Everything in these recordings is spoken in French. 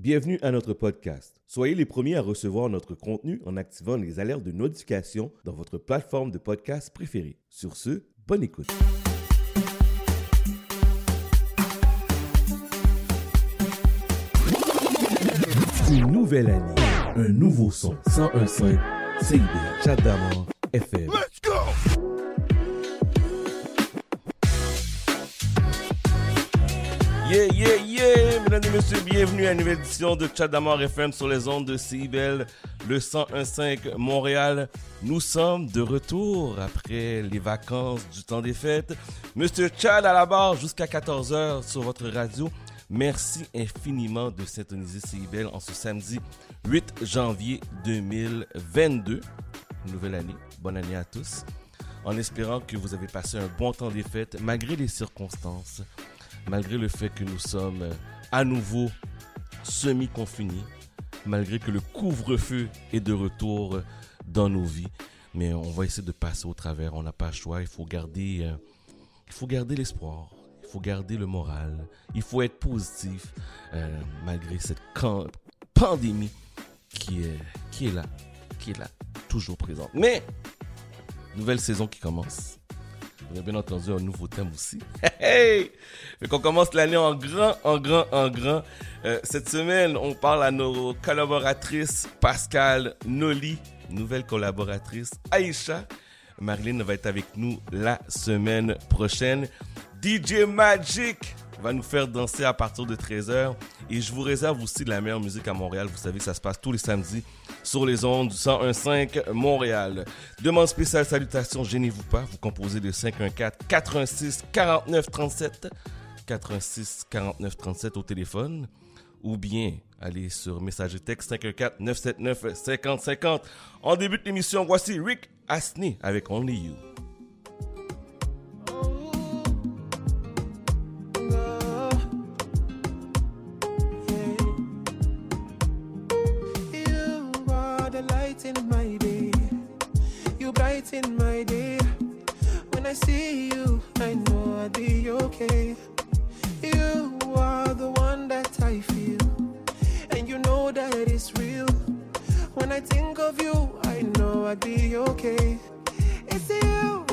Bienvenue à notre podcast. Soyez les premiers à recevoir notre contenu en activant les alertes de notification dans votre plateforme de podcast préférée. Sur ce, bonne écoute. Une nouvelle année, un nouveau son, 101.5, CIB, Chat FM. Yeah, yeah, yeah! Mesdames et messieurs, bienvenue à une nouvelle édition de Chat d'Amour FM sur les ondes de CIBEL, le 101.5 Montréal. Nous sommes de retour après les vacances du temps des fêtes. Monsieur Chad à la barre jusqu'à 14h sur votre radio. Merci infiniment de syntoniser CIBEL en ce samedi 8 janvier 2022. Nouvelle année. Bonne année à tous. En espérant que vous avez passé un bon temps des fêtes malgré les circonstances malgré le fait que nous sommes euh, à nouveau semi-confinés, malgré que le couvre-feu est de retour euh, dans nos vies. Mais on va essayer de passer au travers, on n'a pas le choix, il faut garder, euh, garder l'espoir, il faut garder le moral, il faut être positif malgré cette pandémie qui est, qui est là, qui est là, toujours présente. Mais, nouvelle saison qui commence on bien entendu un nouveau thème aussi. Hey! Fait qu'on commence l'année en grand, en grand, en grand. Euh, cette semaine, on parle à nos collaboratrices Pascal, Noli, nouvelle collaboratrice Aïcha. Marilyn va être avec nous la semaine prochaine. DJ Magic va nous faire danser à partir de 13h. Et je vous réserve aussi la meilleure musique à Montréal. Vous savez, ça se passe tous les samedis sur les ondes du 101.5 Montréal. Demande spéciale, salutations, gênez-vous pas. Vous composez de 514 86 49 37. 86 49 37 au téléphone. Ou bien allez sur message texte 514 979 50 50. En début de l'émission, voici Rick Asney avec Only You. In my day. When I see you, I know I'll be okay. You are the one that I feel, and you know that it's real. When I think of you, I know I'll be okay. It's you,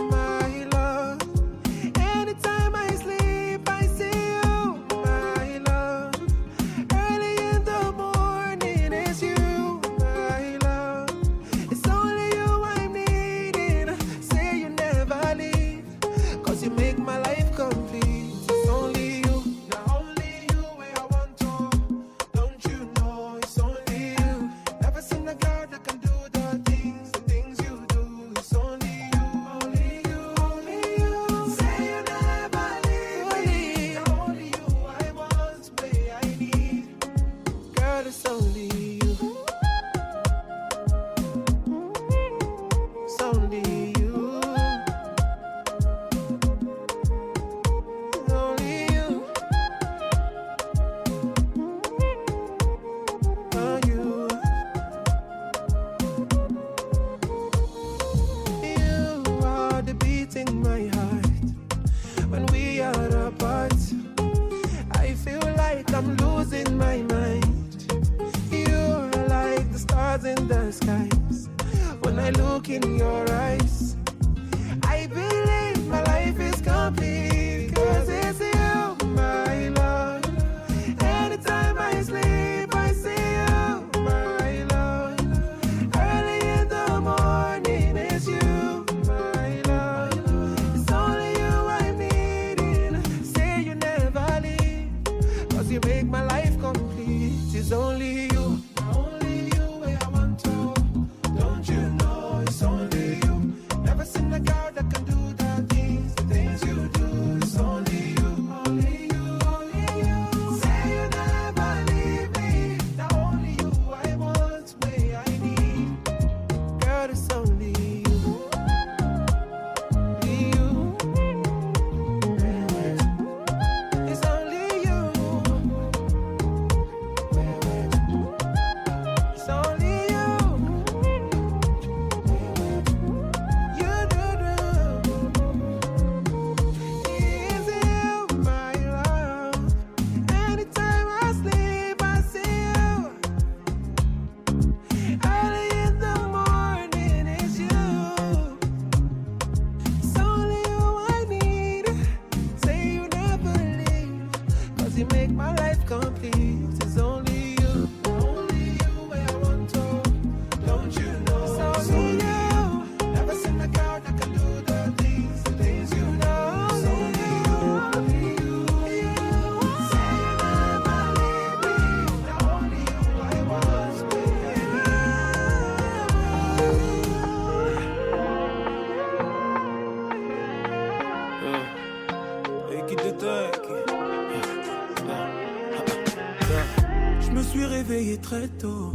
réveillé très tôt.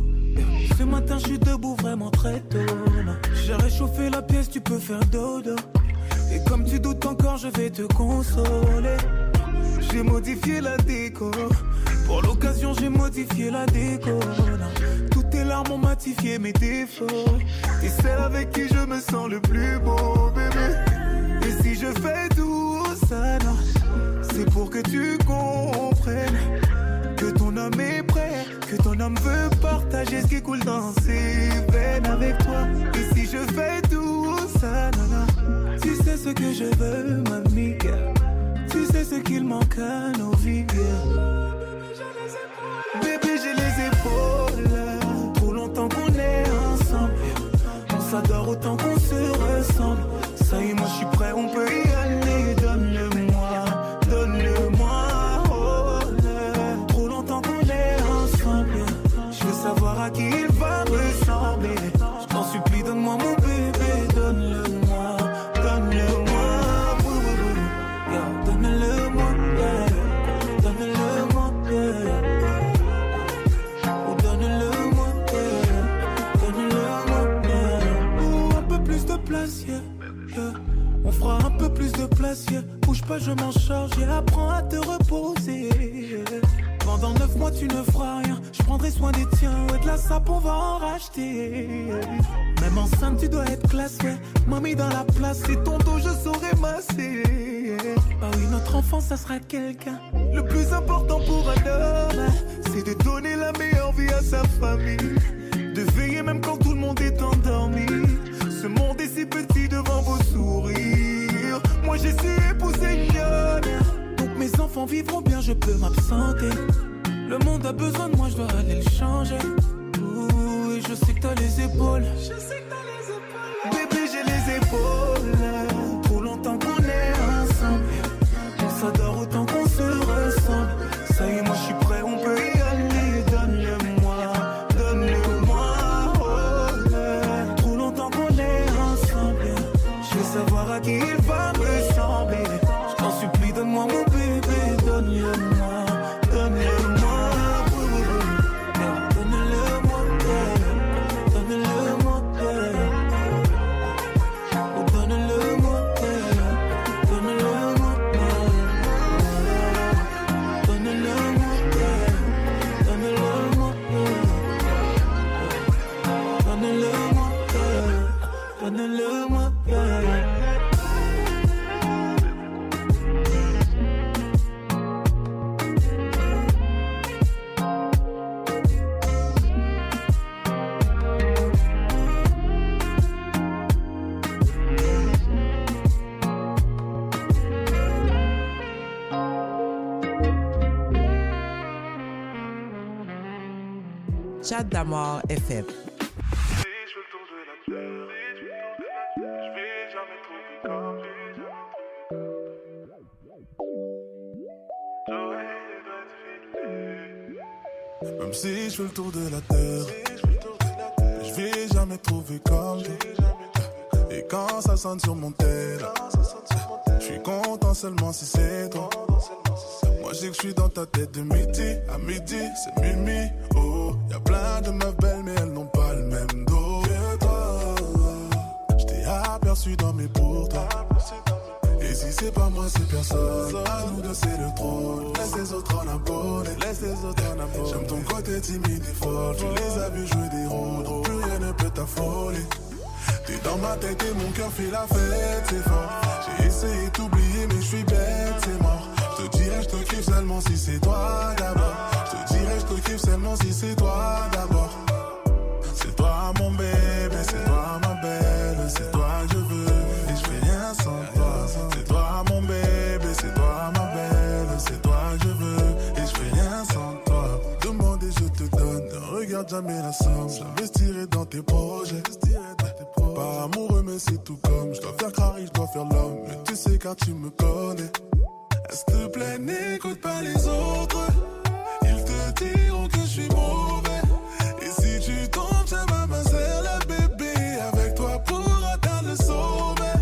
Ce matin, je suis debout vraiment très tôt. J'ai réchauffé la pièce, tu peux faire dodo. Et comme tu doutes encore, je vais te consoler. J'ai modifié la déco. Pour l'occasion, j'ai modifié la déco. Toutes tes larmes ont matifié mes défauts. T'es celle avec qui je me sens le plus beau, bébé. Et si je fais tout ça, c'est pour que tu comprennes que ton homme veut partager ce qui coule dans ses veines avec toi. Et si je fais tout ça, tu sais ce que je veux, mamie. Tu sais ce qu'il manque à nos vies. Bébé, j'ai les épaules. Trop longtemps qu'on est ensemble. On s'adore autant qu'on se ressemble. Ça y est, moi je suis prêt, on peut y aller. Bouge pas, je m'en charge, et apprends à te reposer. Pendant neuf mois, tu ne feras rien. Je prendrai soin des tiens, ouais, de la sape, on va en racheter. Même enceinte, tu dois être classe, ouais. Mamie dans la place, c'est ton dos, je saurai masser. Ah oui, notre enfant, ça sera quelqu'un. Le plus important pour un homme, c'est de donner la meilleure vie à sa famille. De veiller même quand tout le monde est endormi. Ce monde est si petit devant vos. Moi, j'ai su épouser une. Donc mes enfants vivront bien, je peux m'absenter. Le monde a besoin de moi, je dois aller le changer. Et je sais que t'as les épaules. Je sais que J'aurais dû Même si je fais le tour de la terre, je vais jamais trouver comme. Et quand ça sonne sur mon tel, je suis content seulement si c'est toi. Moi, je sais que je suis dans ta tête de midi à midi, c'est Mimi. Oh, y a plein de meufs belles, mais elles n'ont pas le même dos que toi. Je t'ai aperçu dans mes pourtours. Et si c'est pas moi, c'est personne. À nous deux, c'est le trône. Laisse les autres en abonné. Laisse les autres en abonné. J'aime ton côté timide et fort. Tu les as vus jouer des rôles. Plus rien ne peut t'affoler. T'es dans ma tête et mon cœur fait la fête, c'est fort. J'ai essayé de t'oublier, mais je suis bête, c'est mort. Je te dirais, je te kiffe seulement si c'est toi d'abord. Je te dirais, je te kiffe seulement si c'est toi d'abord. C'est toi mon bébé, jamais la somme. J'investirai dans tes projets. Pas amoureux, mais c'est tout comme. Je dois faire carré, je dois faire l'homme. Mais tu sais car tu me connais. S'il te plaît, n'écoute pas les autres. Ils te diront que je suis mauvais. Et si tu tombes, ça va m'insérer le bébé. Avec toi pour atteindre le sommet.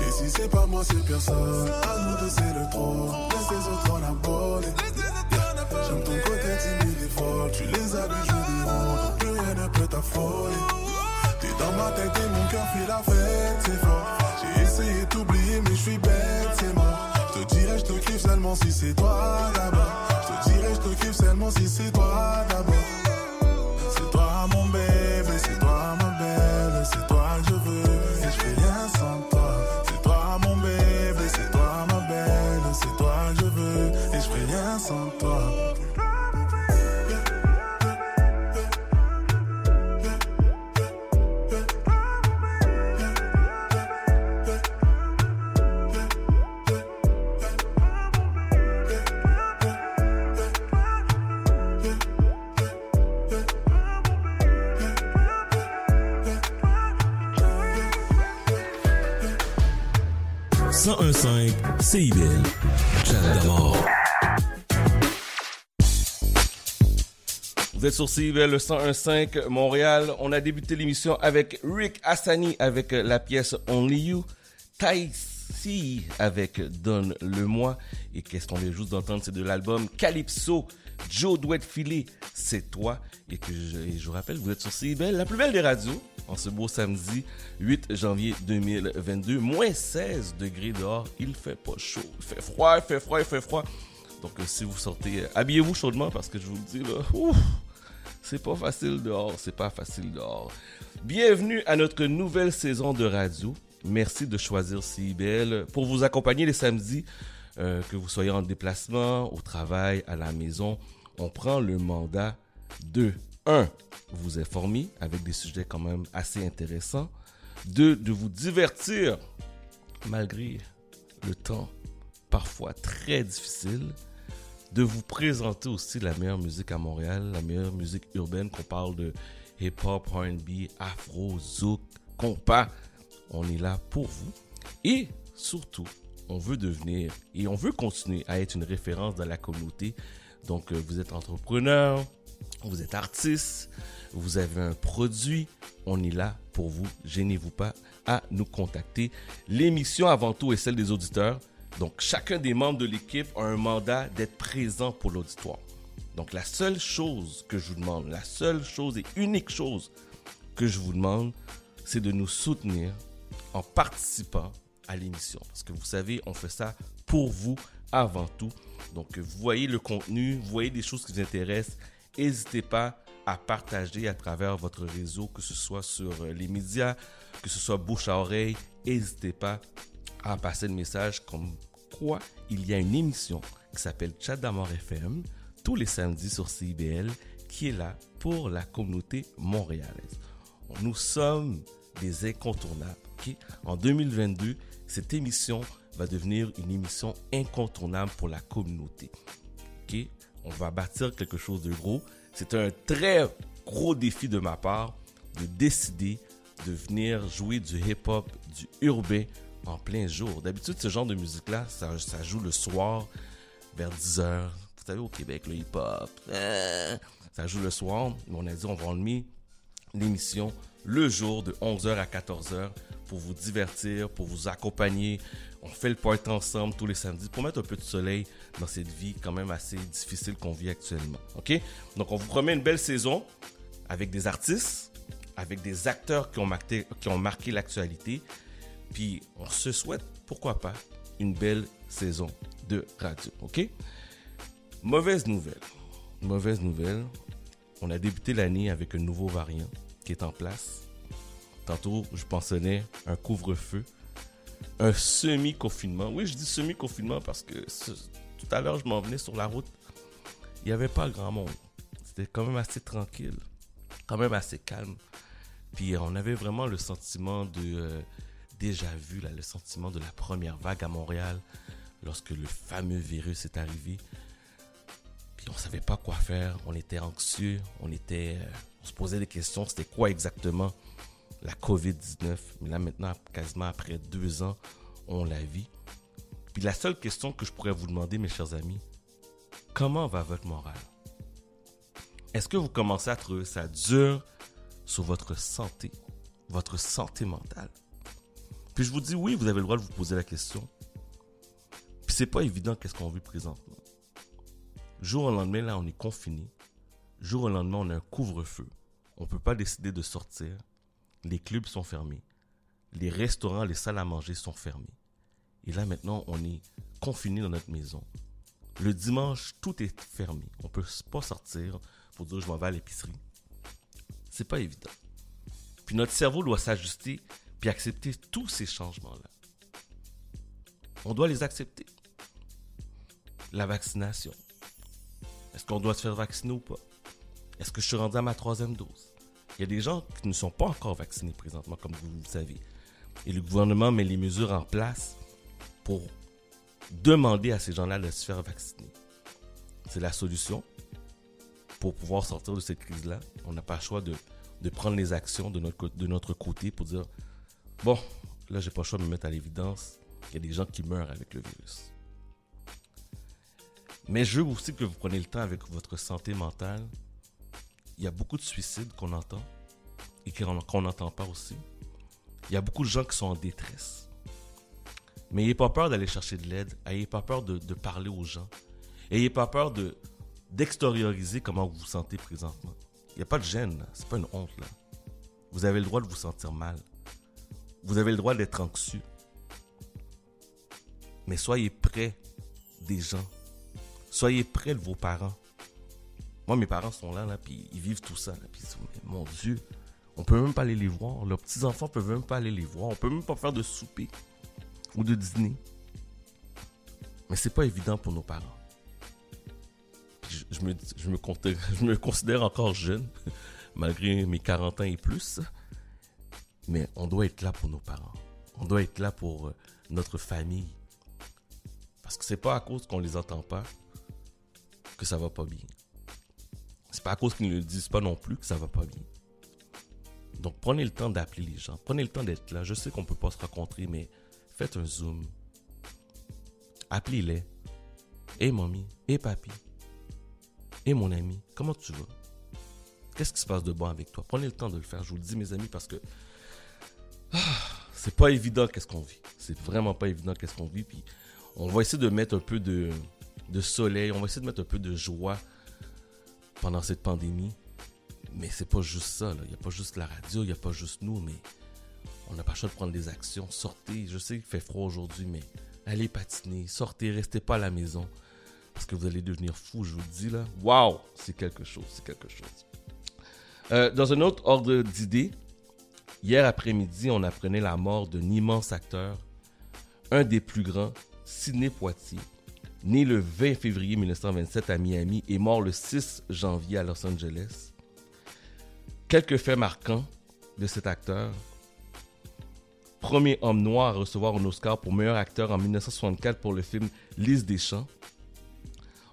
Et si c'est pas moi, c'est personne. À nous deux, c'est le trône. T'es dans ma tête et mon cœur fait la fête, c'est fort. J'ai essayé d'oublier, mais je suis bête, c'est mort. Je te dirais, je te kiffe seulement si c'est toi d'abord. Je te dirais, je te kiffe seulement si c'est toi d'abord. CIBL. Chat d'amour. Vous êtes sur CIBL le 101.5 Montréal. On a débuté l'émission avec Rick Hassani avec la pièce Only You. Taïsi avec Donne-le-moi. Et qu'est-ce qu'on vient juste d'entendre, c'est de l'album Calypso. Joe doit filer, c'est toi. Et que je vous rappelle, vous êtes sur CIBL, la plus belle des radios en ce beau samedi 8 janvier 2022. Moins 16 degrés dehors, il fait pas chaud. Il fait froid, il fait froid, il fait froid. Donc euh, si vous sortez, euh, habillez-vous chaudement parce que je vous le dis là, c'est pas facile dehors, c'est pas facile dehors. Bienvenue à notre nouvelle saison de radio. Merci de choisir CIBL pour vous accompagner les samedis, euh, que vous soyez en déplacement, au travail, à la maison. On prend le mandat de 1. Vous informer avec des sujets quand même assez intéressants. 2. De vous divertir malgré le temps parfois très difficile. De vous présenter aussi la meilleure musique à Montréal, la meilleure musique urbaine, qu'on parle de hip-hop, RB, afro, zouk, compas. On est là pour vous. Et surtout, on veut devenir et on veut continuer à être une référence dans la communauté. Donc, euh, vous êtes entrepreneur, vous êtes artiste, vous avez un produit, on est là pour vous. Gênez-vous pas à nous contacter. L'émission avant tout est celle des auditeurs. Donc chacun des membres de l'équipe a un mandat d'être présent pour l'auditoire. Donc la seule chose que je vous demande, la seule chose et unique chose que je vous demande, c'est de nous soutenir en participant à l'émission. Parce que vous savez, on fait ça pour vous avant tout. Donc vous voyez le contenu, vous voyez des choses qui vous intéressent, N'hésitez pas à partager à travers votre réseau, que ce soit sur euh, les médias, que ce soit bouche à oreille. N'hésitez pas à passer le message comme quoi il y a une émission qui s'appelle Chat d'Amour FM tous les samedis sur CIBL qui est là pour la communauté montréalaise. Nous sommes des incontournables. En 2022, cette émission va devenir une émission incontournable pour la communauté on va bâtir quelque chose de gros. C'est un très gros défi de ma part de décider de venir jouer du hip-hop, du urbain en plein jour. D'habitude, ce genre de musique-là, ça, joue le soir vers 10h. Vous savez, au Québec, le hip-hop, hein, ça joue le soir. On a dit, on va enlever l'émission le jour de 11h à 14h pour vous divertir, pour vous accompagner. On fait le point ensemble tous les samedis pour mettre un peu de soleil dans cette vie quand même assez difficile qu'on vit actuellement. OK? Donc, on vous promet une belle saison avec des artistes, avec des acteurs qui ont marqué, marqué l'actualité. Puis, on se souhaite, pourquoi pas, une belle saison de radio. OK? Mauvaise nouvelle. Mauvaise nouvelle. On a débuté l'année avec un nouveau variant qui est en place. Tantôt, je pensais un couvre-feu, un semi-confinement. Oui, je dis semi-confinement parce que tout à l'heure, je m'en venais sur la route. Il n'y avait pas grand monde. C'était quand même assez tranquille, quand même assez calme. Puis on avait vraiment le sentiment de euh, déjà vu, là, le sentiment de la première vague à Montréal lorsque le fameux virus est arrivé. Puis on savait pas quoi faire, on était anxieux, on était, euh, on se posait des questions, c'était quoi exactement la COVID-19. Mais là maintenant, quasiment après deux ans, on la vit. Puis la seule question que je pourrais vous demander, mes chers amis, comment va votre morale? Est-ce que vous commencez à trouver ça dur sur votre santé, votre santé mentale? Puis je vous dis oui, vous avez le droit de vous poser la question. Puis c'est pas évident qu'est-ce qu'on vit présentement. Jour au lendemain, là, on est confiné. jour au lendemain, on a un couvre-feu. On ne peut pas décider de sortir. Les clubs sont fermés. Les restaurants, les salles à manger sont fermées. Et là, maintenant, on est confiné dans notre maison. Le dimanche, tout est fermé. On ne peut pas sortir pour dire je m'en vais à l'épicerie. C'est pas évident. Puis notre cerveau doit s'ajuster puis accepter tous ces changements-là. On doit les accepter. La vaccination. Est-ce qu'on doit se faire vacciner ou pas? Est-ce que je suis rendu à ma troisième dose? Il y a des gens qui ne sont pas encore vaccinés présentement, comme vous le savez. Et le gouvernement met les mesures en place pour demander à ces gens-là de se faire vacciner. C'est la solution pour pouvoir sortir de cette crise-là. On n'a pas le choix de, de prendre les actions de notre, de notre côté pour dire, bon, là, j'ai pas le choix de me mettre à l'évidence. Il y a des gens qui meurent avec le virus. Mais je veux aussi que vous preniez le temps avec votre santé mentale. Il y a beaucoup de suicides qu'on entend et qu'on n'entend pas aussi. Il y a beaucoup de gens qui sont en détresse. Mais n'ayez pas peur d'aller chercher de l'aide. N'ayez pas peur de, parler aux gens. N'ayez pas peur de, d'extérioriser comment vous vous sentez présentement. Il n'y a pas de gêne, c'est pas une honte là. Vous avez le droit de vous sentir mal. Vous avez le droit d'être anxieux. Mais soyez près des gens. Soyez près de vos parents. Moi, mes parents sont là, là, puis ils vivent tout ça. Là, puis, mon Dieu, on peut même pas aller les voir. Leurs petits-enfants peuvent même pas aller les voir. On peut même pas faire de souper ou de dîner. Mais c'est pas évident pour nos parents. Je, me, je, me, je me considère encore jeune, malgré mes 40 ans et plus. Mais on doit être là pour nos parents. On doit être là pour euh, notre famille. Parce que c'est pas à cause qu'on les entend pas que ça va pas bien. C'est pas à cause qu'ils ne le disent pas non plus que ça va pas bien. Donc prenez le temps d'appeler les gens. Prenez le temps d'être là. Je sais qu'on peut pas se rencontrer, mais faites un zoom. Appelez-les. Hé hey, mamie, hé hey, papi, hé hey, mon ami, comment tu vas? Qu'est-ce qui se passe de bon avec toi? Prenez le temps de le faire. Je vous le dis, mes amis, parce que ah, c'est pas évident qu'est-ce qu'on vit. C'est vraiment pas évident qu'est-ce qu'on vit. Puis on va essayer de mettre un peu de, de soleil, on va essayer de mettre un peu de joie pendant cette pandémie. Mais c'est pas juste ça. Il n'y a pas juste la radio, il n'y a pas juste nous, mais on n'a pas le choix de prendre des actions. Sortez, je sais qu'il fait froid aujourd'hui, mais allez patiner, sortez, restez pas à la maison. Parce que vous allez devenir fou, je vous le dis là. Waouh, c'est quelque chose, c'est quelque chose. Euh, dans un autre ordre d'idée, hier après-midi, on apprenait la mort d'un immense acteur, un des plus grands, Sidney Poitier, né le 20 février 1927 à Miami et mort le 6 janvier à Los Angeles. Quelques faits marquants de cet acteur. Premier homme noir à recevoir un Oscar pour meilleur acteur en 1964 pour le film Lise des Champs.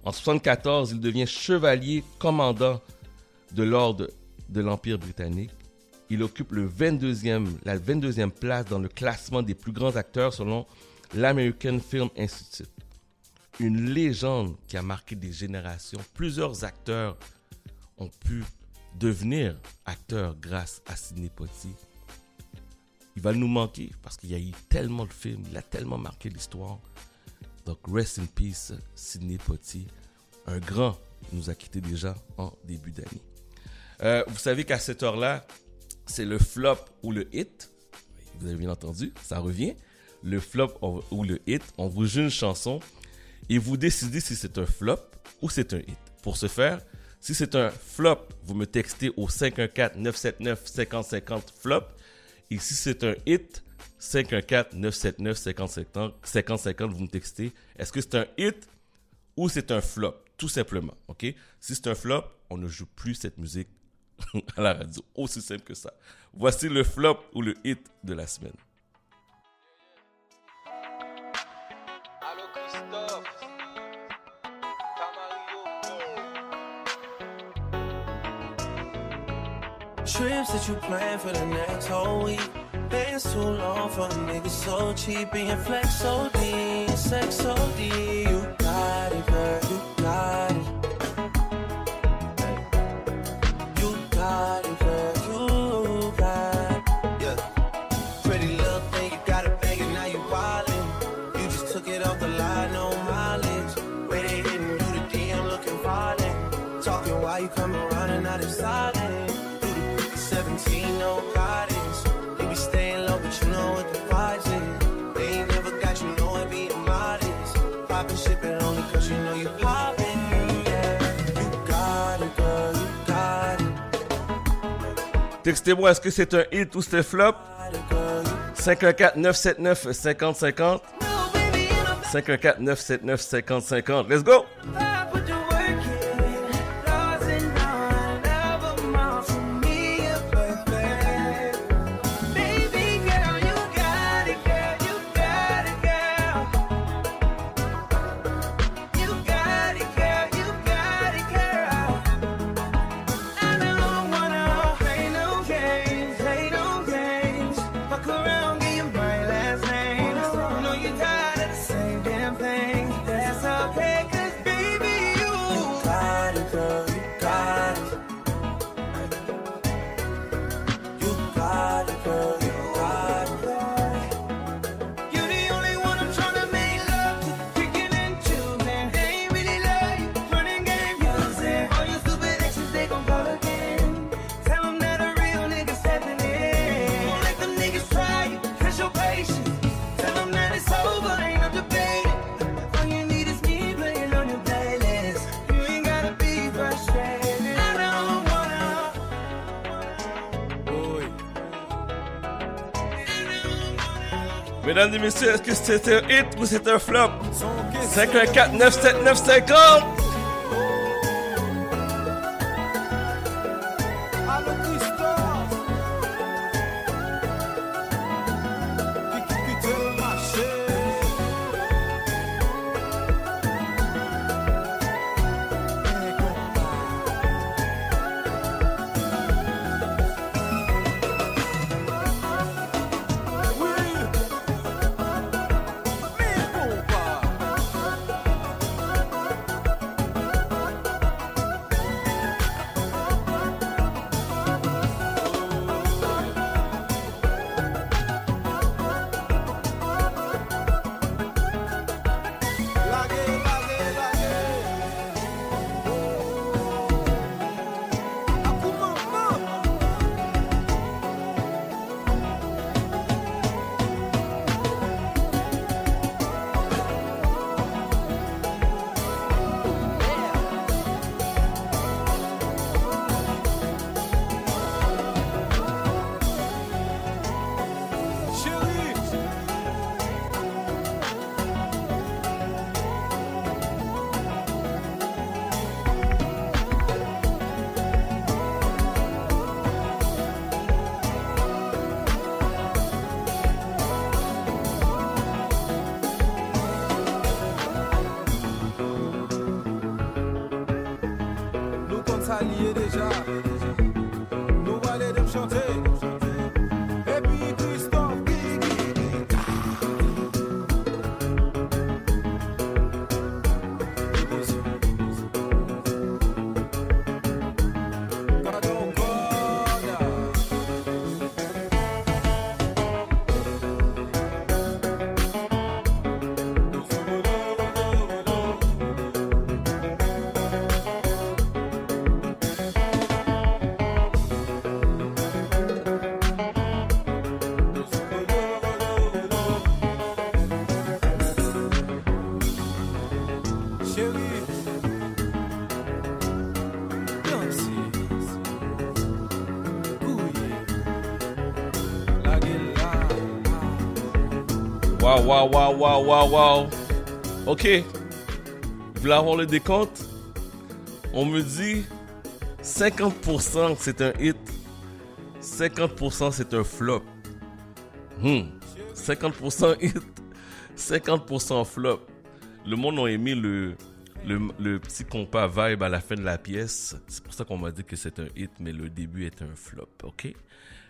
En 1974, il devient chevalier commandant de l'ordre de l'Empire britannique. Il occupe le 22e, la 22e place dans le classement des plus grands acteurs selon l'American Film Institute. Une légende qui a marqué des générations. Plusieurs acteurs ont pu devenir acteurs grâce à Sidney Poitier. Il va nous manquer parce qu'il y a eu tellement de films, il a tellement marqué l'histoire. Donc, rest in peace, Sidney Poitier. Un grand nous a quittés déjà en début d'année. Euh, vous savez qu'à cette heure-là, c'est le flop ou le hit. Vous avez bien entendu, ça revient. Le flop ou le hit. On vous joue une chanson et vous décidez si c'est un flop ou c'est un hit. Pour ce faire, si c'est un flop, vous me textez au 514-979-5050 flop. Et si c'est un hit, 514-979-5050, vous me textez. Est-ce que c'est un hit ou c'est un flop? Tout simplement, ok? Si c'est un flop, on ne joue plus cette musique à la radio. Aussi simple que ça. Voici le flop ou le hit de la semaine. Trips that you plan for the next whole week. Bands too long for a nigga so cheap. Being flex so D, sex so D. You got it, girl, you got it. Textez-moi, est-ce que c'est un hit ou c'est un flop? Got it, girl, you 514-979-5050. know, baby, in a 514-979-5050. Let's go! c'est un hit ou c'est un flop? 514 979 50 Waouh, waouh, waouh, waouh, waouh. Ok. Vous voulez avoir le décompte? On me dit 50% c'est un hit, 50% c'est un flop. Hmm. 50% hit, 50% flop. Le monde a aimé le, le, le petit compas vibe à la fin de la pièce. C'est pour ça qu'on m'a dit que c'est un hit, mais le début est un flop, ok?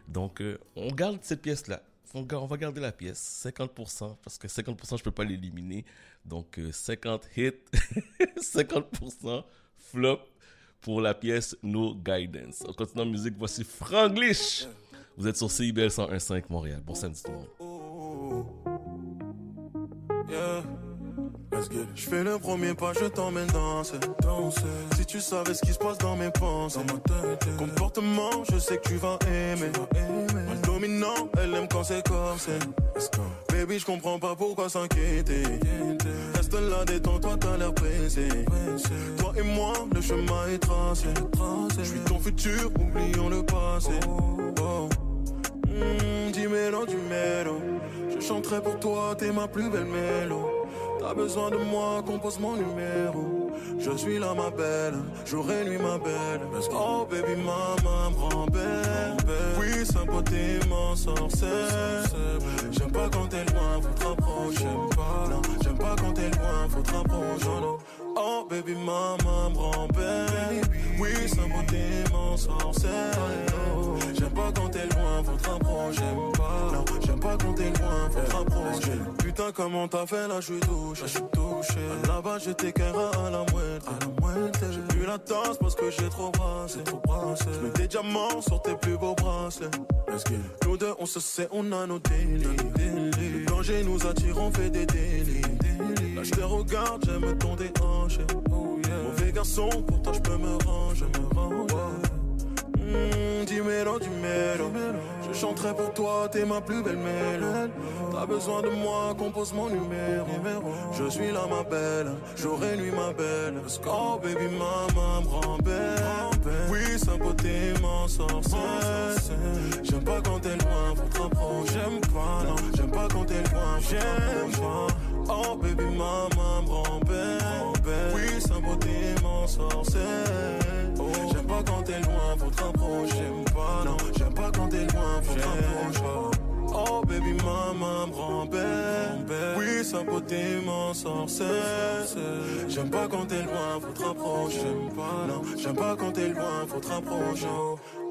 Donc, euh, on garde cette pièce-là. On, va garder la pièce, 50%, parce que 50% je peux pas l'éliminer. Donc, euh, 50 hits, 50% flop pour la pièce No Guidance. On continue en musique, voici Franglish. Vous êtes sur CIBL 101.5 Montréal. Bon samedi tout le monde. Yeah. Je fais le premier pas, je t'emmène danser. Si tu savais ce qui se passe dans mes pensées. Comportement, je sais que tu vas aimer. Moi, le dominant, elle aime quand c'est comme c'est. Baby, je comprends pas pourquoi s'inquiéter. Reste là, détends-toi, t'as l'air pressé. Toi et moi, le chemin est tracé. Je suis ton futur, oublions le passé. Oh. Mm, dis mélo, du mélo. Je chanterai pour toi, t'es ma plus belle mélo. T'as besoin de moi, compose mon numéro. Je suis là, ma belle, jour et nuit, ma belle. Oh, baby, maman, grand-père. Oui, sympathie, m'en sorcelle. J'aime pas quand t'es loin, faut te rapprocher. J'aime pas, non, j'aime pas quand t'es loin, faut te rapprocher. Oh, baby, maman, grand-père. Oui, sympathie, m'en sorcelle. J'aime pas quand t'es loin, faut te rapprocher. J'aime pas, non, pas quand t'es loin, faut te rapprocher. Putain, comment t'as fait là, je suis touché. Je suis touché. Là-bas, j'étais qu'un rat à la moitié. À la moitié. J'ai plus la tasse parce que j'ai trop brassé. Trop brassé. J'mets des diamants sur tes plus beaux bracelets. Nous deux, on se sait, on a nos délits. Le danger nous attire, on fait des délits. Là, je te regarde, j'aime ton déhanché. Mauvais garçon, pour toi, je peux me ranger. Me ranger. Mmh, dis mélo, du mélo. Je chanterai pour toi, t'es ma plus belle mélo. T'as besoin de moi, compose mon numéro. Je suis là, ma belle, jour et nuit, ma belle. Oh, baby, maman, grand-père. Oui, sympathie, m'en sorcelle. J'aime pas quand t'es loin, faut te rapprocher. J'aime pas, non, j'aime pas quand t'es loin, j'aime pas. Oh, baby, maman, grand-père. Oui, sympathie, m'en sorcelle. Pas quand t'es loin, faut te rapprocher. J'aime pas, non, j'aime pas quand t'es loin, faut te rapprocher. Oh baby maman grand-père. Oui sympathie m'en sorcelle J'aime pas quand t'es loin faut te rapprocher. J'aime pas non. J'aime pas quand t'es loin faut te rapprocher.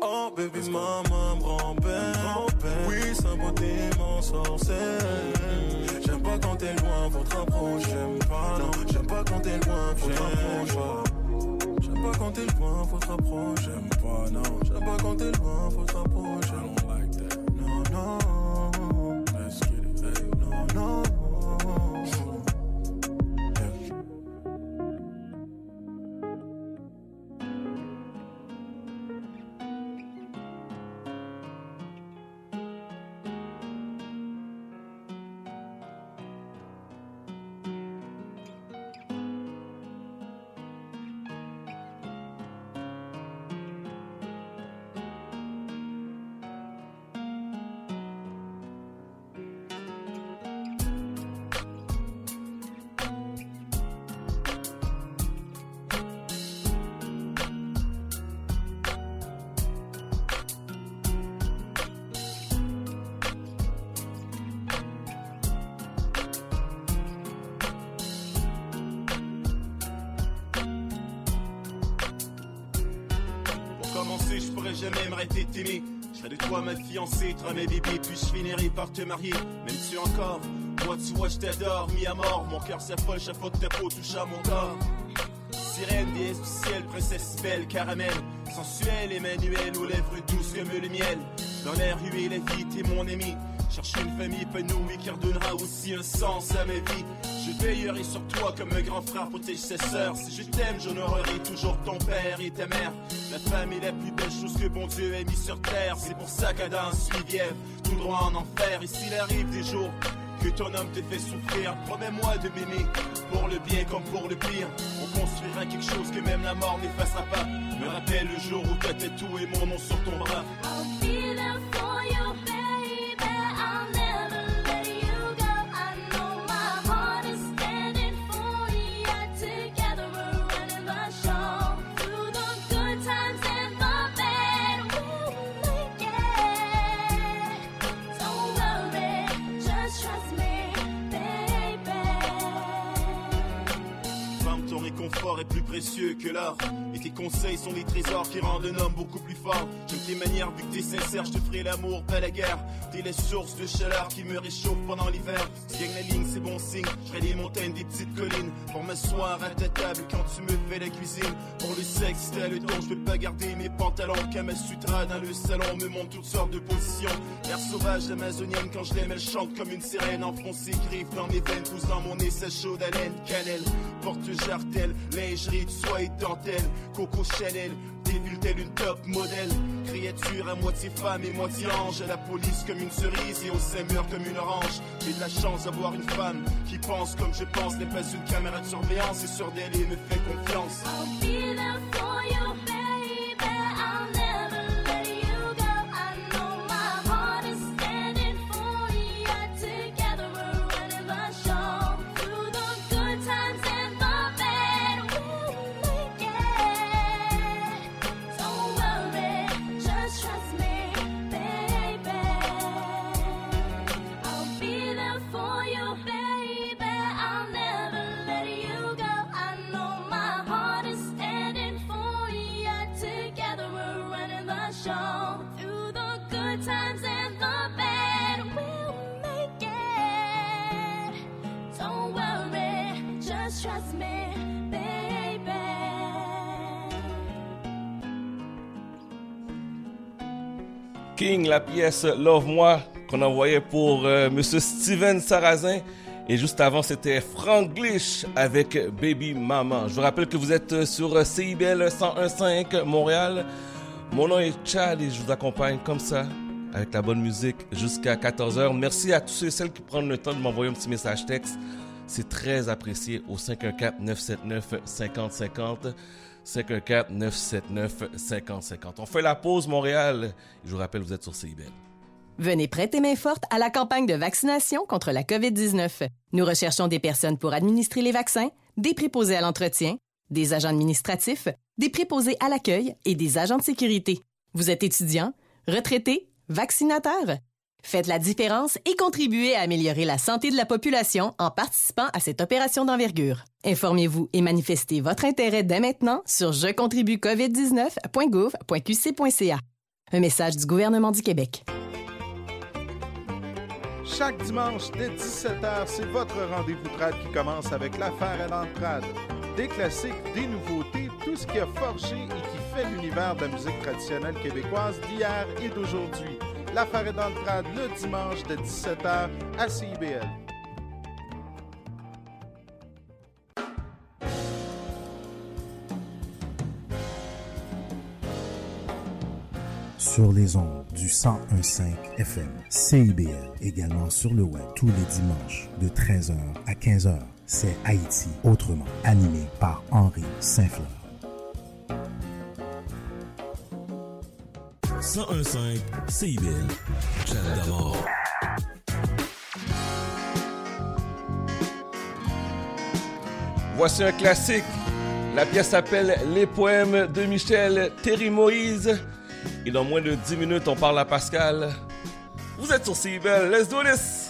Oh baby maman grand-père. Oui sympathie m'en sorcelle J'aime pas quand t'es loin faut te rapprocher. J'aime pas non. J'aime pas quand t'es loin faut te rapprocher J'aime pas quand t'es loin faut te rapprocher J'aime pas non. J'aime pas quand t'es loin faut te rapprocher I don't like that m'arrêter de. Je de toi ma fiancée, toi mes bébés, puis je finirai par te marier. Même tu encore, moi tu vois, je t'adore, mis à mort. Mon cœur s'affole, chaque fois que ta peau touche à mon corps. Sirène, déesse du princesse belle, caramel. Sensuelle, Emmanuel, aux lèvres douces comme le miel. Dans l'air huée, la vie, t'es mon ami. Cherche une famille épanouie qui redonnera aussi un sens à ma vie. Je veillerai sur toi comme un grand frère protège ses sœurs. Si je t'aime, j'honorerai toujours ton père et ta mère. La femme est la plus belle chose que bon Dieu ait mis sur terre. C'est pour ça qu'Adam suit Ève, tout droit en enfer. Et s'il arrive des jours que ton homme te fait souffrir, promets-moi de m'aimer pour le bien comme pour le pire. On construira quelque chose que même la mort n'effacera pas. Me rappelle le jour où t'as tatoué mon nom sur ton bras. Précieux que l'or. Conseils sont des trésors qui rendent un homme beaucoup plus fort. J'aime tes manières, vu que t'es sincère, je te ferai l'amour, pas la guerre. T'es la source de chaleur qui me réchauffe pendant l'hiver. Si la ligne, c'est bon signe. Je des montagnes, des petites collines. Pour m'asseoir à ta table quand tu me fais la cuisine. Pour le sexe, t'as le don, je peux pas garder mes pantalons. Kamasutra dans le salon me montre toutes sortes de positions. L'air sauvage amazonienne, quand je l'aime, elle chante comme une sirène. Enfonce ses griffes dans mes veines, pousse dans mon nez sa chaude haleine. Cannelle, porte-jartel, lingerie de soie et dentelle. Coco Chanel, telle une top modèle. Créature à moitié femme et moitié ange. À la police comme une cerise et au mûr comme une orange. J'ai de la chance d'avoir une femme qui pense comme je pense. N'est pas une caméra de surveillance et sur d'elle et me fait confiance. La pièce Love Moi qu'on envoyait pour euh, Monsieur Steven Sarrazin. Et juste avant, c'était Franglish avec Baby Mama. Je vous rappelle que vous êtes sur CIBL 101.5 Montréal. Mon nom est Chad et je vous accompagne comme ça avec la bonne musique jusqu'à 14h. Merci à tous ceux et celles qui prennent le temps de m'envoyer un petit message texte. C'est très apprécié au 514-979-5050. 514-979-5050. On fait la pause Montréal. Je vous rappelle, vous êtes sur CIBL. Venez prêter main forte à la campagne de vaccination contre la COVID-19. Nous recherchons des personnes pour administrer les vaccins, des préposés à l'entretien, des agents administratifs, des préposés à l'accueil et des agents de sécurité. Vous êtes étudiant, retraité, vaccinateur? Faites la différence et contribuez à améliorer la santé de la population en participant à cette opération d'envergure. Informez-vous et manifestez votre intérêt dès maintenant sur jecontribuecovid19.gouv.qc.ca. Un message du gouvernement du Québec. Chaque dimanche dès 17h, c'est votre rendez-vous trad qui commence avec l'affaire à l'entrade. Des classiques, des nouveautés, tout ce qui a forgé et qui fait l'univers de la musique traditionnelle québécoise d'hier et d'aujourd'hui. L'affaire est dans le le dimanche de 17h à CIBL. sur les ondes du 1015 FM CIBL, également sur le web tous les dimanches de 13h à 15h. C'est Haïti autrement, animé par Henri Saint-Fleur. 1015 CIBL. Chat d'abord. Voici un classique. La pièce s'appelle Les poèmes de Michel Terry Moïse. Et dans moins de 10 minutes, on parle à Pascal. Vous êtes sur CIBL. Let's do this!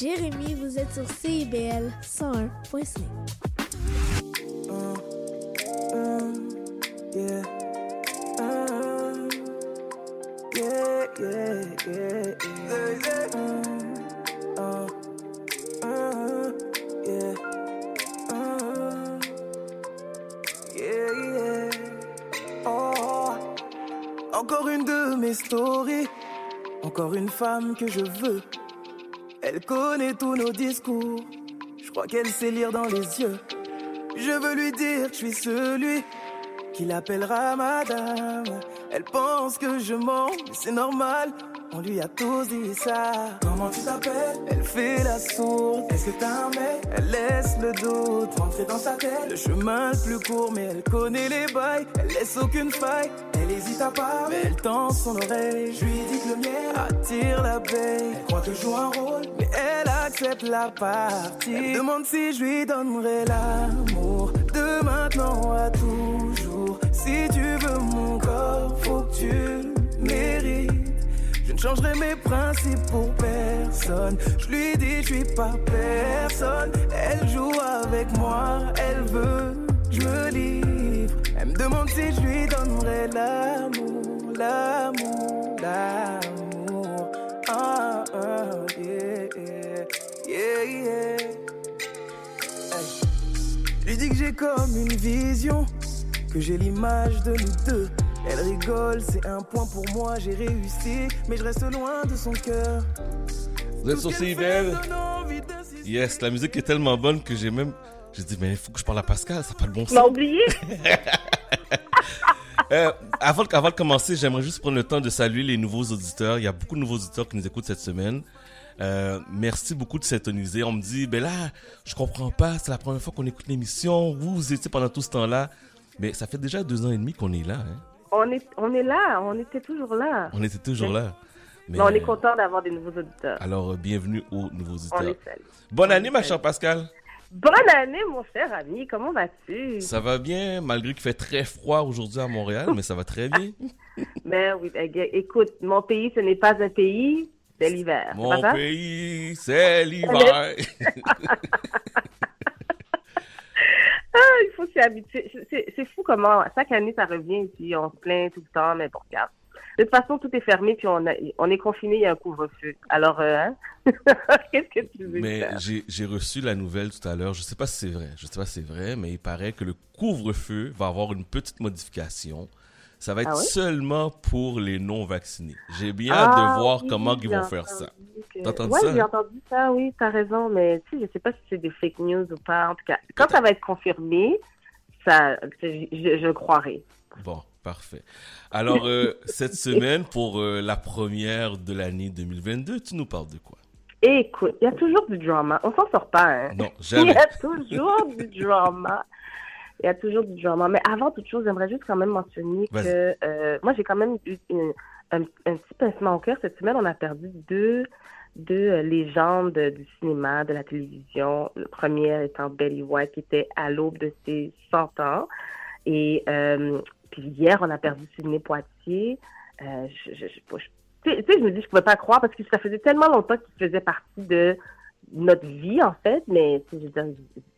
Jérémy, vous êtes sur CIBL 101.5. Encore une de mes stories, encore une femme que je veux elle connaît tous nos discours, je crois qu'elle sait lire dans les yeux. Je veux lui dire que je suis celui qui l'appellera madame. Elle pense que je mens, mais c'est normal. On lui a tous dit ça. Comment tu t'appelles? Elle fait la sourde. Est-ce que t'as un mec? Elle laisse le doute rentrer dans sa tête. Le chemin le plus court, mais elle connaît les bails. Elle laisse aucune faille. Elle hésite à parler, mais elle tend son oreille. Je lui dis que le mien attire l'abeille. Elle croit que je joue un rôle, accepte la partie. Demande si je lui donnerai l'amour de maintenant à toujours. Si tu veux mon corps, faut que tu le mérites. Je ne changerai mes principes pour personne. Je lui dis, je suis pas personne. Elle joue avec moi, elle veut, je me livre. Elle me demande si je lui donnerai l'amour, l'amour, l'amour. Ah, ah, yeah, j'ai comme une vision, que j'ai l'image de nous deux. Elle rigole, c'est un point pour moi, j'ai réussi, mais je reste loin de son cœur. Vous êtes sur CIBL? Yes, la musique est tellement bonne que j'ai même. J'ai dit, mais il faut que je parle à Pascal, ça n'a pas le bon sens. oublié? Euh, avant, avant de commencer, j'aimerais juste prendre le temps de saluer les nouveaux auditeurs. Il y a beaucoup de nouveaux auditeurs qui nous écoutent cette semaine. Euh, merci beaucoup de s'intoniser. On me dit, ben là, je comprends pas, c'est la première fois qu'on écoute l'émission. Vous, vous étiez pendant tout ce temps-là. Mais ça fait déjà deux ans et demi qu'on est là. Hein. On est, on est là, on était toujours là. On était toujours là. Mais, Mais on est content d'avoir des nouveaux auditeurs. Alors, euh, bienvenue aux nouveaux auditeurs. Bonne année, ma chère Pascal. Bonne année, mon cher ami, comment vas-tu? Ça va bien, malgré qu'il fait très froid aujourd'hui à Montréal, mais ça va très bien. Ben oui, ben, écoute, mon pays, ce n'est pas un pays, c'est l'hiver. Mon pas pays, c'est l'hiver. Ah, il faut s'y habituer. C'est- fou comment, chaque année, ça revient, puis on se plaint tout le temps, mais bon, regarde. De toute façon, tout est fermé, puis on, a- on est confiné, il y a un couvre-feu. Alors, euh, hein? qu'est-ce que tu veux Mais j'ai reçu la nouvelle tout à l'heure. Je sais pas si c'est vrai. Je sais pas si c'est vrai, mais il paraît que le couvre-feu va avoir une petite modification. Ça va être Ah oui? seulement pour les non-vaccinés. J'ai bien Ah, hâte de voir oui, comment ils vont faire ça. que- T'as entendu ouais, ça? j'ai entendu ça, oui, t'as raison, mais tu sais, je sais pas si c'est des fake news ou pas. En tout cas, quand ça va être confirmé, ça, je, je, croirai. Bon, parfait. Alors, euh, cette semaine, pour euh, la première de l'année 2022, tu nous parles de quoi? Écoute, il y a toujours du drama. On s'en sort pas, hein? Non, Il jamais. y a toujours du drama. Il y a toujours du drama. Mais avant toute chose, j'aimerais juste quand même mentionner que euh, moi, j'ai quand même eu une- un, un petit pincement au cœur. Cette semaine, on a perdu deux, deux euh, légendes du cinéma, de la télévision. Le premier étant Betty White, qui était à l'aube de ses 100 ans. Et euh, puis hier, on a perdu Sidney Poitier. Euh, je, je, je- je- tu sais, tu sais, je me dis, je pouvais pas croire parce que ça faisait tellement longtemps qu'il faisait partie de notre vie, en fait, mais je veux dire,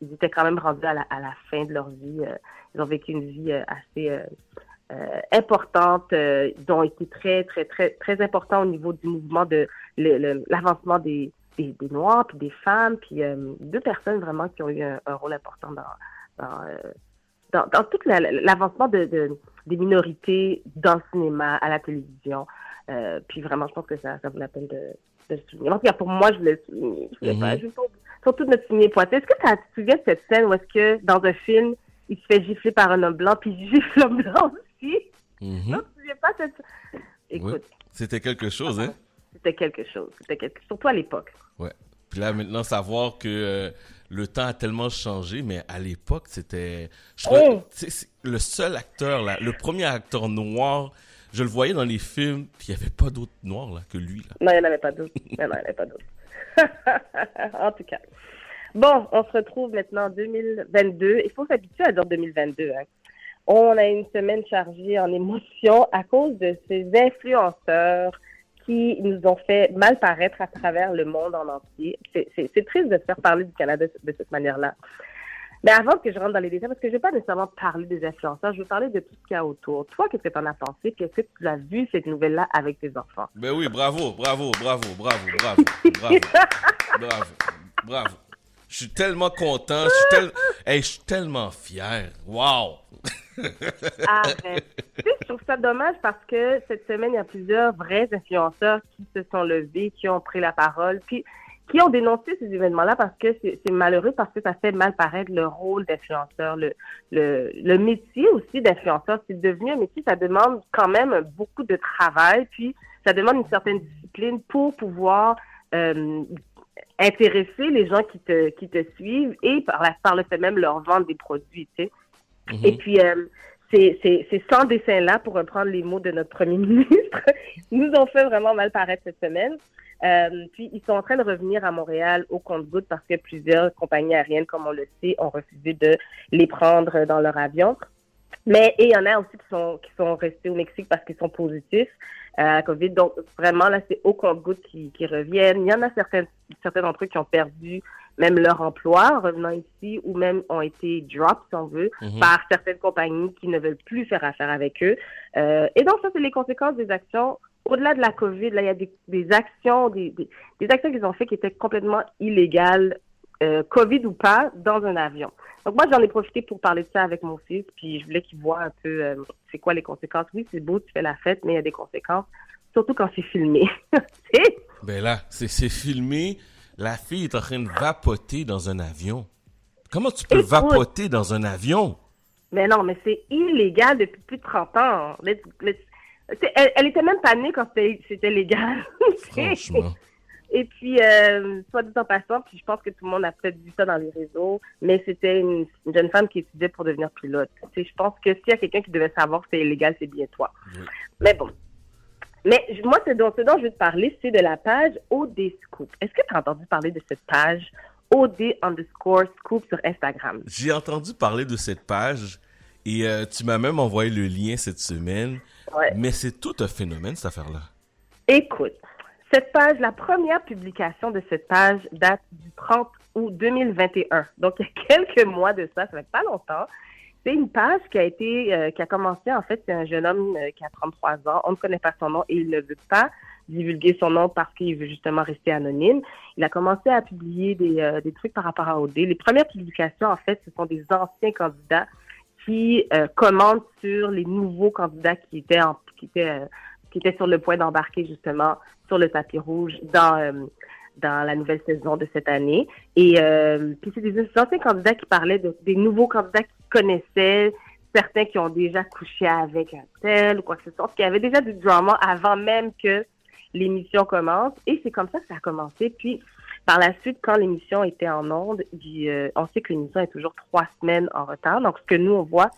ils- étaient quand même rendus à la, à la fin de leur vie. euh, ils ont vécu une vie euh, assez euh, importante, ils ont été très, très, très, très importants au niveau du mouvement de l'avancement des, des, des Noirs, puis des femmes, puis deux personnes vraiment qui ont eu un, rôle important dans, dans, dans, dans tout la- l'avancement de, de- des minorités dans le cinéma, à la télévision. Euh, puis vraiment, je pense que ça, ça vaut la peine de, souligner. En tout cas, pour moi, je voulais le souligner. Je voulais pas- Mhm. je voulais pas- Surtout notre pointé. Est-ce que tu te souviens de cette scène où est-ce que dans un film, il se fait gifler par un homme blanc, puis il gifle l'homme blanc aussi? Mhm. Non, tu te souviens pas de cette Écoute. C'était quelque chose, hein? c'était quelque chose. C'était quelque... Surtout à l'époque. Ouais. Puis là, maintenant, savoir que euh, le temps a tellement changé, mais à l'époque, c'était. Je trouvais- Oh! le seul acteur, là, le premier acteur noir, je le voyais dans les films, puis il n'y avait pas d'autre noir là, que lui. Là. Non, il n'y en avait pas d'autres. Non, il n'y en pas d'autres. en tout cas. Bon, on se retrouve maintenant en 2022. Il faut s'habituer à dire 2022. Hein. On a une semaine chargée en émotions à cause de ces influenceurs qui nous ont fait mal paraître à travers le monde en entier. C'est- triste de faire parler du Canada de cette manière-là. Mais avant que je rentre dans les détails, parce que je ne vais pas nécessairement parler des influenceurs, je veux parler de tout ce qu'il y a autour. Toi, qu'est-ce que tu en as pensé? Puis est-ce que tu as vu cette nouvelle-là avec tes enfants? Ben oui, bravo, bravo, bravo, bravo, bravo, bravo, bravo, bravo. Je suis tellement content, je suis, tel- hey, je suis tellement fier. Wow! Arrête. Tu sais, je trouve ça dommage parce que cette semaine, il y a plusieurs vrais influenceurs qui se sont levés, qui ont pris la parole, puis qui ont dénoncé ces événements-là parce que c'est malheureux, parce que ça fait mal paraître le rôle d'influenceur, le, le, le métier aussi d'influenceur. C'est devenu un métier, ça demande quand même beaucoup de travail, puis ça demande une certaine discipline pour pouvoir euh, intéresser les gens qui te, qui te suivent et par, la, par le fait même leur vendre des produits, tu sais. Mhm. Et puis, euh, ces, ces, ces 100 dessins-là, pour reprendre les mots de notre premier ministre, nous ont fait vraiment mal paraître cette semaine. Euh, puis, ils sont en train de revenir à Montréal au compte-gouttes parce que plusieurs compagnies aériennes, comme on le sait, ont refusé de les prendre dans leur avion. Mais il y en a aussi qui sont qui sont restés au Mexique parce qu'ils sont positifs euh, à la COVID. Donc vraiment là, c'est au compte-gouttes qui, reviennent. Il y en a certains d'entre eux qui ont perdu même leur emploi en revenant ici ou même ont été drop, si on veut, Mhm. par certaines compagnies qui ne veulent plus faire affaire avec eux. Euh, et donc ça, c'est les conséquences des actions. Au-delà de la COVID, là, il y a des, des actions, des, des, des actions qu'ils ont fait qui étaient complètement illégales, euh, COVID ou pas, dans un avion. Donc moi, j'en ai profité pour parler de ça avec mon fils, puis je voulais qu'il voit un peu euh, c'est quoi les conséquences. Oui, c'est beau, tu fais la fête, mais il y a des conséquences, surtout quand c'est filmé. Ben là, c'est filmé. La fille est en train de vapoter dans un avion. Comment tu peux Écoute. vapoter dans un avion? mais non, mais c'est illégal depuis plus de 30 ans. Elle, elle était même pas née quand c'était légal. Franchement. Et puis, euh, soit dit en passant, puis je pense que tout le monde a peut-être vu ça dans les réseaux, mais c'était une, une jeune femme qui étudiait pour devenir pilote. Je pense que s'il y a quelqu'un qui devait savoir que c'est illégal, c'est bien toi. Mais bon. Mais moi, ce dont, ce dont je veux te parler, c'est de la page OD Scoop. Est-ce que tu as entendu parler de cette page OD underscore Scoop sur Instagram? J'ai entendu parler de cette page et euh, tu m'as même envoyé le lien cette semaine. Ouais. Mais c'est tout un phénomène, cette affaire-là. Écoute, cette page, la première publication de cette page date du 30 août 2021. Donc, il y a quelques mois de ça, ça fait pas longtemps. C'est une page qui a été, euh, qui a commencé, en fait, c'est un jeune homme euh, qui a 33 ans. On ne connaît pas son nom et il ne veut pas divulguer son nom parce qu'il veut justement rester anonyme. Il a commencé à publier des, euh, des trucs par rapport à OD. Les premières publications, en fait, ce sont des anciens candidats qui euh, commentent sur les nouveaux candidats qui étaient en, qui étaient, euh, qui étaient sur le point d'embarquer justement sur le tapis rouge dans euh, dans la nouvelle saison de cette année. Et euh, puis c'est des anciens candidats qui parlaient de, des nouveaux candidats qu'ils connaissaient, certains qui ont déjà couché avec un tel ou quoi que ce soit, qui avaient déjà du drama avant même que l'émission commence. Et c'est comme ça que ça a commencé. Puis par la suite, quand l'émission était en onde, euh, on sait que l'émission est toujours trois semaines en retard. Donc, ce que nous, on voit,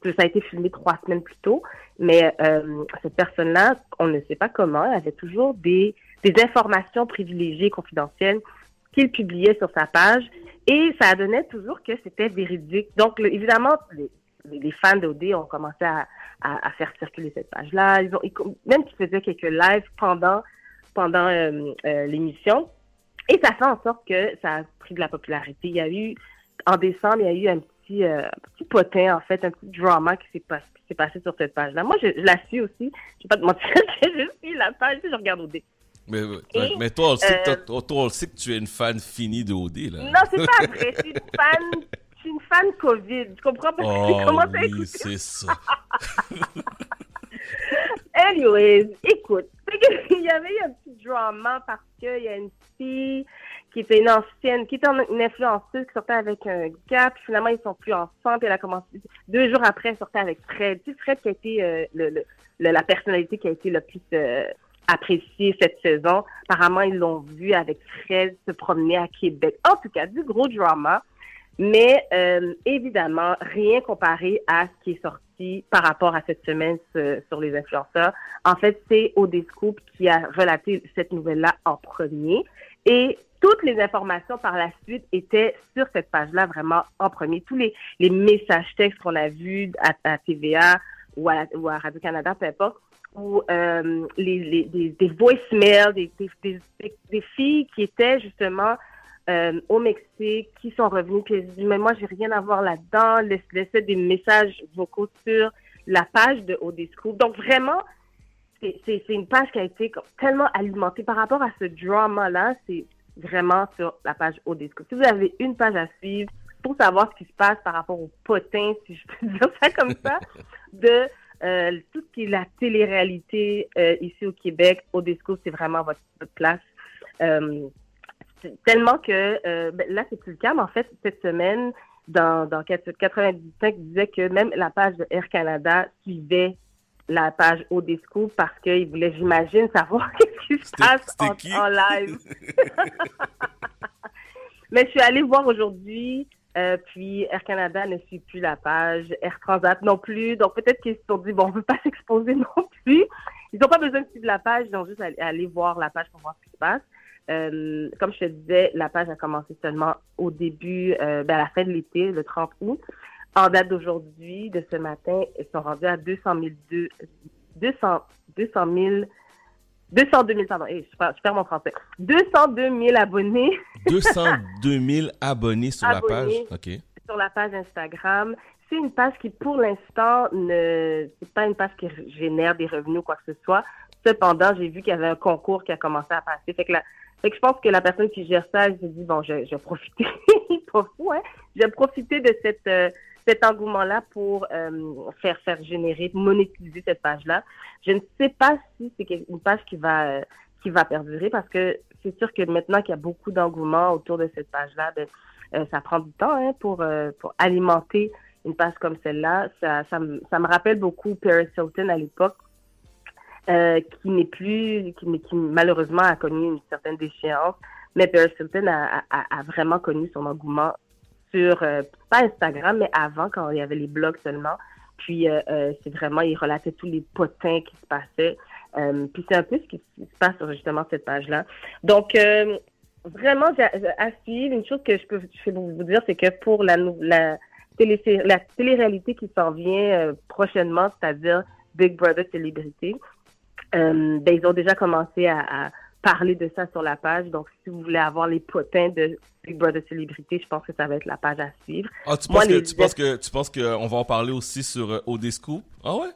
que ça a été filmé trois semaines plus tôt. Mais euh, cette personne-là, on ne sait pas comment, elle avait toujours des, des informations privilégiées, confidentielles, qu'il publiait sur sa page. Et ça donnait toujours que c'était véridique. Donc, évidemment, les, fans d'OD ont commencé à, faire circuler cette page-là. Ils ont, même qu'ils faisaient quelques lives pendant, pendant euh, euh, l'émission. Et ça fait en sorte que ça a pris de la popularité. Il y a eu, en décembre, il y a eu un petit, euh, petit potin, en fait, un petit drama qui s'est passé, passé sur cette page-là. Moi, je, la suis aussi. Je vais pas te mentir je suis la page, je regarde OD. Mais, Et, mais toi, on le sait que euh, toi- toi, que tu es une fan finie de OD, là. Non, c'est pas vrai. Je suis une fan, je suis une fan COVID. Tu comprends? Parce que j'ai Oh commencé à oui, écouter c'est ça. Anyways, écoute, il y avait un petit drama parce qu'il y a une fille qui était une ancienne, qui était une influenceuse qui sortait avec un gars, puis finalement ils sont plus ensemble, puis elle a commencé, deux jours après, elle sortait avec Fred. Tu sais, Fred qui a été euh, le- le- la personnalité qui a été le plus euh, appréciée cette saison. Apparemment, ils l'ont vu avec Fred se promener à Québec. En tout cas, du gros drama. Mais euh, évidemment, rien comparé à ce qui est sorti par rapport à cette semaine sur, les influenceurs. En fait, c'est Odescoop qui a relaté cette nouvelle-là en premier. Et toutes les informations par la suite étaient sur cette page-là vraiment en premier. Tous les, les messages textes qu'on a vus à, à TVA ou à, ou à Radio-Canada, peu importe, ou euh, les, les, des, des voicemails, des, filles qui étaient justement euh, au Mexique, qui sont revenues, puis elles se disent, mais moi, j'ai rien à voir là-dedans, laissaient des messages vocaux sur la page de Odescoop. Donc, vraiment, c'est une page qui a été tellement alimentée par rapport à ce drama-là. C'est vraiment sur la page Odescoop. Si vous avez une page à suivre, pour savoir ce qui se passe par rapport aux potins, si je peux dire ça comme ça, de euh, tout ce qui est la télé-réalité euh, ici au Québec. Odesco, c'est vraiment votre, votre place. Euh, tellement que ben, là, c'est plus le cas, mais en fait, cette semaine, dans, dans 95, il disait que même la page de Air Canada suivait la page Odesco parce qu'il voulait, j'imagine, savoir qu'est-ce qui se passe en, en live. Mais je suis allée voir aujourd'hui, euh, puis Air Canada ne suit plus la page, Air Transat non plus. Donc peut-être qu'ils se sont dit, bon, on ne veut pas s'exposer non plus. Ils n'ont pas besoin de suivre la page, ils ont juste à aller- voir la page pour voir ce qui se passe. Euh, comme je te disais, la page a commencé seulement au début, euh, ben, à la fin de l'été, le 30 août. En date d'aujourd'hui, de ce matin, ils sont rendus à 200 000, deux- 200, 200 000, 202 000, pardon, hey, je, perds, je perds mon français. 202 000 abonnés 202 000 abonnés sur la page. OK. sur la page Instagram. C'est une page qui, pour l'instant, ne, c'est pas une page qui génère des revenus ou quoi que ce soit. Cependant, j'ai vu qu'il y avait un concours qui a commencé à passer. Fait que, la, fait que je pense que la personne qui gère ça, elle s'est dit, bon, je, je vais profiter, pas fou, hein, je vais profiter de cette, euh, cet engouement-là pour euh, faire, faire générer, monétiser cette page-là. Je ne sais pas si c'est une page qui va, euh, qui va perdurer parce que c'est sûr que maintenant qu'il y a beaucoup d'engouement autour de cette page-là, ben, euh, ça prend du temps hein, pour, pour alimenter une page comme celle-là. Ça, ça, me, ça me rappelle beaucoup Paris Hilton à l'époque, qui n'est plus, qui, qui malheureusement a connu une certaine déchéance. Mais Paris Hilton a, a vraiment connu son engouement sur, euh, pas Instagram, mais avant, quand il y avait les blogs seulement. Puis, euh, euh, c'est vraiment, il relatait tous les potins qui se passaient. Euh, puis, c'est un peu ce qui se passe sur justement cette page-là. Donc, vraiment, à suivre, une chose que je peux, je vous dire, c'est que pour la, la, télé, la télé-réalité qui s'en vient prochainement, c'est-à-dire Big Brother Célébrité, ben, ils ont déjà commencé à parler de ça sur la page. Donc, si vous voulez avoir les potins de Big Brother Célébrité, je pense que ça va être la page à suivre. Ah, tu Moi, penses, que, tu penses que tu penses qu'on va en parler aussi sur euh, Odescoop? Ah ouais?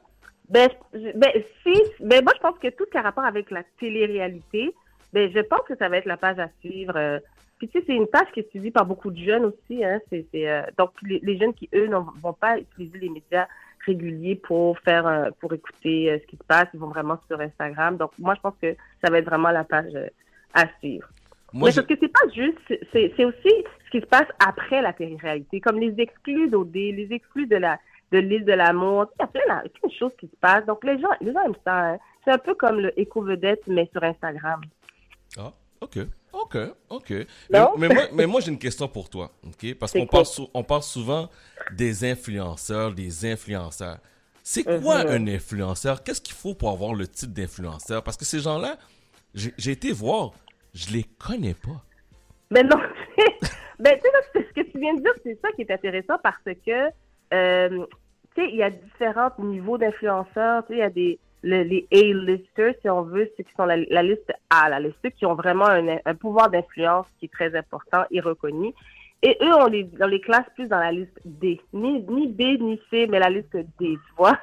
Ben, je- ben, si, ben, moi, je pense que tout ce qui a rapport avec la télé-réalité, ben, je pense que ça va être la page à suivre. euh. Puis, tu sais, c'est une page qui est suivie par beaucoup de jeunes aussi, hein. C'est, euh, donc, les, les jeunes qui, eux, ne vont pas utiliser les médias réguliers pour faire, euh, pour écouter euh, ce qui se passe. Ils vont vraiment sur Instagram. Donc, moi, je pense que ça va être vraiment la page euh, à suivre. Moi, Mais je- parce que c'est pas juste, c'est c'est aussi ce qui se passe après la télé-réalité, comme les exclus d'OD, les exclus de la de l'île de l'amour. Il y a plein, de- plein de choses qui se passent. Donc les gens, les gens aiment ça. hein. C'est un peu comme le éco-vedette, mais sur Instagram. Ah, ok, ok, ok. Mais, moi, mais moi j'ai une question pour toi, ok? Parce qu'on parle, sou- on parle souvent des influenceurs, des influenceurs. C'est quoi Mhm. un influenceur? Qu'est-ce qu'il faut pour avoir le titre d'influenceur? Parce que ces gens-là, j'ai été voir, je les connais pas. Mais non, ben, tu sais, ce que tu viens de dire, c'est ça qui est intéressant parce que, euh, tu sais, il y a différents niveaux d'influenceurs. Tu sais, il y a des, le- les A-listers, si on veut, ceux qui sont la, la liste A, la liste ceux qui ont vraiment un, un pouvoir d'influence qui est très important et reconnu. Et eux, on les, on les classe plus dans la liste D. Ni, ni B, ni C, mais la liste D, tu vois.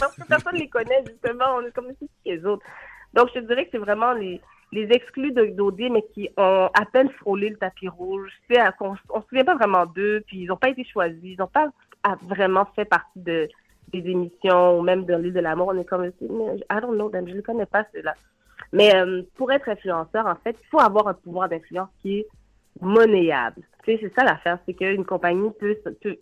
Parce que personne ne les connaît, justement. On est comme si les autres. Donc, je te dirais que c'est vraiment les, les exclus de- d'OD, mais qui ont à peine frôlé le tapis rouge. On ne se souvient pas vraiment d'eux, puis ils n'ont pas été choisis. Ils n'ont pas vraiment fait partie de, des émissions ou même de l'île de l'amour. On est comme, I don't know je ne connais pas, ceux-là. Mais euh, pour être influenceur, en fait, il faut avoir un pouvoir d'influence qui est monnayable. Tu sais, c'est ça l'affaire, c'est qu'une compagnie peut, peut,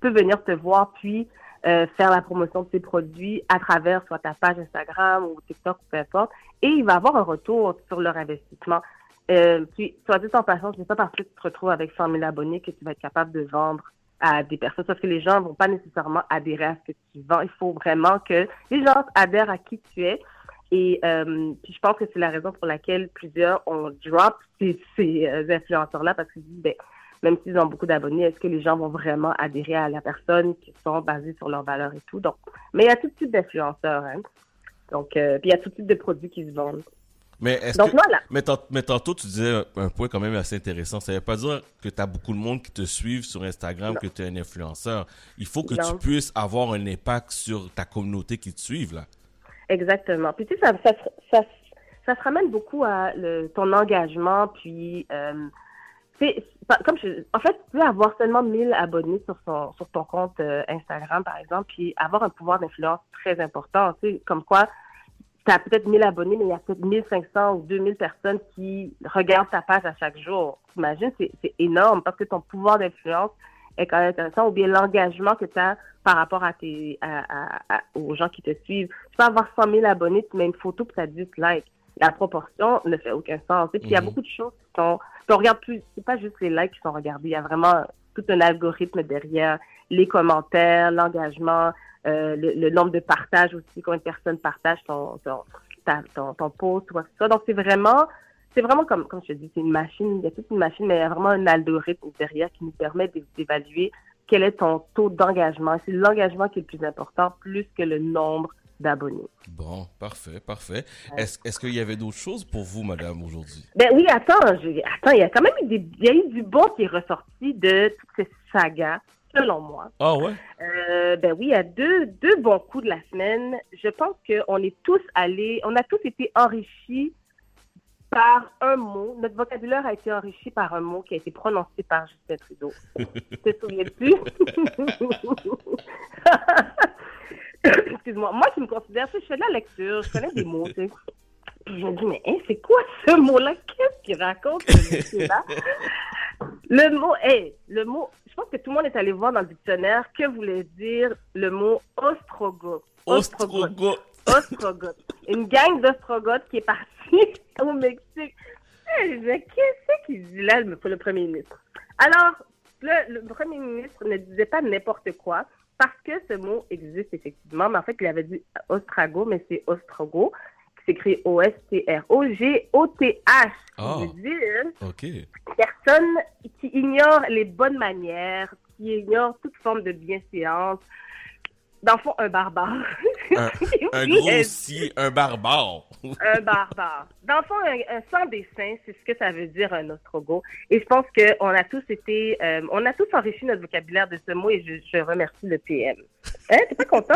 peut venir te voir, puis euh, faire la promotion de ses produits à travers soit ta page Instagram ou TikTok ou peu importe, et il va avoir un retour sur leur investissement. Euh, puis, soit dit en passant, ce n'est pas parce que tu te retrouves avec 100 000 abonnés que tu vas être capable de vendre à des personnes, parce que les gens vont pas nécessairement adhérer à ce que tu vends. Il faut vraiment que les gens adhèrent à qui tu es. Et euh, puis je pense que c'est la raison pour laquelle plusieurs ont drop ces, euh, influenceurs-là, parce qu'ils se disent, ben, même s'ils ont beaucoup d'abonnés, est-ce que les gens vont vraiment adhérer à la personne qui sont basés sur leurs valeurs et tout? Donc, mais il y a tout type d'influenceurs, hein. Donc, euh, puis il y a tout type de produits qui se vendent. Mais est-ce Donc, que. voilà. Mais, tant- mais tantôt, tu disais un, un point quand même assez intéressant. Ça veut pas dire que tu as beaucoup de monde qui te suivent sur Instagram, Non. que tu es un influenceur. Il faut que Non. tu puisses avoir un impact sur ta communauté qui te suivent, là. Exactement. Puis tu sais, ça, ça, se- ça, se- ça se ramène beaucoup à le, ton engagement, puis euh, comme je, en fait, tu peux avoir seulement 1000 abonnés sur son, sur ton compte euh, Instagram, par exemple, puis avoir un pouvoir d'influence très important. Tu sais, comme quoi, tu as peut-être 1000 abonnés, mais il y a peut-être 1500 ou 2000 personnes qui regardent ta page à chaque jour. T'imagines, c'est, c'est énorme parce que ton pouvoir d'influence est quand même intéressant, ou bien l'engagement que tu as par rapport à tes, à, à- à- aux gens qui te suivent. Tu peux avoir 100 000 abonnés, tu mets une photo, puis tu as 10 likes. La proportion ne fait aucun sens. Et puis, il y a Mhm. beaucoup de choses qui sont... puis on regarde plus, c'est pas juste les likes qui sont regardés, il y a vraiment tout un algorithme derrière, les commentaires, l'engagement, euh, le, le nombre de partages aussi, combien de personnes partagent ton, ton, ta- ton, ton post, ou quoi que ce soit. Donc, c'est vraiment, c'est vraiment comme, comme je te dis, c'est une machine, il y a toute une machine, mais il y a vraiment un algorithme derrière qui nous permet d'é- d'évaluer quel est ton taux d'engagement. C'est l'engagement qui est le plus important, plus que le nombre d'abonnés. Bon, parfait, parfait. Est-ce est-ce qu'il y avait d'autres choses pour vous, madame, aujourd'hui? Ben oui, attends, je- attends, il y a quand même eu, des, il y a eu du bon qui est ressorti de toutes ces sagas, selon moi. Ah ouais? Euh, ben oui, il y a deux, deux bons coups de la semaine. Je pense qu'on est tous allés, on a tous été enrichis par un mot. Notre vocabulaire a été enrichi par un mot qui a été prononcé par Justin Trudeau. Te souviens-tu? Excuse-moi. Moi, qui me considère, tu je fais de la lecture, je connais des mots, tu sais. Puis je me dis, mais hein, c'est quoi ce mot-là? Qu'est-ce qu'il raconte, ce monsieur-là? Le mot, hey, le mot, je pense que tout le monde est allé voir dans le dictionnaire que voulait dire le mot ostrogoth. Ostrogoth. Ostrogoth. Une gang d'ostrogoths qui est partie au Mexique. Je disais, qu'est-ce qu'il dit là, le, le premier ministre? Alors, le, le premier ministre ne disait pas n'importe quoi parce que ce mot existe effectivement, mais en fait, il avait dit ostrago, mais c'est ostrogo, s'écrit O-S-T-R-O-G-O-T-H. Ah. Dire, personne qui ignore les bonnes manières, qui ignore toute forme de bienséance. Dans le fond, un barbare. Un, un grossier, un barbare. un barbare. Dans le fond, un, un sans dessin, c'est ce que ça veut dire un ostrogo. Et je pense qu'on a tous été, euh, on a tous enrichi notre vocabulaire de ce mot et je, je remercie le PM. Hein, t'es pas content?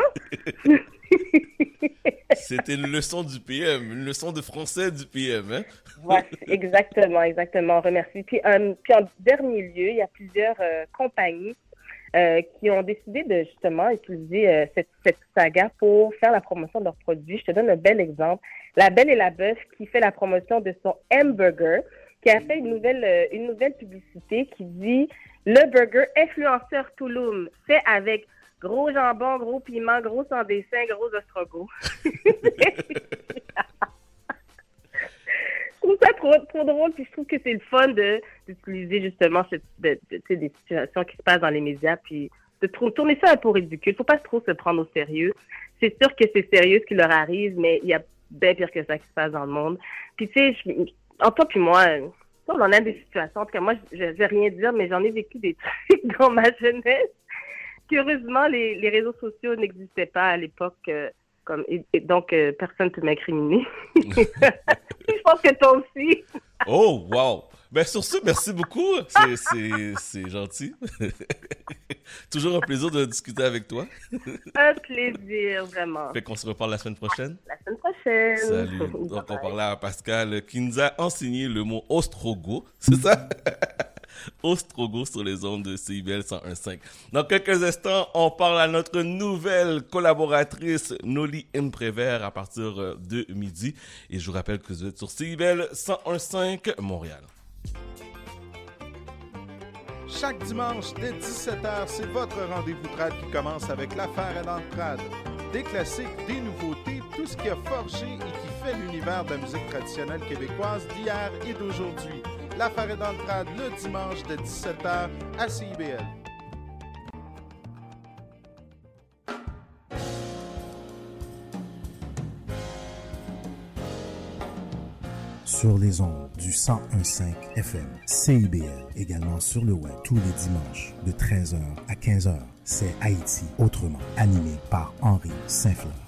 C'était une leçon du PM, une leçon de français du PM, hein? Ouais, exactement, exactement. On remercie. Puis, euh, puis en dernier lieu, il y a plusieurs euh, compagnies euh, qui ont décidé de justement utiliser euh, cette, cette saga pour faire la promotion de leurs produits. Je te donne un bel exemple. La Belle et la Bœuf qui fait la promotion de son hamburger, qui a fait une nouvelle, euh, une nouvelle publicité qui dit le burger influenceur Touloum, fait avec gros jambon, gros piment, gros sans dessin, gros ostrogo. trouve ça trop, trop drôle, puis je trouve que c'est le fun d'utiliser justement cette, de- des situations qui se passent dans les médias, puis de tourner ça un peu ridicule. Faut pas trop se prendre au sérieux. C'est sûr que c'est sérieux ce qui leur arrive, mais il y a bien pire que ça qui se passe dans le monde. Puis tu sais, je- en toi puis moi, euh, on en a des situations. En tout cas, moi, je je vais rien dire, mais j'en ai vécu des trucs dans ma jeunesse. Heureusement, les, les réseaux sociaux n'existaient pas à l'époque. euh, comme, et, et donc, euh, personne ne peut m'incriminer. je pense que toi aussi. Oh, wow! Ben, sur ce, merci beaucoup. C'est- C'est c'est gentil. Toujours un plaisir de discuter avec toi. Un plaisir, vraiment. Fait qu'on se reparle la semaine prochaine. La semaine prochaine. Salut. Donc, on parlait à Pascal qui nous a enseigné le mot ostrogo. C'est ça? Ostrogo sur les ondes de CIBL 101.5. Dans quelques instants, on parle à notre nouvelle collaboratrice Noli Imprévert à partir euh, de midi. Et je vous rappelle que vous êtes sur CIBL 101.5 Montréal. Chaque dimanche dès 17h, c'est votre rendez-vous trad qui commence avec l'affaire à l'entrade. Des classiques, des nouveautés, tout ce qui a forgé et qui fait l'univers de la musique traditionnelle québécoise d'hier et d'aujourd'hui. L'affaire est dans le le dimanche de 17h à CIBL. Sur les ondes du 1015 FM, CIBL, également sur le web tous les dimanches de 13h à 15h. C'est Haïti autrement, animé par Henri Saint-Fleur.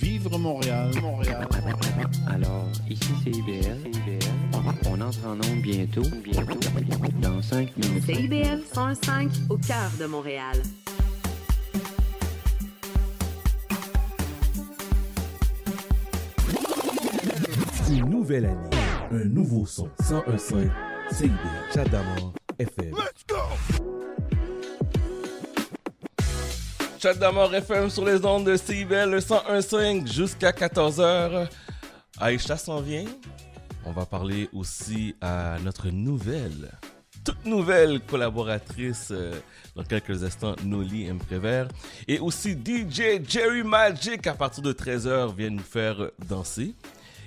Vivre Montréal, Montréal. Alors, ici c'est IBL. On entre en onde bientôt, bientôt, dans 5 minutes. CIBL 105 au cœur de Montréal. Une nouvelle année, un nouveau son. 101.5 CIB, Chat d'amour, FM. Let's go! Chat d'amour FM sur les ondes de CIBL, le 101.5 jusqu'à 14h. Aïcha s'en vient. On va parler aussi à notre nouvelle, toute nouvelle collaboratrice euh, dans quelques instants, Noli M. Prévert. Et aussi DJ Jerry Magic à partir de 13h vient nous faire danser.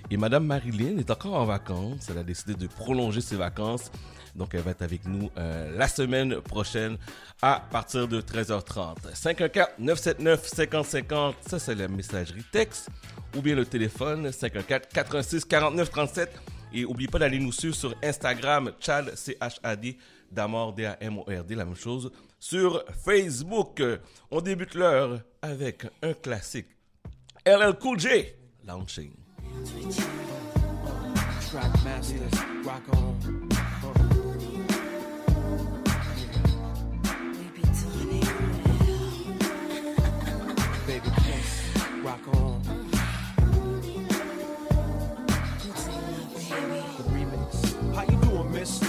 Et Madame Marilyn est encore en vacances. Elle a décidé de prolonger ses vacances. Donc, elle va être avec nous euh, la semaine prochaine à partir de 13h30. 514-979-5050, ça c'est la messagerie texte. Ou bien le téléphone 514-86-49-37. Et n'oubliez pas d'aller nous suivre sur Instagram, Chad, C-H-A-D, Damord, D-A-M-O-R-D, la même chose. Sur Facebook, on débute l'heure avec un classique. LL Cool J, Launching. Rock on.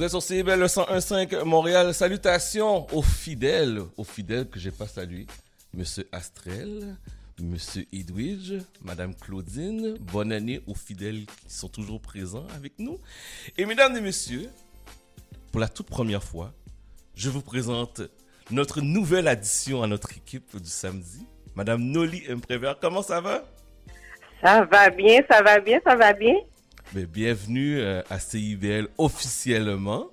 Vous êtes sur le 101.5 Montréal. Salutations aux fidèles, aux fidèles que j'ai pas salués. Monsieur Astrel, Monsieur Edwidge, Madame Claudine. Bonne année aux fidèles qui sont toujours présents avec nous. Et mesdames et messieurs, pour la toute première fois, je vous présente notre nouvelle addition à notre équipe du samedi. Madame Noli Imprévert, comment ça va? Ça va bien, ça va bien, ça va bien. Mais bienvenue euh, à CIBL officiellement.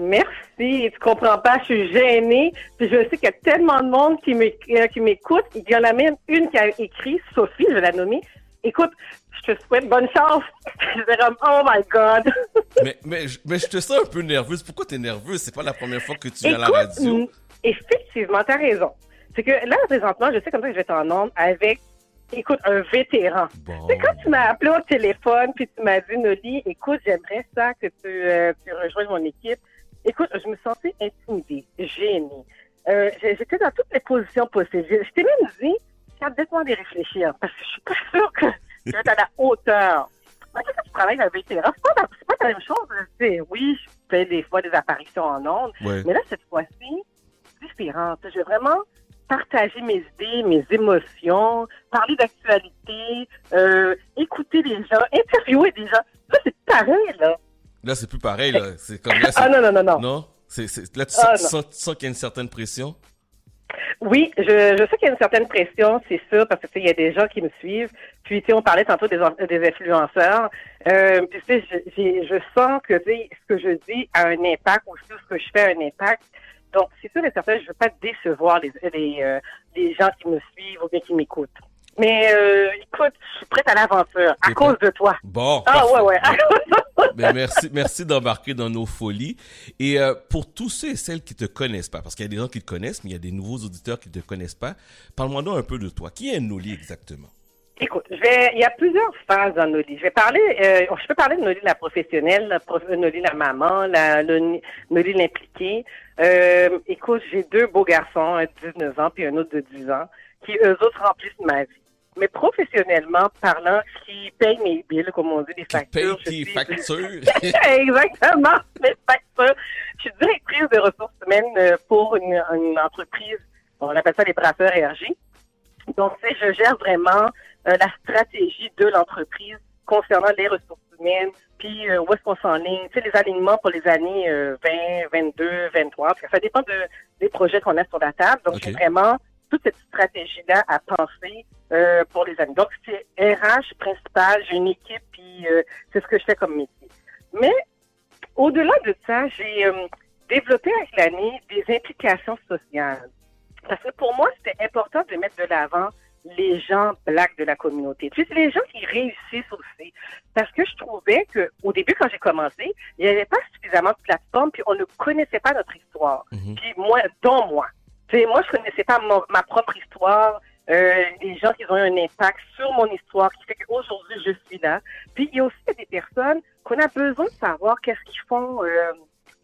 Merci. Tu comprends pas, je suis gênée. Puis je sais qu'il y a tellement de monde qui euh, qui m'écoute. Il y en a même une qui a écrit, Sophie, je vais la nommer. Écoute, je te souhaite bonne chance. Je vais oh my God. mais, mais, je- mais je te sens un peu nerveuse. Pourquoi tu es nerveuse? C'est pas la première fois que tu viens à la radio. effectivement, tu as raison. C'est que là, présentement, je sais comme ça que je vais t'en nombre avec, écoute, un vétéran. C'est quand tu m'as appelé au téléphone, puis tu m'as dit, Noli, écoute, j'aimerais ça que tu, euh, tu rejoignes mon équipe. Écoute, je me sentais intimidée, gênée. Euh, j'ai- J'étais dans toutes les positions possibles. Je t'ai même dit, laisse-moi les réfléchir, parce que je suis pas sûre que je vais être à la hauteur. Quand tu travailles avec un vétéran, c'est pas, pas la même chose. Tu sais, oui, je fais des fois des apparitions en ondes, Ouais. mais là, cette fois-ci, différente. Je vais vraiment partager mes idées, mes émotions, parler d'actualité, euh, écouter les gens, interviewer des gens. Là, c'est pareil, là. Là, c'est plus pareil. Là. C'est comme là, c'est- Ah non, non, non, non. Non? Là, tu Ah, sens, tu sens- qu'il y a une certaine pression? Oui, je, je sais qu'il y a une certaine pression, c'est sûr, parce que tu sais, il y a des gens qui me suivent. Puis, tu sais, on parlait tantôt des, des influenceurs. Euh, puis, tu sais, je, je sens que tu sais, ce que je dis a un impact aussi, ce que je fais a un impact. Donc, c'est sûr et certain, je veux pas décevoir les, les, euh, les gens qui me suivent ou bien qui m'écoutent. Mais euh, écoute, je suis prête à l'aventure à cause de toi. Bon. Ah parfait. ouais, ouais. Ben, merci, merci d'embarquer dans nos folies. Et euh, pour tous ceux et celles qui te connaissent pas, parce qu'il y a des gens qui te connaissent, mais il y a des nouveaux auditeurs qui te connaissent pas, parle-moi donc un peu de toi. Qui est Noli exactement? Écoute, je vais, il y a plusieurs phases dans Noli. Je vais parler, euh, je peux parler de Noli la professionnelle, la prof- Noli la maman, la, Noli l'impliquée. Euh, écoute, j'ai deux beaux garçons, un de 19 ans puis un autre de 10 ans, qui eux autres remplissent ma vie. Mais professionnellement parlant, qui payent mes billes, comme on dit, les factures. Paye tes je suis- factures. Exactement, mes factures. Je suis directrice de ressources humaines euh, pour une, une entreprise, on appelle ça les brasseurs RG. Donc, tu sais, je gère vraiment euh, la stratégie de l'entreprise concernant les ressources humaines, puis euh, où est-ce qu'on s'enligne, tu sais, les alignements pour les années euh, 20, 22, 23, parce que ça dépend de, des projets qu'on a sur la table. Donc, Ok. j'ai vraiment toute cette stratégie-là à penser euh, pour les années. Donc, c'est RH principal, j'ai une équipe, puis euh, c'est ce que je fais comme métier. Mais au-delà de ça, j'ai développé avec l'année des implications sociales. Parce que pour moi, c'était important de mettre de l'avant les gens blacks de la communauté. Puis c'est les gens qui réussissent aussi. Parce que je trouvais que au début, quand j'ai commencé, il n'y avait pas suffisamment de plateformes, puis on ne connaissait pas notre histoire. Puis moi, dont moi. Moi, je connaissais pas ma propre histoire, euh, les gens qui ont eu un impact sur mon histoire, qui fait qu'aujourd'hui, je suis là. Puis il y a aussi des personnes qu'on a besoin de savoir qu'est-ce qu'ils font euh,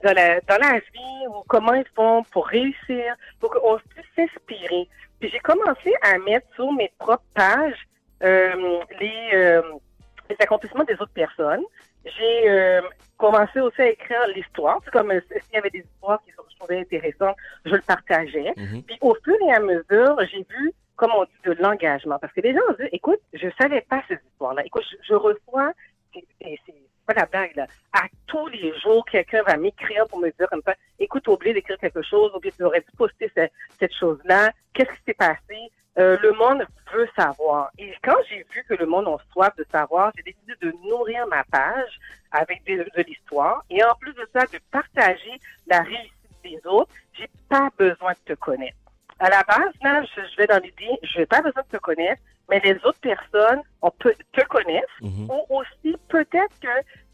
dans, la, dans la vie ou comment ils font pour réussir, pour qu'on puisse s'inspirer. Puis j'ai commencé à mettre sur mes propres pages euh, les, euh, les accomplissements des autres personnes. J'ai euh, commencé aussi à écrire l'histoire. C'est comme s'il y avait des histoires qui sont- je trouvais intéressantes, je le partageais. Puis au fur et à mesure, j'ai vu, comme on dit, de l'engagement. Parce que les gens ont dit, écoute, je savais pas ces histoires-là. Écoute, je, je reçois, c'est pas la blague, là. À tous les jours, quelqu'un va m'écrire pour me dire comme ça, écoute, oublié d'écrire quelque chose, ou bien tu aurais dû poster ce- cette chose-là. Qu'est-ce qui s'est passé? Euh, le monde veut savoir. Et quand j'ai vu que le monde a soif de savoir, j'ai décidé de nourrir ma page avec des- de l'histoire. Et en plus de ça, de partager la réussite des autres. J'ai pas besoin de te connaître. À la base, là, je, je vais dans l'idée, je n'ai pas besoin de te connaître, mais les autres personnes, on peut te connaissent, ou aussi peut-être que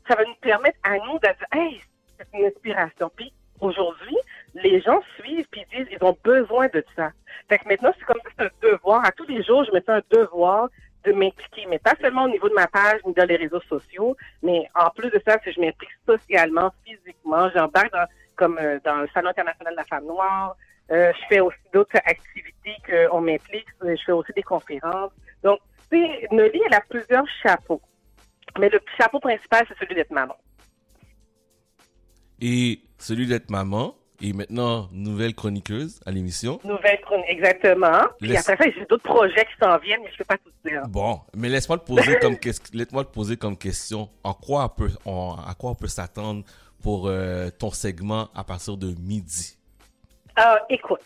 ça va nous permettre à nous de dire, hey, c'est une inspiration. Puis aujourd'hui, les gens suivent puis disent, ils ont besoin de ça. Fait que maintenant, c'est comme ça, c'est un devoir. À tous les jours, je me fais un devoir de m'impliquer, mais pas seulement au niveau de ma page ni dans les réseaux sociaux, mais en plus de ça, que je m'implique socialement, physiquement, j'embarque dans, comme euh, dans le Salon international de la femme noire, euh, je fais aussi d'autres activités qu'on m'implique, je fais aussi des conférences. Donc, tu sais, Noli, elle a plusieurs chapeaux. Mais le chapeau principal, c'est celui d'être maman. et celui d'être maman, et maintenant nouvelle chroniqueuse à l'émission. Nouvelle chronique, exactement. Puis Laisse- après ça, j'ai d'autres projets qui s'en viennent, mais je peux pas tout dire. Bon, mais laisse-moi te poser comme laisse-moi te poser comme question. En quoi on peut, on- à quoi on peut s'attendre pour euh, ton segment à partir de midi? Euh, écoute,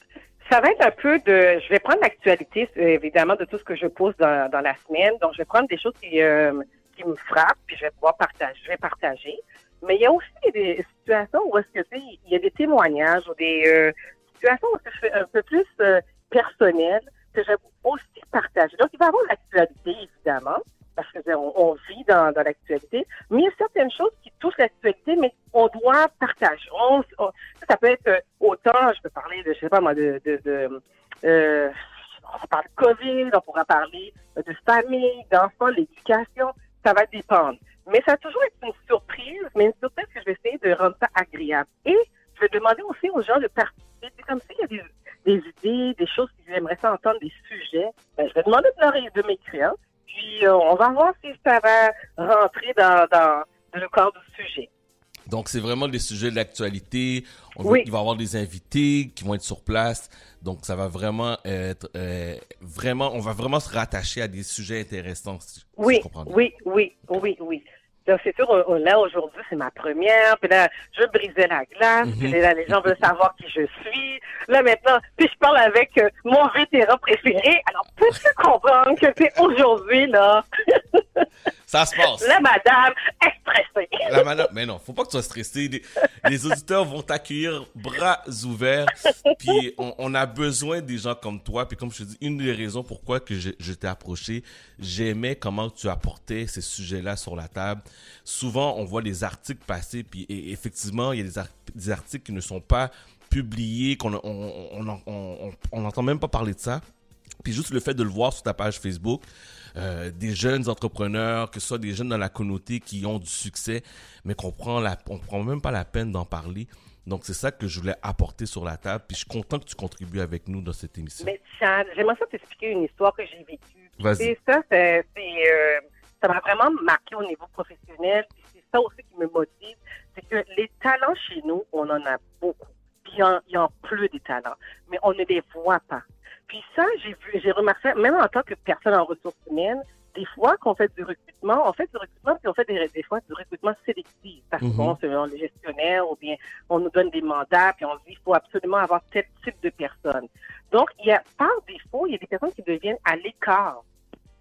ça va être un peu de. Je vais prendre l'actualité, évidemment, de tout ce que je pose dans, la semaine. Donc, je vais prendre des choses qui, euh, qui me frappent, puis je vais pouvoir partager. Je vais partager. Mais il y a aussi des situations où est-ce que il y a des témoignages ou des euh, situations où fais un peu plus euh, personnel que je vais aussi partager. Donc, il va y avoir l'actualité, évidemment, parce que on, vit dans, dans l'actualité, mais il y a certaines choses qui touchent l'actualité, mais on doit partager. Ça peut être euh, autant, je peux parler de, je sais pas moi, de, de, euh, on va parler de COVID, on pourra parler de famille, d'enfants, l'éducation, ça va dépendre. Mais ça va toujours être une surprise, mais une surprise que je vais essayer de rendre ça agréable. Et je vais demander aussi aux gens de participer. C'est comme s'il y a des, idées, des choses qu'ils aimeraient ça entendre, des sujets. Ben, je vais demander de, de m'écrire. Puis euh, on va voir si ça va rentrer dans, le corps du sujet. Donc, c'est vraiment des sujets de l'actualité. On veut- Oui. Il va y avoir des invités qui vont être sur place. Donc, ça va vraiment être, euh, vraiment, on va vraiment se rattacher à des sujets intéressants. si- Oui, oui, oui, oui, oui. Donc, c'est sûr, euh, là, aujourd'hui, c'est ma première. Puis là, je brisais la glace. Mhm. Puis là, les gens veulent savoir qui je suis. Là, maintenant, puis je parle avec euh, mon vétéran préféré. Alors, peux-tu comprendre que c'est aujourd'hui, là, Ça se passe. la madame est stressée. La madame, mais non, faut pas que tu sois stressé. Les, les auditeurs vont t'accueillir bras ouverts. Puis on, on a besoin des gens comme toi. Puis comme je te dis, une des raisons pourquoi que je, je t'ai approché, j'aimais comment tu apportais ces sujets-là sur la table. Souvent, on voit des articles passer, puis et- effectivement, il y a des, ar- des articles qui ne sont pas publiés, qu'on on, n'entend même pas parler de ça. Puis juste le fait de le voir sur ta page Facebook, euh, des jeunes entrepreneurs, que ce soit des jeunes dans la communauté qui ont du succès, mais qu'on prend la, on prend même pas la peine d'en parler. Donc c'est ça que je voulais apporter sur la table. Puis je suis content que tu contribues avec nous dans cette émission. Mais Chad, j'aimerais ça t'expliquer une histoire que j'ai vécue. Vas-y. c'est ça, c'est, c'est, euh, ça m'a vraiment marqué au niveau professionnel. C'est ça aussi qui me motive. C'est que les talents chez nous, on en a beaucoup. Puis il y en, il y en pleut des talents, mais on ne les voit pas. Puis ça, j'ai vu, j'ai remarqué, même en tant que personne en ressources humaines, des fois qu'on fait du recrutement, on fait du recrutement, puis on fait des, des fois du recrutement sélectif. Parce Mhm. qu'on selon les gestionnaires, ou bien on nous donne des mandats, puis on dit il faut absolument avoir tel type de personnes. Donc, il y a, par défaut, il y a des personnes qui deviennent à l'écart.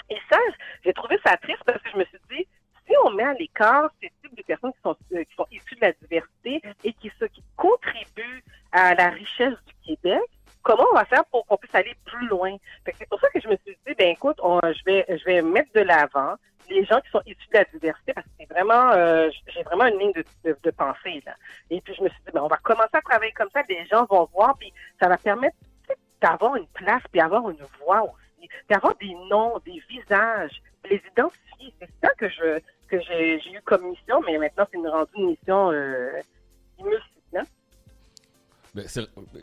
Et ça, j'ai trouvé ça triste parce que je me suis dit, si on met à l'écart ces types de personnes qui sont, euh, qui issues de la diversité et qui, qui contribuent à la richesse du Québec, comment on va faire pour qu'on puisse aller plus loin? C'est pour ça que je me suis dit, ben écoute, je, vais, je vais mettre de l'avant les gens qui sont issus de la diversité parce que c'est vraiment, euh, j'ai vraiment une ligne de, de, pensée. Là. Et puis je me suis dit, ben, on va commencer à travailler comme ça, les gens vont voir, puis ça va permettre d'avoir une place, puis avoir une voix aussi, d'avoir des noms, des visages, les identifier. C'est ça que je que j'ai eu comme mission, mais maintenant c'est une rendue une mission euh. Ben,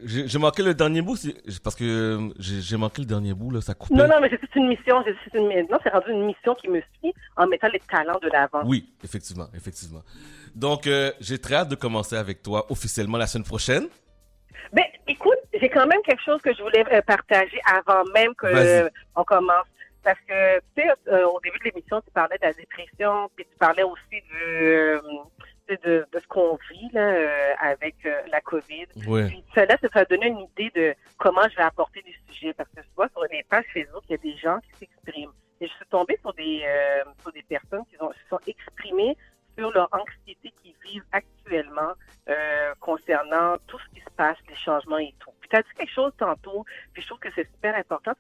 j'ai manqué le dernier bout parce que euh, j'ai manqué le dernier bout là, ça coupait. Non, non, mais c'est une mission. une- non, c'est rendu une mission qui me suit en mettant les talents de l'avant. Oui, effectivement, effectivement. Donc euh, j'ai très hâte de commencer avec toi officiellement la semaine prochaine. Ben, écoute, j'ai quand même quelque chose que je voulais euh, partager avant même que euh, on commence. Parce que, tu sais, euh, au début de l'émission, tu parlais de la dépression, puis tu parlais aussi du, euh, de, de ce qu'on vit là, avec la COVID. Ouais. Puis cela, ça va donner une idée de comment je vais apporter des sujets. Parce que tu vois, sur les pages Facebook, il y a des gens qui s'expriment. Et je suis tombée sur des, sur des personnes qui ont- se sont exprimées sur leur anxiété qu'ils vivent actuellement euh, concernant tout ce qui se passe, les changements et tout. Puis tu as dit quelque chose tantôt, puis je trouve que c'est super important,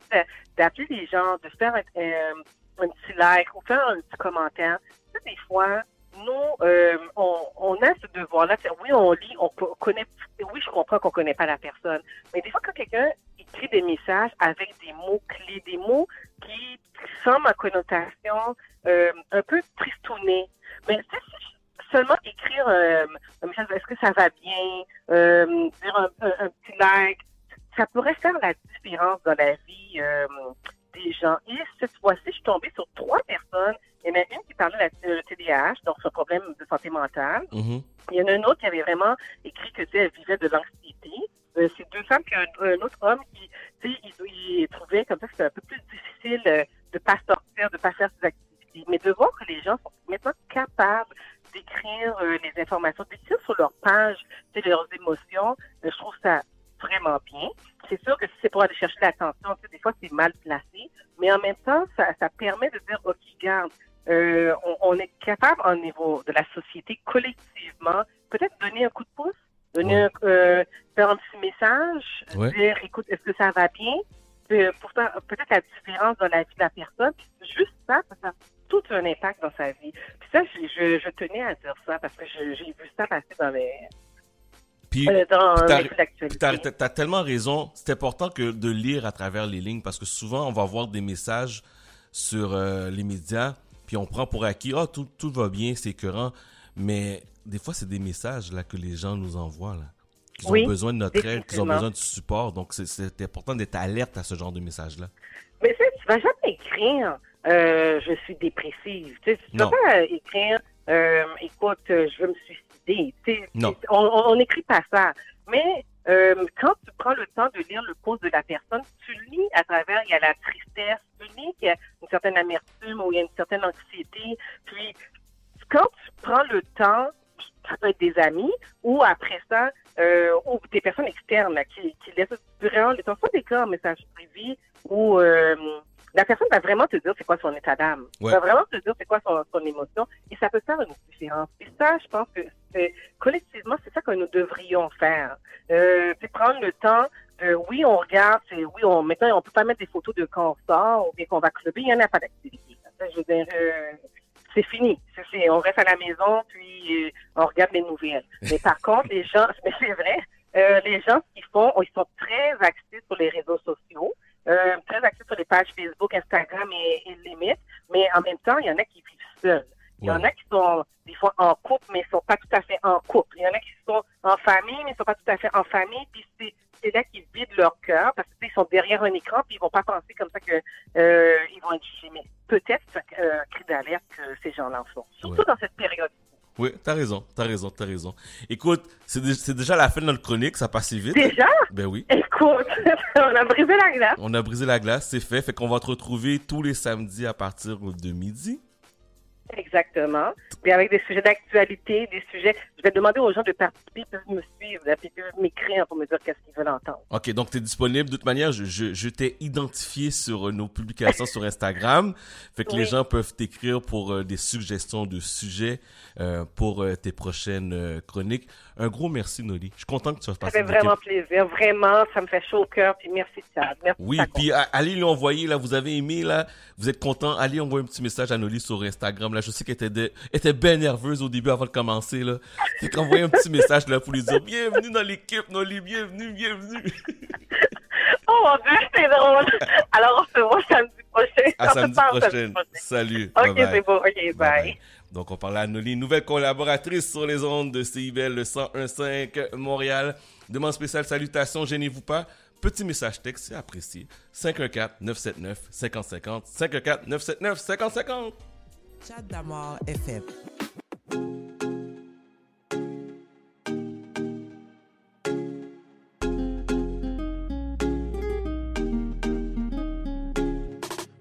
d'appeler les gens, de faire un, euh, un petit like ou faire un petit commentaire. Tu sais, des fois, nous, euh, on, on a ce devoir-là. Oui, on lit, on co- connaît, oui, je comprends qu'on connaît pas la personne, mais des fois, quand quelqu'un écrit des messages avec des mots clés, des mots qui semblent à connotation euh, un peu tristounée, mais seulement écrire euh, un message, est-ce que ça va bien, euh, dire un, un- un petit like, ça pourrait faire la différence dans la vie euh, des gens. Et cette fois-ci, je suis tombée sur trois personnes. Il y en a une qui parlé de la- TDAH, donc c'est un problème de santé mentale. Mhm. Il y en a une autre qui avait vraiment écrit que tu sais, elle vivait de l'anxiété. Euh, c'est deux femmes puis un, un autre homme qui, tu sais, il, il trouvait comme ça que c'était un peu plus difficile euh, de pas sortir, de pas faire ses activités. Mais de voir que les gens sont maintenant capables d'écrire euh, les informations, d'écrire sur leur page, tu sais, leurs émotions, euh, je trouve ça vraiment bien. C'est sûr que si c'est pour aller chercher l'attention, tu sais, des fois c'est mal placé, mais en même temps, ça, ça permet de dire, OK, garde, euh, on, on est capable au niveau de la société collectivement, peut-être donner un coup de pouce, donner un, euh, faire un petit message, Ouais. dire, écoute, est-ce que ça va bien? Euh, pourtant, peut-être la différence dans la vie de la personne, juste ça, ça a tout un impact dans sa vie. Puis ça, je, je, je tenais à dire ça parce que j'ai vu ça passer dans les, Puis, t'as- t'as tellement raison. C'est important que de lire à travers les lignes parce que souvent on va voir des messages sur euh, les médias, puis on prend pour acquis, ah tout, tout va bien, c'est écœurant. Mais des fois, c'est des messages là que les gens nous envoient là, Oui, ont besoin de notre aide, qu'ils ont besoin de support. Donc c'est, important d'être alerte à ce genre de messages là. Mais tu sais, tu vas jamais écrire euh, je suis dépressive. Tu sais, tu vas pas euh, écrire euh, écoute, je veux me suicider. On- n'écrit pas ça. Mais euh, quand tu prends le temps de lire le post de la personne, tu lis à travers, il y a la tristesse, tu lis qu'il y a une certaine amertume ou il y a une certaine anxiété. Puis, quand tu prends le temps, ça peut être des amis, ou après ça, euh, ou des personnes externes là, qui, qui laissent vraiment le temps, soit des cas en message privé, où euh, la personne va vraiment te dire c'est quoi son état d'âme. Ouais. Va vraiment te dire c'est quoi son, son émotion, et ça peut faire une différence. Et ça, je pense que c'est- collectivement, c'est ça que nous devrions faire. Euh, puis prendre le temps de, oui, on regarde, oui, on, maintenant, on peut pas mettre des photos de quand on sort, ou bien qu'on va clubber, il n'y en a pas d'activité. Je veux dire, euh, c'est fini. C'est- c'est- on reste à la maison, puis euh, on regarde les nouvelles. Mais par contre, les gens, mais c'est vrai, euh, les gens, qu'ils font, ils sont très axés sur les réseaux sociaux, euh, très axés sur les pages Facebook, Instagram et, et limite, mais en même temps, il y en a qui vivent seuls. Il y en a qui sont des fois en couple, mais ils sont pas tout à fait en couple. Il y en a qui sont en famille, mais ils sont pas tout à fait en famille. Puis c'est, c'est là qu'ils vident leur cœur parce qu'ils sont derrière un écran, puis ils vont pas penser comme ça que euh, ils vont être. Mais peut-être c'est un cri d'alerte que ces gens-là en font. Surtout Ouais. dans cette période. Oui, t'as raison, t'as raison, t'as raison. Écoute, c'est, dé- c'est déjà la fin de notre chronique, ça passe si vite. Déjà? Ben oui. Écoute, on a brisé la glace. On a brisé la glace, c'est fait. Fait qu'on va te retrouver tous les samedis à partir de midi. Exactement. Puis avec des sujets d'actualité, des sujets. Je vais demander aux gens de participer, ils peuvent me suivre, puis peuvent m'écrire pour me dire qu'est-ce qu'ils veulent entendre. Ok, donc tu es disponible. De toute manière, je, je, je t'ai identifié sur euh, nos publications sur Instagram. Fait que les gens peuvent t'écrire pour euh, des suggestions de sujets euh, pour euh, tes prochaines chroniques. Un gros merci, Noli. Je suis content que tu fasses Ça partie fait de vraiment plaisir. Vraiment, ça me fait chaud au cœur. Puis merci, Chad. Merci. Oui, de puis a- allez lui envoyer, là, vous avez aimé, là, vous êtes content, allez envoyer un petit message à Noli sur Instagram, là, je sais qu'elle était, de- était bien nerveuse au début avant de commencer, là. Fait qu'envoyez un petit message, là, pour lui dire, bienvenue dans l'équipe, Noli, bienvenue, bienvenue. Oh mon Dieu, c'est drôle. Alors, on se voit samedi prochain. À samedi parle prochain. Salut. Ok, c'est beau. Ok, bye. Donc, on parlait à Noli, nouvelle collaboratrice sur les ondes de CIBL, le 101.5 Montréal. Demande spéciale, salutations, gênez-vous pas. Petit message texte, c'est apprécié. 514-979-5050. 514-979-5050. Chat d'amour FM.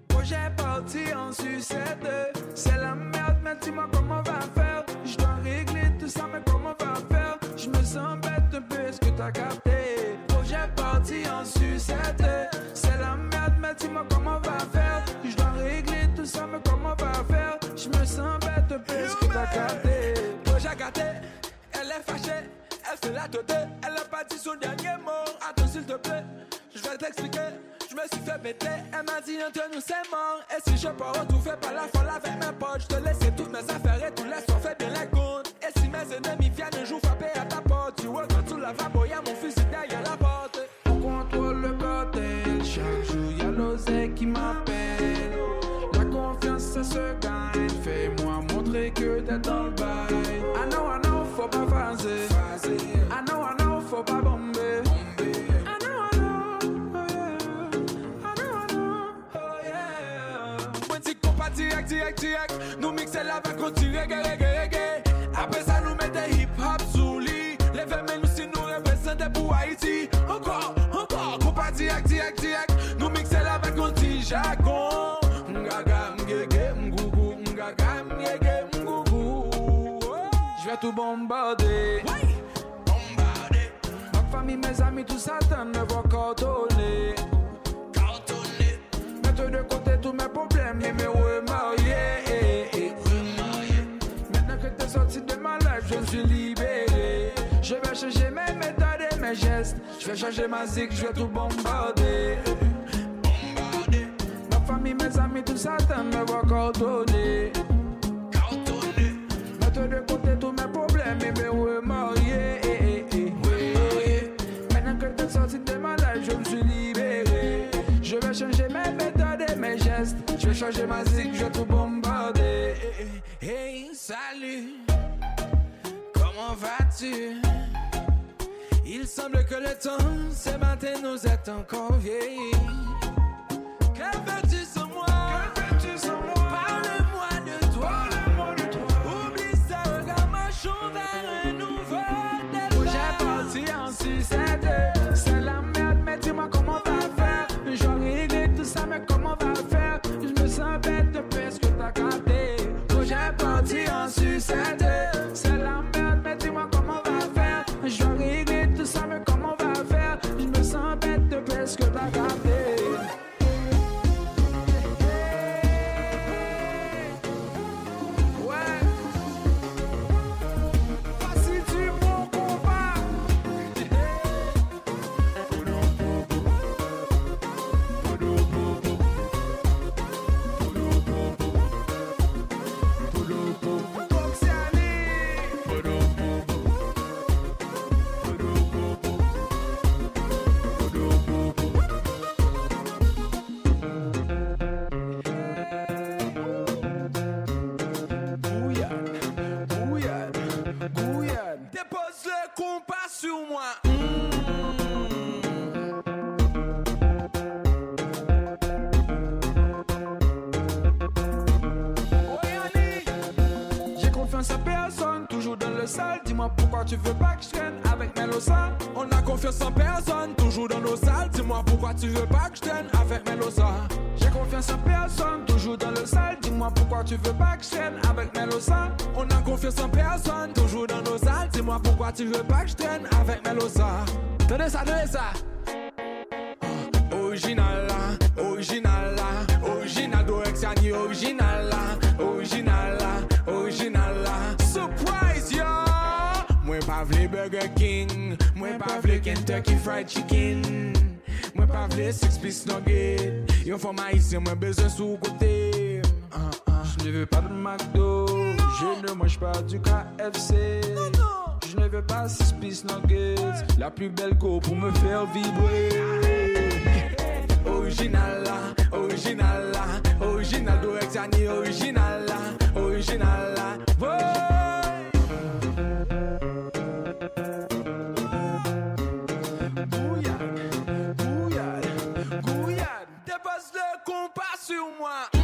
Projet parti en sucette, c'est la merde, mais dis-moi comment on va faire. Je dois régler tout ça, mais comment on va faire? Je me sens bête un peu, est-ce que t'as capté? Projet parti en sucette, c'est la merde, mais dis-moi comment on va faire. Je dois régler tout ça, mais comment on va faire? Elle est fâchée, elle fait la tête, elle a pas dit son dernier mot. Attends s'il te plaît, je vais t'expliquer. Je me suis fait péter, elle m'a dit entre nous c'est mort. Et si je tout fait par la folle avec mes potes, je te laisse toutes mes affaires et tout laisse on fait bien la compte. Et si mes ennemis viennent un jour frapper à ta porte, tu vois quand tu la vas boyer mon fusil derrière la porte. On contrôle le bordel, chaque jour y a l'oseille qui m'appelle. La confiance ça se gagne, fais-moi montrer que t'es dans le bail. I know, I know for pa faze I know, I know for pa bombe. I know, I know, oh yeah. I know, I know, oh yeah. Mwen ti kompa direk, direk, direk. Nou mikse la vek konti rege, rege, rege Apre sa nou mette hip hop sou li. Leve men nou si nou represente pou Haiti. Ankor, ankor, kompa direk, direk, direk. Nou mikse la vek konti jagon Tout bombarder. Bombarder. Ma famille, mes amis, tout ça, t'en me voit coordonner. Mettre de côté tous mes problèmes et me remarier. Maintenant que t'es sorti de ma life, je suis libéré. Je vais changer mes méthodes et mes gestes. Je vais changer ma zik, je vais tout bombarder. Ma famille, mes amis, tout ça, t'en me voit coordonner. Mettre de côté changer mes méthodes et mes gestes. Je vais changer ma zik, je vais tout bombarder. Hey, salut, comment vas-tu? Il semble que le temps, ce matin, nous est encore vieilli. Que fais-tu sans moi? Comment on va faire? Je me sens bête depuis ce que t'as capté. J'ai parti en sucette. Dis-moi pourquoi tu veux pas que je traîne avec Melosa. On a confiance en personne, toujours dans nos salles. Dis-moi pourquoi tu veux pas que je traîne avec Melosa. J'ai confiance en personne, toujours dans le sale. Dis-moi pourquoi tu veux pas que je traîne avec Melosa. On a confiance en personne, toujours dans nos salles. Dis-moi pourquoi tu veux pas que je traîne avec Melosa. Tenez ça, tenez ça. Original là, original là, original d'Orexiani, original? Burger King, moi pas vle Kentucky Fried Chicken. Moi pas vle Six Piece Nugget. Yon fò haïtien, moi besoin sous côté. Je ne veux pas de McDo, je ne mange pas du KFC. Je ne veux pas Six Piece Nuggets, la plus belle go pour me faire vibrer. Original là, original là, original d'Orexiani, original là, original là. Compas sur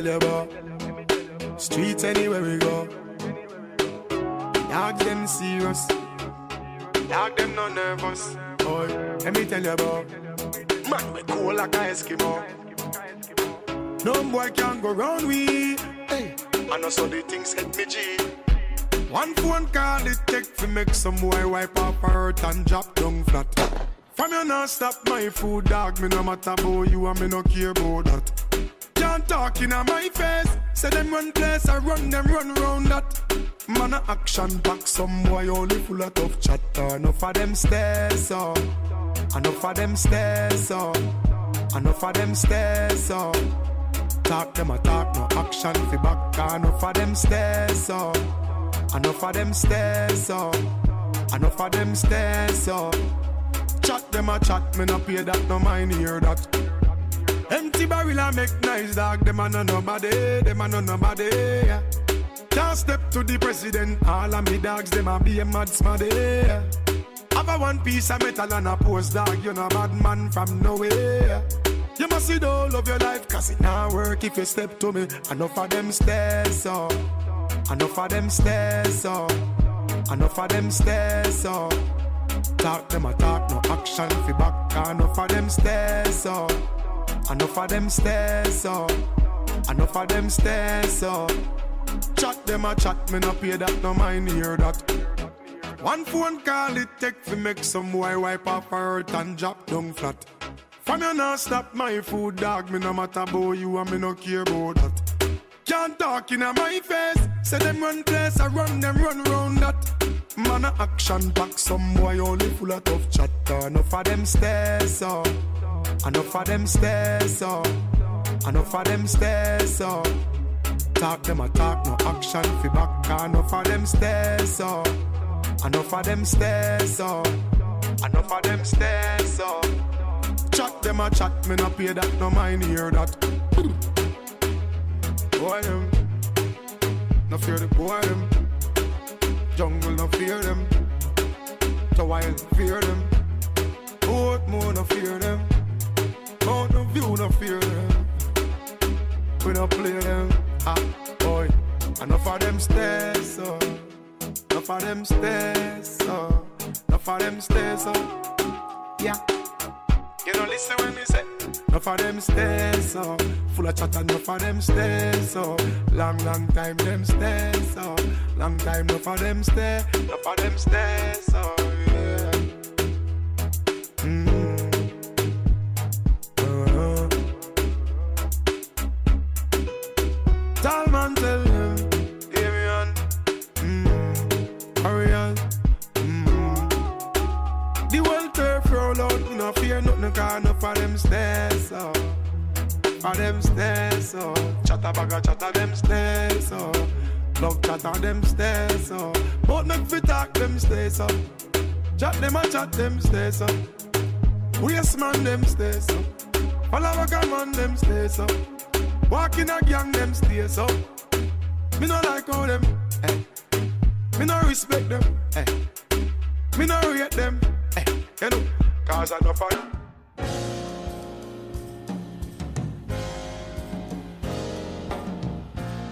tell you about streets anywhere we go. Dog them serious, dog them no nervous. Boy, let me tell you about man we cool like a Eskimo. No boy can go round we. Hey, I know so the things hit me G. One phone call it take to make some boy wipe up hurt and drop down flat. From you not stop my food, dog. Me no matter about you and me no care about that. Can't talk in my face. Say them run place, I run them run round that. Man a action back, some boy only full of tough chatter. Enough of them stairs, so Enough of them stairs up. Enough of them stairs up. Talk them a talk, no action fi back. Enough of them stairs up. Enough of them stairs up. Enough of them stairs up. Chat them a chat, me no pay that, no mind hear that. Empty barrel a make nice dog, them a no nobody, them a no nobody. Yeah. Can't step to the president, all of me dogs, them a be a mad smaddy. Yeah. Have a one piece of metal and a post dog, you know bad man from nowhere. You must see the whole of your life, cause it not work if you step to me. Enough of them stairs up, enough of them stairs up, enough of them stairs up. Talk them a talk, no action fi back. Enough of them stairs up, enough of them stairs up, enough of them stairs up. Chat them a chat, me no pay that, no mind hear that. One phone call it take fi make some boy wipe her hurt and drop down flat. From you not stop my food, dog. Me no matter about you and me no care about that. Can't talk in my face. Say them run place, I run them run round that. Man a action pack, some boy only full of tough chatter. Enough of them stairs up, enough of them stairs up, enough of them stairs up. Talk them a talk, no action fi back. Enough of them stairs up, enough of them stairs up, enough of them stairs up. Chat them a chat, me no pay that, no mind hear that. Boy them, no fear the boy them. Jungle no fear them, the wild fear them. Boat more no fear them, mountain view no fear them. We no play them, ah boy. Enough of them stairs, so enough of them stairs, so enough of them stairs, so yeah. You know, listen when me say. Enough of them stairs, so full of chat, enough of them stairs, so long, long time them stairs, so long time enough of them stairs, enough of them stairs, so yeah. Mm. Uh-huh. Man tell roll out, no fear nothing, cause enough of them stairs, so. For them stairs, so. Chatter bag chatter them stairs, so. Love chatter them stairs, so. But make fi talk them stairs, so. Chat them a chat them stairs, so. Waste man them stairs, so. Follow a man them stairs, so. Walk in a gang them stairs, so. Me no like how them, eh. Me no respect them, eh. Me no rate them, eh. You know, cause I no fun.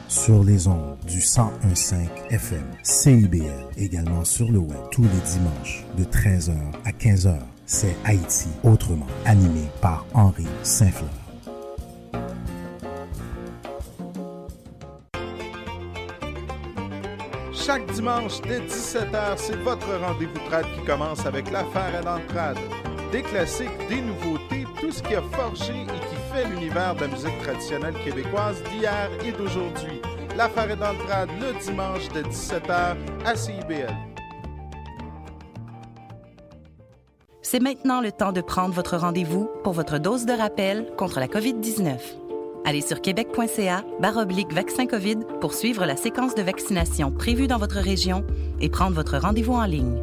Sur les ondes du 1015 FM, CIBL, également sur le web tous les dimanches de 13h à 15h. C'est Haïti autrement, animé par Henri Saint-Fleur. Chaque dimanche dès 17h, c'est votre rendez-vous trad qui commence avec l'affaire à l'entrade. Des classiques, des nouveautés, tout ce qui a forgé et qui fait l'univers de la musique traditionnelle québécoise d'hier et d'aujourd'hui. L'affaire est dans le trad le dimanche de 17h à CIBL. C'est maintenant le temps de prendre votre rendez-vous pour votre dose de rappel contre la COVID-19. Allez sur québec.ca baroblique vaccin COVID pour suivre la séquence de vaccination prévue dans votre région et prendre votre rendez-vous en ligne.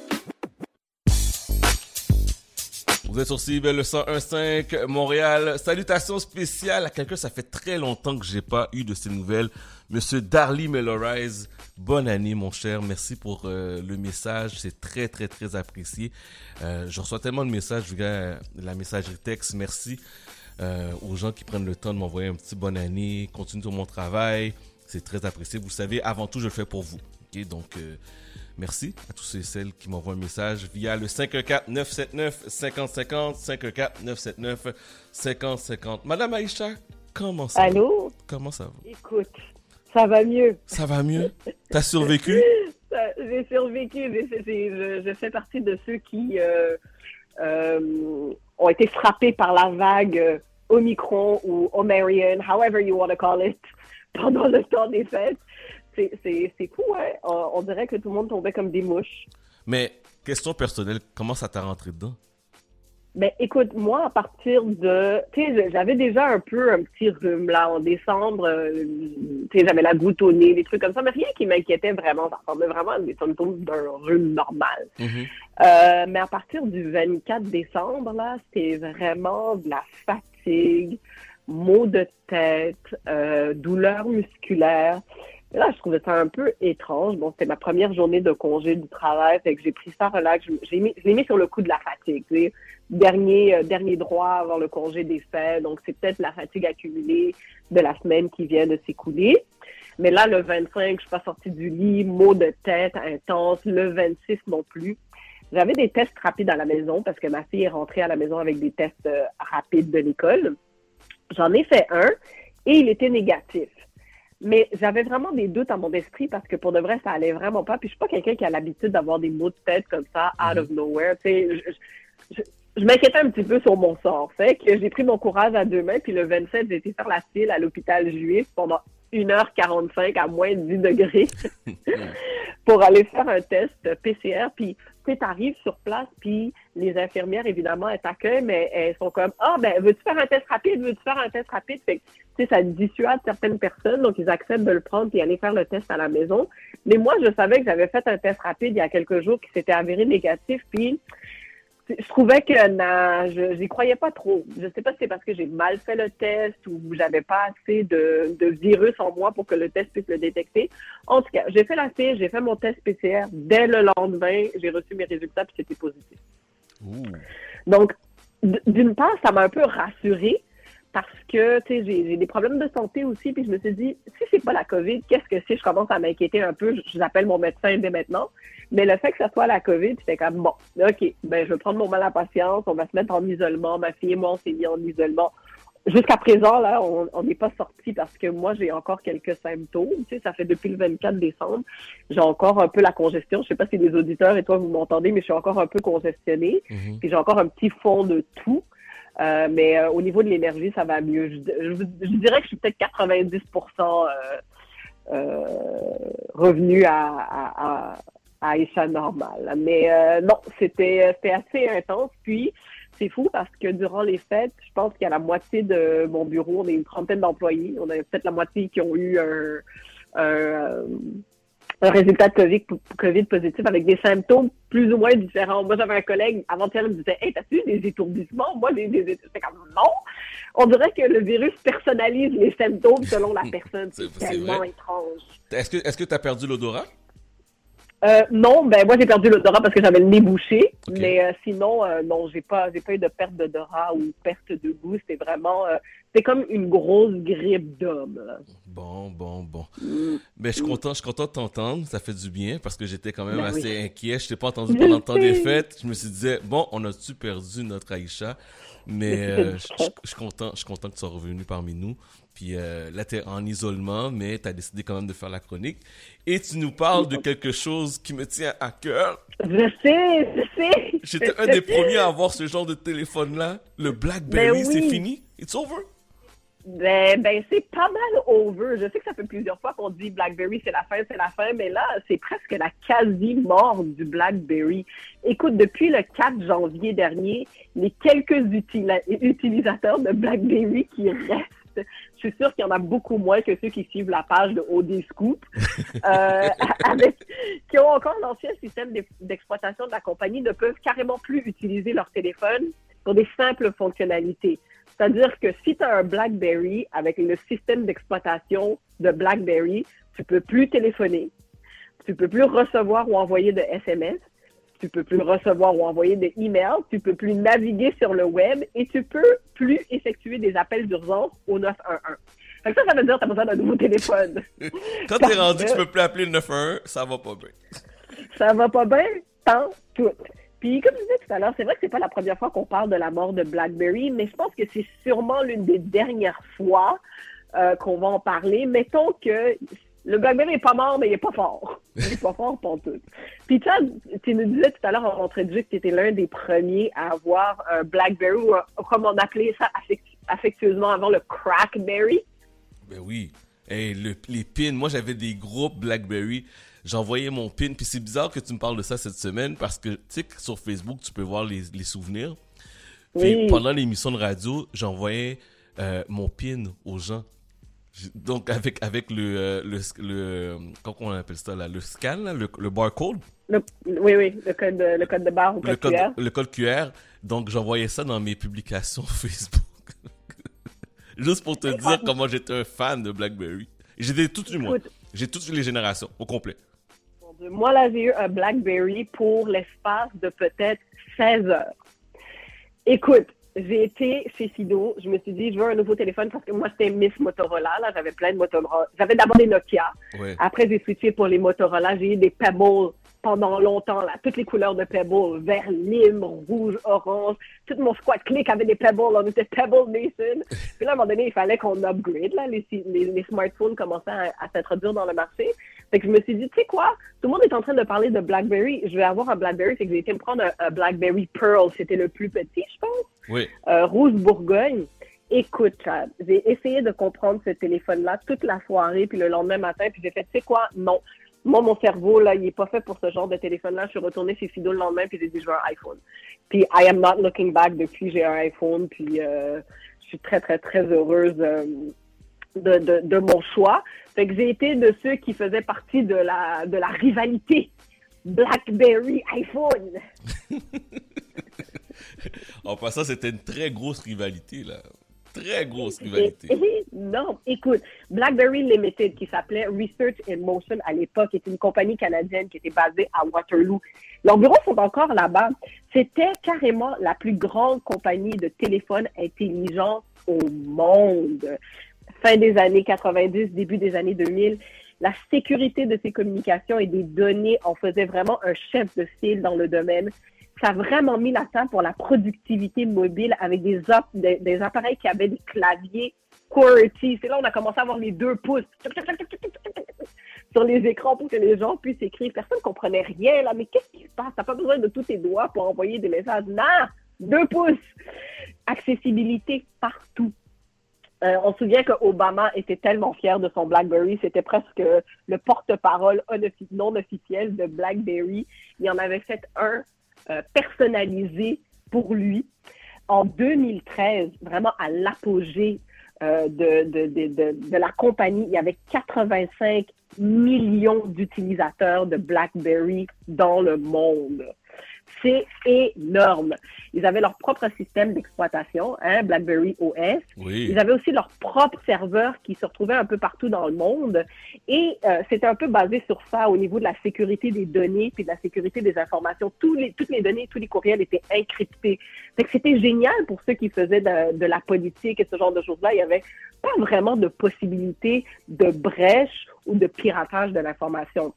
Vous êtes sur CIBL le 101.5 Montréal. Salutations spéciales à quelqu'un, ça fait très longtemps que j'ai pas eu de ces nouvelles. Monsieur Darly Mellorize, bonne année mon cher. Merci pour euh, le message, c'est très très très apprécié. Euh, je reçois tellement de messages via la messagerie texte. Merci euh, aux gens qui prennent le temps de m'envoyer un petit bonne année. Continue sur mon travail, c'est très apprécié. Vous savez, avant tout, je le fais pour vous. Donc euh, Merci à tous ceux et celles qui m'envoient un message via le 514-979-5050, 514-979-5050. Madame Aïcha, comment ça Allô? va? Comment ça va? Écoute, ça va mieux. Ça va mieux? T'as survécu? J'ai survécu. Je, je fais partie de ceux qui euh, euh, ont été frappés par la vague euh, Omicron ou Omarion, however you want to call it, pendant le temps des fêtes. C'est- fou, hein? On, on dirait que tout le monde tombait comme des mouches. Mais, question personnelle, comment ça t'a rentré dedans? Ben, écoute, moi, à partir de, tu sais, j'avais déjà un peu un petit rhume, là, en décembre, euh, tu sais, j'avais la goutte au nez, des trucs comme ça, mais rien qui m'inquiétait vraiment, ça ressemblait vraiment à des symptômes d'un rhume normal. Euh, mais à partir du 24 décembre, là, c'était vraiment de la fatigue, maux de tête, euh, douleurs musculaires. Là, je trouvais ça un peu étrange. Bon, c'était ma première journée de congé du travail, fait que j'ai pris ça relax. Je, mis, l'ai mis sur le coup de la fatigue. Dernier, euh, dernier droit avant le congé des fêtes, donc c'est peut-être la fatigue accumulée de la semaine qui vient de s'écouler. Mais là, le 25, je suis pas sortie du lit, maux de tête intense. Le 26 non plus. J'avais des tests rapides à la maison parce que ma fille est rentrée à la maison avec des tests euh, rapides de l'école. J'en ai fait un et il était négatif. Mais j'avais vraiment des doutes à mon esprit parce que pour de vrai, ça allait vraiment pas. Puis je suis pas quelqu'un qui a l'habitude d'avoir des maux de tête comme ça, out of nowhere. Tu sais, je, je- je- je m'inquiétais un petit peu sur mon sort. Fait que j'ai pris mon courage à deux mains. Puis le 27, j'ai été faire la file à l'hôpital juif pendant 1h45 à moins de 10 degrés pour aller faire un test PCR. Puis, tu sais, t'arrives sur place, puis les infirmières, évidemment, elles t'accueillent, mais elles sont comme, ah, ben, veux-tu faire un test rapide? Veux-tu faire un test rapide? Fait que, tu sais, ça dissuade certaines personnes, donc ils acceptent de le prendre puis aller faire le test à la maison. Mais moi, je savais que j'avais fait un test rapide il y a quelques jours qui s'était avéré négatif, puis je trouvais que na, je j'y croyais pas trop. Je sais pas si c'est parce que j'ai mal fait le test ou j'avais pas assez de, de virus en moi pour que le test puisse le détecter. En tout cas, j'ai fait la fiche, j'ai fait mon test PCR. Dès le lendemain, j'ai reçu mes résultats puis c'était positif. Donc, d'une part, ça m'a un peu rassurée parce que, tu sais, j'ai des problèmes de santé aussi, puis je me suis dit, si c'est pas la COVID, qu'est-ce que c'est? Je commence à m'inquiéter un peu, je- j'appelle mon médecin dès maintenant. Mais le fait que ça soit la COVID, c'était comme, bon, OK, ben, je vais prendre mon mal à patience, on va se mettre en isolement, ma fille et moi, on s'est mis en isolement. Jusqu'à présent, là, on n'est pas sorti parce que moi, j'ai encore quelques symptômes. Tu sais, ça fait depuis le 24 décembre. J'ai encore un peu la congestion. Je sais pas si les auditeurs et toi, vous m'entendez, mais je suis encore un peu congestionnée. Puis j'ai encore un petit fond de tout. Euh, mais euh, au niveau de l'énergie, ça va mieux. Je, dirais que je suis peut-être 90 euh, euh, revenu à, à, à, à état normal. Mais non, c'était assez intense. Puis, c'est fou parce que durant les fêtes, je pense qu'il y a la moitié de mon bureau, on est une trentaine d'employés. On a peut-être la moitié qui ont eu un, un, un résultat de COVID, COVID positif avec des symptômes plus ou moins différents. Moi, j'avais un collègue, avant-hier, il me disait Hey, t'as-tu des étourdissements? Moi, des, des, comme non. On dirait que le virus personnalise les symptômes selon la personne. C'est c'est tellement vrai. étrange. Est-ce que est-ce que t'as perdu l'odorat? Euh, non, ben moi j'ai perdu l'odorat parce que j'avais le nez bouché, mais euh, sinon euh, non, j'ai pas j'ai pas eu de perte d'odorat ou perte de goût, c'était vraiment euh, c'était comme une grosse grippe d'homme. Bon, bon, bon. Mm. Ben, je suis content, je suis content de t'entendre. Ça fait du bien parce que j'étais quand même Ben assez oui. inquiet. Je t'ai pas entendu pendant le temps des fêtes. Je me suis dit, bon, on a-tu perdu notre Aïcha? Mais Mais euh, je suis content, je suis content que tu sois revenu parmi nous. Puis euh, là, tu es en isolement, mais tu as décidé quand même de faire la chronique. Et tu nous parles de quelque chose qui me tient à cœur. Je sais, je sais. J'étais un des premiers à avoir ce genre de téléphone-là. Le BlackBerry, Ben oui. c'est fini? It's over? Ben, ben c'est pas mal over. Je sais que ça fait plusieurs fois qu'on dit BlackBerry, c'est la fin, c'est la fin, mais là, c'est presque la quasi-mort du BlackBerry. Écoute, depuis le 4 janvier dernier, les quelques utilisateurs de BlackBerry qui restent, je suis sûre qu'il y en a beaucoup moins que ceux qui suivent la page de OD Scoop, euh, qui ont encore l'ancien système d'ex- d'exploitation de la compagnie, ne peuvent carrément plus utiliser leur téléphone pour des simples fonctionnalités. C'est-à-dire que si tu as un BlackBerry avec le système d'exploitation de BlackBerry, tu peux plus téléphoner, tu peux plus recevoir ou envoyer de SMS, tu peux plus recevoir ou envoyer de emails, tu peux plus naviguer sur le web et tu peux plus effectuer des appels d'urgence au 911. Fait que ça, ça veut dire que tu as besoin d'un nouveau téléphone. Quand t'es rendu, tu peux plus appeler le 911, ça va pas bien. ça va pas bien, tant tout. Puis, comme je disais tout à l'heure, c'est vrai que c'est pas la première fois qu'on parle de la mort de BlackBerry, mais je pense que c'est sûrement l'une des dernières fois euh, qu'on va en parler. Mettons que le BlackBerry est pas mort, mais il est pas fort. Il est pas fort pour tout. Puis Chad, tu nous disais tout à l'heure en rentrée de jeu que tu étais l'un des premiers à avoir un BlackBerry, ou un- comme on appelait ça affect- affectueusement avant, le Crackberry. Ben oui. Hey, le- les pins, moi j'avais des groupes BlackBerry. J'envoyais mon pin. Puis c'est bizarre que tu me parles de ça cette semaine parce que tu sais que sur Facebook, tu peux voir les, les souvenirs. Puis Oui. pendant l'émission de radio, j'envoyais euh, mon pin aux gens. Donc avec avec le euh, le, le comment on appelle ça là, le scan là, le, le barcode, Le- oui, oui, le code, de- le code de barre ou le code QR. le code QR. Donc j'envoyais ça dans mes publications Facebook. Juste pour te dire comment j'étais un fan de BlackBerry. Et J'ai des toutes eu moi. Écoute. J'ai toutes les générations au complet. Mon Dieu. Moi, là, j'ai eu un BlackBerry pour l'espace de peut-être 16 heures. Écoute, j'ai été chez Fido. Je me suis dit, je veux un nouveau téléphone parce que moi, c'était Miss Motorola. Là, j'avais plein de Motorola. J'avais d'abord des Nokia. Après, j'ai switché pour les Motorola. J'ai eu des Pebble pendant longtemps, là. Toutes les couleurs de Pebble. Vert, lime, rouge, orange. Tout mon squad click avait des Pebble. On était Pebble Nation. Puis là, à un moment donné, il fallait qu'on upgrade, là. Les, les, les smartphones commençaient à, à s'introduire dans le marché. Fait que je me suis dit, tu sais quoi? Tout le monde est en train de parler de BlackBerry. Je vais avoir un BlackBerry. Fait que j'ai été me prendre un, un BlackBerry Pearl. C'était le plus petit, je pense Oui. euh, Rouge Bourgogne. Écoute, Chad, j'ai essayé de comprendre ce téléphone-là toute la soirée, puis le lendemain matin, puis j'ai fait, tu sais quoi, non. Moi, mon cerveau, là, il est pas fait pour ce genre de téléphone-là. Je suis retournée chez Fido le lendemain, puis j'ai dit, je veux un iPhone. Puis, I am not looking back depuis, j'ai un iPhone, puis euh, je suis très, très, très heureuse euh, de, de, de mon choix. Fait que j'ai été de ceux qui faisaient partie de la, de la rivalité BlackBerry-iPhone. En passant, c'était une très grosse rivalité, là. Très grosse rivalité. Non, écoute, BlackBerry Limited, qui s'appelait Research in Motion à l'époque, était une compagnie canadienne qui était basée à Waterloo. Leurs bureaux sont encore là-bas. C'était carrément la plus grande compagnie de téléphones intelligents au monde. Fin des années 90, début des années 2000, la sécurité de ces communications et des données en faisait vraiment un chef de file dans le domaine ça a vraiment mis la table pour la productivité mobile avec des, des, appareils qui avaient des claviers QWERTY. C'est là on a commencé à avoir les deux pouces sur les écrans pour que les gens puissent écrire. Personne ne comprenait rien, là. Mais qu'est-ce qui se passe? T'as pas besoin de tous tes doigts pour envoyer des messages. Non! Deux pouces! Accessibilité partout. Euh, on se souvient que Obama était tellement fier de son BlackBerry, c'était presque le porte-parole non officiel de BlackBerry. Il en avait fait un euh, personnalisé pour lui. En 2013, vraiment à l'apogée euh, de, de, de, de la compagnie, il y avait 85 millions d'utilisateurs de BlackBerry dans le monde. C'est énorme. Ils avaient leur propre système d'exploitation, hein, BlackBerry OS. Oui. Ils avaient aussi leur propre serveur qui se retrouvait un peu partout dans le monde. Et euh, c'était un peu basé sur ça au niveau de la sécurité des données puis de la sécurité des informations. Tous les, toutes les données, tous les courriels étaient encryptés. C'était génial pour ceux qui faisaient de, de la politique et ce genre de choses-là. Il y avait pas vraiment de possibilité de brèche ou de piratage de l'information.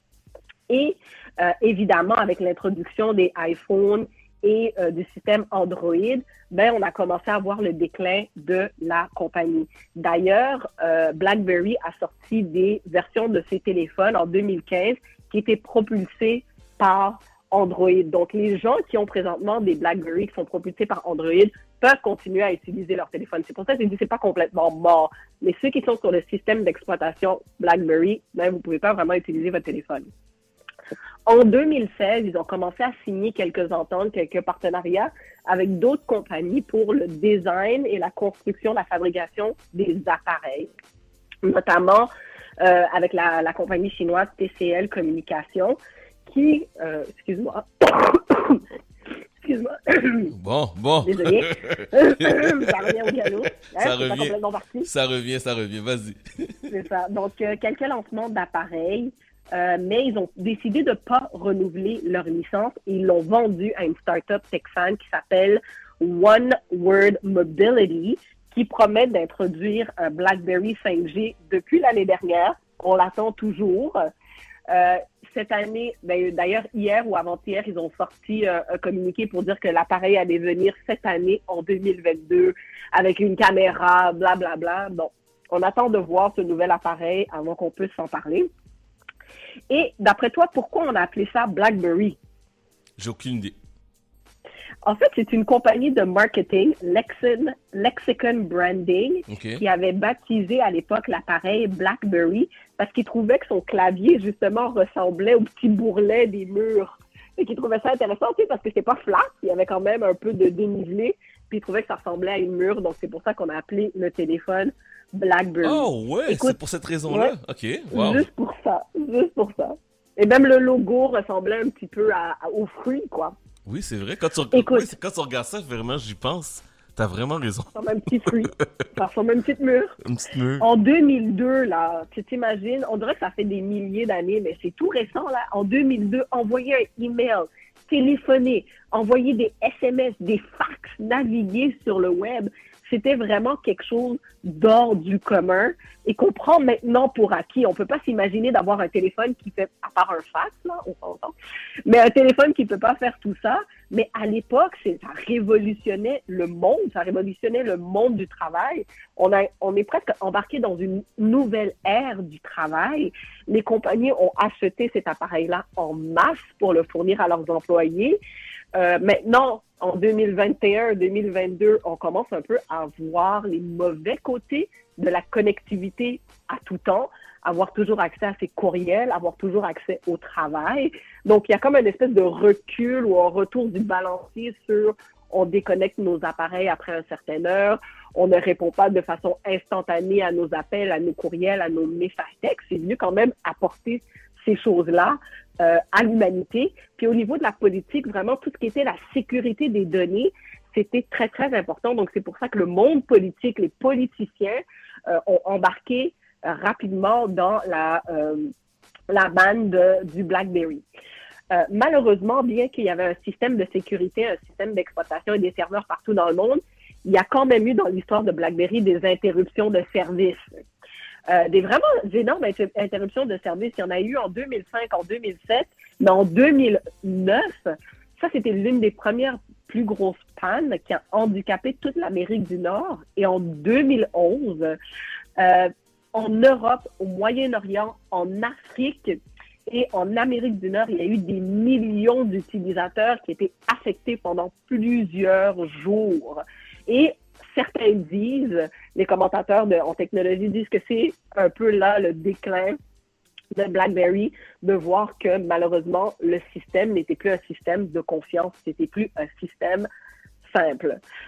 Et euh, évidemment, avec l'introduction des iPhones et euh, du système Android, ben, on a commencé à voir le déclin de la compagnie. D'ailleurs, euh, BlackBerry a sorti des versions de ses téléphones en 2015 qui étaient propulsées par Android. Donc, les gens qui ont présentement des BlackBerry qui sont propulsés par Android peuvent continuer à utiliser leur téléphone. C'est pour ça que je dis c'est pas complètement mort. Mais ceux qui sont sur le système d'exploitation BlackBerry, ben, vous pouvez pas vraiment utiliser votre téléphone. En 2016, ils ont commencé à signer quelques ententes, quelques partenariats avec d'autres compagnies pour le design et la construction, la fabrication des appareils, notamment euh, avec la, la compagnie chinoise TCL Communication, qui, euh, excuse-moi, excuse-moi, Bon, bon. Désolé. Ça revient au galop. Hein, ça revient. complètement parti. Ça revient, ça revient. Vas-y. C'est ça. Donc, euh, quelques lancements d'appareils, euh, mais ils ont décidé de ne pas renouveler leur licence et ils l'ont vendu à une start-up texane qui s'appelle One Word Mobility, qui promet d'introduire un BlackBerry 5G depuis l'année dernière. On l'attend toujours. Euh, cette année, ben, d'ailleurs, hier ou avant-hier, ils ont sorti euh, un communiqué pour dire que l'appareil allait venir cette année, en 2022, avec une caméra, blablabla. Bla, bla. Bon, on attend de voir ce nouvel appareil avant qu'on puisse s'en parler. Et d'après toi, pourquoi on a appelé ça BlackBerry? J'ai aucune idée. En fait, c'est une compagnie de marketing, Lexin, Lexicon Branding, qui avait baptisé à l'époque l'appareil BlackBerry parce qu'il trouvait que son clavier, justement, ressemblait au petit bourrelet des murs. Et qu'il trouvait ça intéressant, tu sais, parce que c'était pas flat, il y avait quand même un peu de dénivelé, puis il trouvait que ça ressemblait à une mur, donc c'est pour ça qu'on a appelé le téléphone BlackBerry. Oh, ouais, c'est pour cette raison-là? ouais, Ok, wow. Juste pour ça, juste pour ça. Et même le logo ressemblait un petit peu à, à- aux fruits, quoi. Oui, c'est vrai. Quand tu, Écoute. oui, c'est- quand tu regardes ça, vraiment, j'y pense. T'as vraiment raison. Ça ressemble à petit fruit. ça ressemble à une petite mur. Une petite mur. En 2002, là, tu t'imagines, on dirait que ça fait des milliers d'années, mais c'est tout récent, là. En 2002, envoyer un email, téléphoner, envoyer des SMS, des fax, naviguer sur le web, c'était vraiment quelque chose d'hors du commun et qu'on prend maintenant pour acquis. On peut pas s'imaginer d'avoir un téléphone qui fait, à part un fax, on s'entend, mais un téléphone qui peut pas faire tout ça. Mais à l'époque, ça révolutionnait le monde, ça révolutionnait le monde du travail. On, est presque embarqué dans une nouvelle ère du travail. Les compagnies ont acheté cet appareil-là en masse pour le fournir à leurs employés. Euh, maintenant, en 2021-2022, on commence un peu à voir les mauvais côtés de la connectivité à tout temps, avoir toujours accès à ses courriels, avoir toujours accès au travail. Donc, il y a comme une espèce de recul ou un retour du balancier sur on déconnecte nos appareils après une certaine heure, on ne répond pas de façon instantanée à nos appels, à nos courriels, à nos messages textes. C'est venu quand même apporter ces choses-là euh, à l'humanité. Puis au niveau de la politique, vraiment tout ce qui était la sécurité des données, c'était très, très important. Donc c'est pour ça que le monde politique, les politiciens euh, ont embarqué rapidement dans la, euh, la banne de- du BlackBerry. Euh, malheureusement, bien qu'il y avait un système de sécurité, un système d'exploitation et des serveurs partout dans le monde, il y a quand même eu dans l'histoire de BlackBerry des interruptions de service. Euh, des vraiment énormes inter- interruptions de service. Il y en a eu en 2005, en 2007, mais en 2009, ça c'était l'une des premières plus grosses pannes qui a handicapé toute l'Amérique du Nord. Et en 2011, euh, en Europe, au Moyen-Orient, en Afrique et en Amérique du Nord, il y a eu des millions d'utilisateurs qui étaient affectés pendant plusieurs jours. Et certains disent, les commentateurs en technologie disent que c'est un peu là le déclin de BlackBerry, de voir que malheureusement, le système n'était plus un système de confiance, c'était plus un système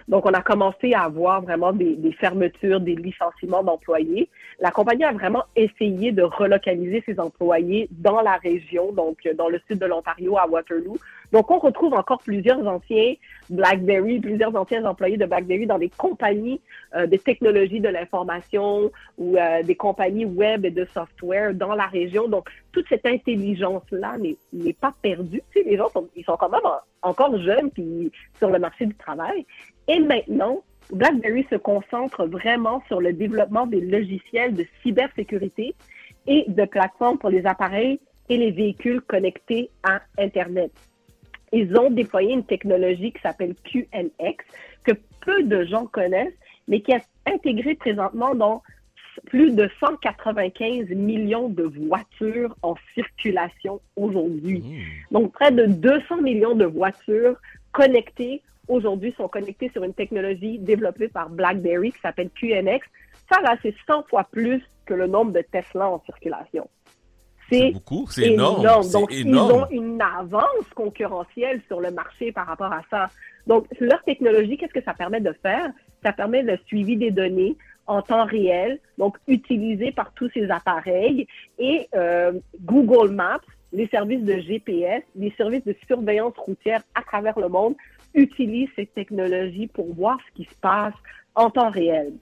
Donc, on a commencé à avoir vraiment des, des fermetures, des licenciements d'employés. La compagnie a vraiment essayé de relocaliser ses employés dans la région, donc euh, dans le sud de l'Ontario, à Waterloo. Donc, on retrouve encore plusieurs anciens BlackBerry, plusieurs anciens employés de BlackBerry dans des compagnies euh, de technologie de l'information ou euh, des compagnies web et de software dans la région. Donc, toute cette intelligence-là n'est pas perdue. Tu les gens sont, sont quand même en- encore jeunes puis sur le marché du travail. Et maintenant, BlackBerry se concentre vraiment sur le développement des logiciels de cybersécurité et de plateformes pour les appareils et les véhicules connectés à Internet. Ils ont déployé une technologie qui s'appelle QNX, que peu de gens connaissent, mais qui est intégrée présentement dans plus de 195 millions de voitures en circulation aujourd'hui. Donc, près de 200 millions de voitures connectées aujourd'hui sont connectées sur une technologie développée par BlackBerry qui s'appelle QNX. Ça, là, c'est 100 fois plus que le nombre de Tesla en circulation. C'est beaucoup, c'est énorme, Donc, énorme. ils ont une avance concurrentielle sur le marché par rapport à ça. Donc, leur technologie, qu'est-ce que ça permet de faire? Ça permet le suivi des données en temps réel, donc utilisé par tous ces appareils et euh, Google Maps, les services de GPS, les services de surveillance routière à travers le monde utilisent cette technologie pour voir ce qui se passe en temps réel.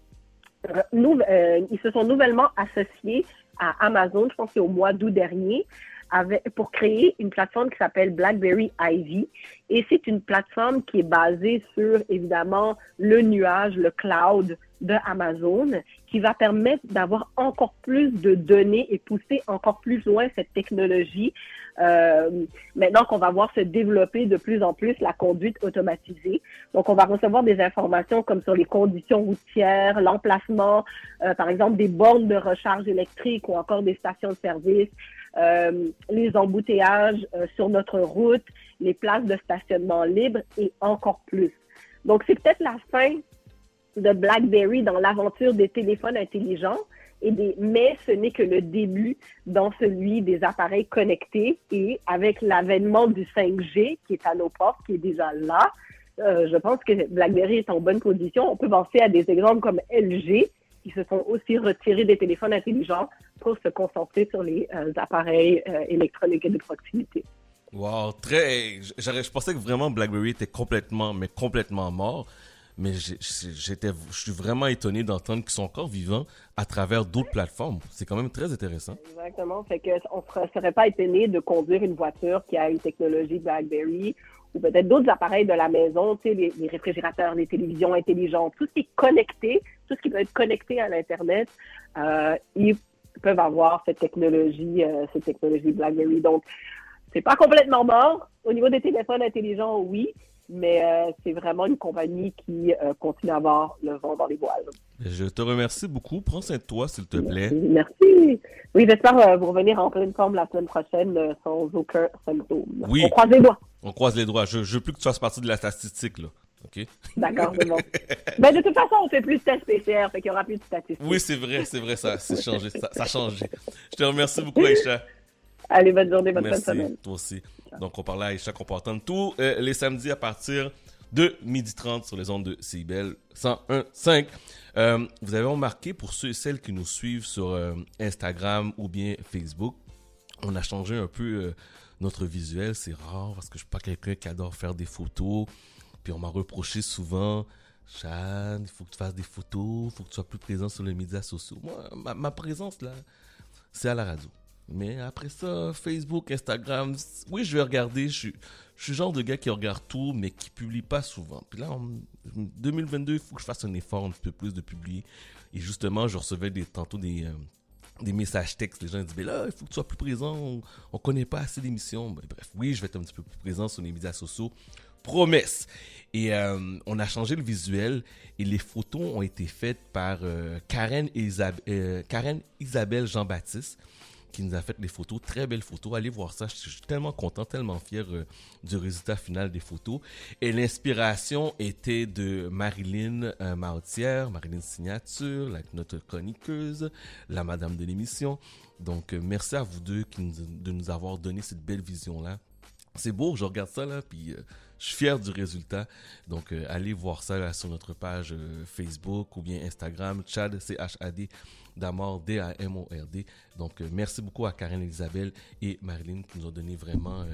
Euh, euh, ils se sont nouvellement associés à Amazon, je pense que c'est au mois d'août dernier, pour créer une plateforme qui s'appelle BlackBerry Ivy. Et c'est une plateforme qui est basée sur, évidemment, le nuage, le cloud de Amazon, qui va permettre d'avoir encore plus de données et pousser encore plus loin cette technologie euh, maintenant qu'on va voir se développer de plus en plus la conduite automatisée. Donc, on va recevoir des informations comme sur les conditions routières, l'emplacement, euh, par exemple, des bornes de recharge électrique ou encore des stations de service, euh, les embouteillages euh, sur notre route, les places de stationnement libres et encore plus. Donc, c'est peut-être la fin de BlackBerry dans l'aventure des téléphones intelligents, mais ce n'est que le début dans celui des appareils connectés et avec l'avènement du 5G qui est à nos portes, qui est déjà là, euh, je pense que BlackBerry est en bonne position. On peut penser à des exemples comme LG qui se sont aussi retirés des téléphones intelligents pour se concentrer sur les euh, appareils euh, électroniques et de proximité. Wow, très. j'aurais- Je pensais que vraiment BlackBerry était complètement, mais complètement mort. Mais j'étais, je suis vraiment étonné d'entendre qu'ils sont encore vivants à travers d'autres plateformes. C'est quand même très intéressant. Exactement. Fait que on ne serait pas étonné de conduire une voiture qui a une technologie BlackBerry ou peut-être d'autres appareils de la maison, tu sais, les, les réfrigérateurs, les télévisions intelligentes, tout ce qui est connecté, tout ce qui peut être connecté à l'Internet, euh, ils peuvent avoir cette technologie, euh, cette technologie BlackBerry. Donc, c'est pas complètement mort. Au niveau des téléphones intelligents, oui, mais euh, c'est vraiment une compagnie qui euh, continue à avoir le vent dans les voiles. Je te remercie beaucoup. Prends soin de toi, s'il te plaît. Merci. Oui, j'espère euh, vous revenir en pleine forme la semaine prochaine sans aucun symptôme. Oui. On croise les doigts. On croise les doigts. Je, je veux plus que tu fasses partie de la statistique, là. OK? D'accord, c'est bon. Ben, de toute façon, on fait plus de tests PCR, fait qu'il y aura plus de statistiques. Oui, c'est vrai, c'est vrai, ça, c'est changé, ça, ça a changé. Je te remercie beaucoup, Aïcha. Allez, bonne journée, bonne fin de Merci, semaine. toi aussi. Donc, on parlait à Aïcha Comportante tous euh, les samedis à partir de 12h30 sur les ondes de CIBEL 101.5. Euh, vous avez remarqué, pour ceux et celles qui nous suivent sur euh, Instagram ou bien Facebook, on a changé un peu euh, notre visuel. C'est rare parce que je suis pas quelqu'un qui adore faire des photos. Puis on m'a reproché souvent, Chad, il faut que tu fasses des photos, il faut que tu sois plus présent sur les médias sociaux. Moi, ma, ma présence là, c'est à la radio. Mais après ça, Facebook, Instagram, oui, je vais regarder. Je suis, le genre de gars qui regarde tout, mais qui publie pas souvent. Puis là, en 2022, il faut que je fasse un effort un petit peu plus de publier. Et justement, je recevais des, tantôt des, euh, des messages textes. Les gens disent, mais là, il faut que tu sois plus présent. On, on connaît pas assez d'émissions. Ben, bref, oui, je vais être un petit peu plus présent sur les médias sociaux. Promesse. Et euh, on a changé le visuel et les photos ont été faites par euh, Karen Isabelle Jean-Baptiste qui nous a fait les photos, très belles photos. Allez voir ça, je suis tellement content, tellement fier euh, du résultat final des photos. Et l'inspiration était de Marilyn euh, Marilyn Signature, notre chroniqueuse, la madame de l'émission. Donc, euh, merci à vous deux de nous avoir donné cette belle vision-là. C'est beau, je regarde ça là, puis euh, je suis fier du résultat. Donc, euh, allez voir ça sur notre page euh, Facebook ou bien Instagram, Chad, C-H-A-D, Damord, D-A-M-O-R-D. Donc, euh, merci beaucoup à Karen Isabelle et Marilyn qui nous ont donné vraiment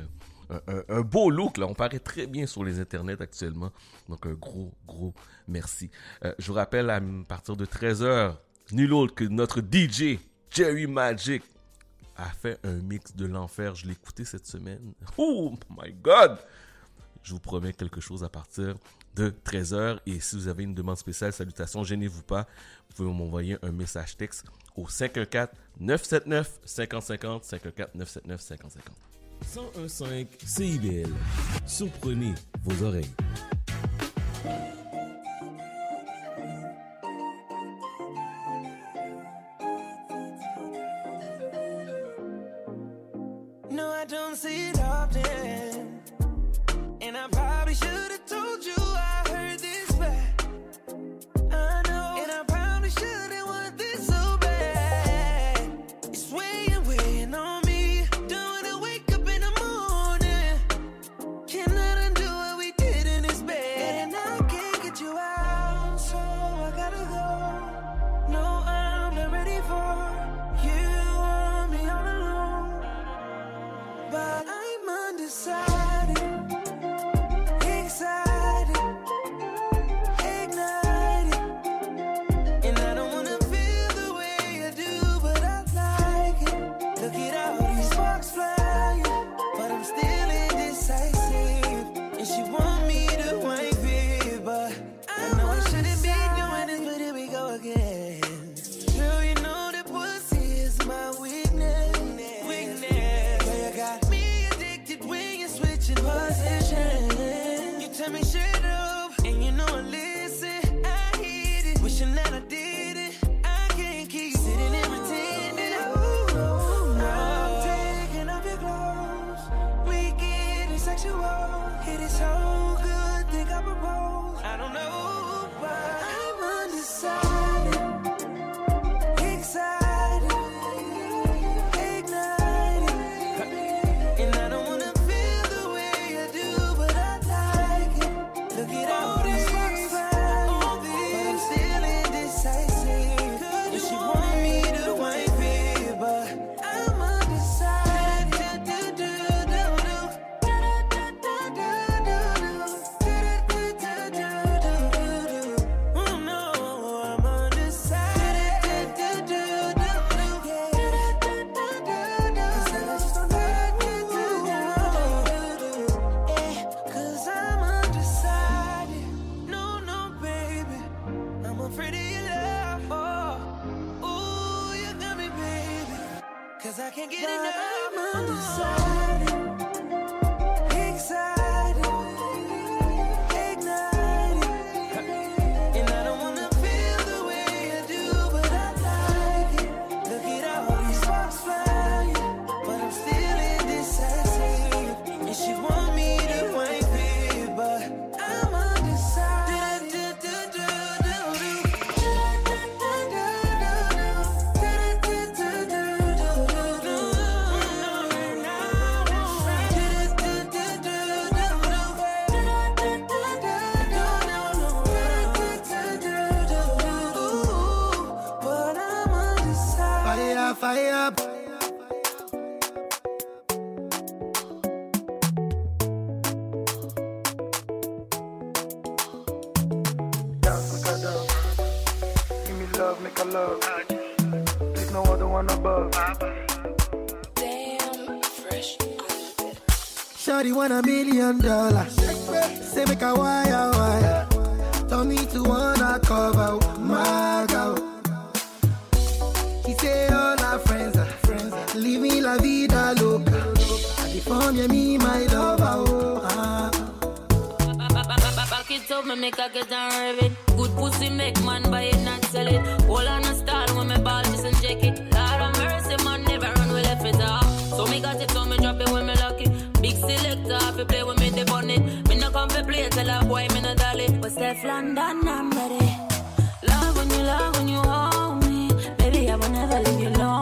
un, beau look. Là. On paraît très bien sur les internets actuellement. Donc, un gros, gros merci. Je vous rappelle, à partir de 13h, nul autre que notre DJ, Jerry Magic, a fait un mix de l'enfer. Je l'ai écouté cette semaine. Oh my God! Je vous promets quelque chose à partir de 13h. Et si vous avez une demande spéciale, salutations, gênez-vous pas. Vous pouvez m'envoyer un message texte au 514-979-5050. 514-979-5050. 1015 CIBL. Surprenez vos oreilles. Love, make a love. There's no other one above. Damn, fresh. Shawty want a million dollars. Say make a wire wire. Tell me to wanna cover my girl. She say all her friends are friends. Living la vida loca. I define you me my lover. Oh, ah. Back it up, me make a get and rev it. Good pussy make man buy it, not sell it. Hold on a style when me ball just and check it. Lord of mercy, man, never run we left it off. So me got it, so me drop it when me lock it. Big selector, if you play with me, they bun it. Me no come for play, tell a boy me no dolly. But Steph London, I'm ready. Love when you love when you hold me. Baby, I will never leave you lonely.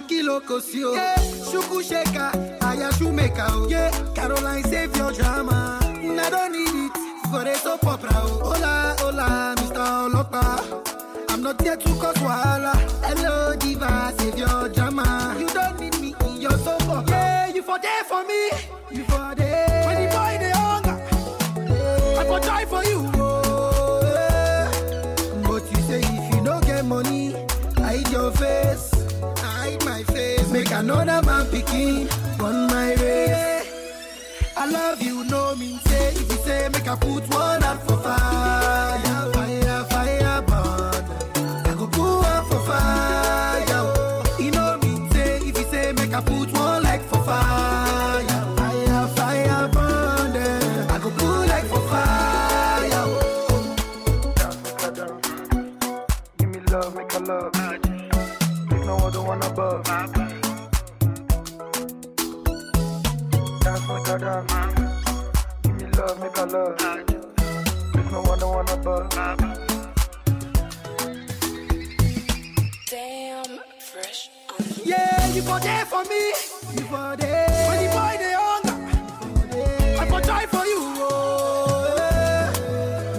Shukura kilo kosio. Yeah. Shuku sheka, aya shumeka. Yeah. Caroline save your drama. I don't need it for the soap opera. Oh. Hola, hola, Mr. Olopa. I'm not here to cause wahala. Hello, diva, save your drama. You don't need me in your soap opera. Yeah, you for there I love you, no mean say. If you say make I put one out for fire, me love, make a love. There's no other one above. Damn, fresh. Yeah, you for there for me. You for there. When the boy they hunger, I for die for you. Oh, yeah.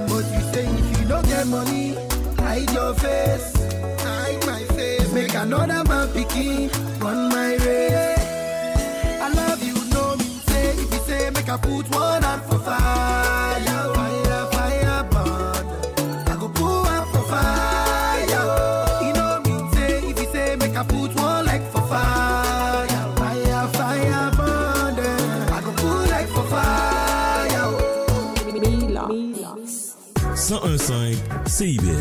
But you say if you don't get money, hide your face. Hide my face. Make another man picking I put one out for fire, fire, fire, burn. I go put one for fire. You know me say. If you say make I put one like for fire, fire, fire, burn. I go put like for fire. Mila. 101.5 CIBL.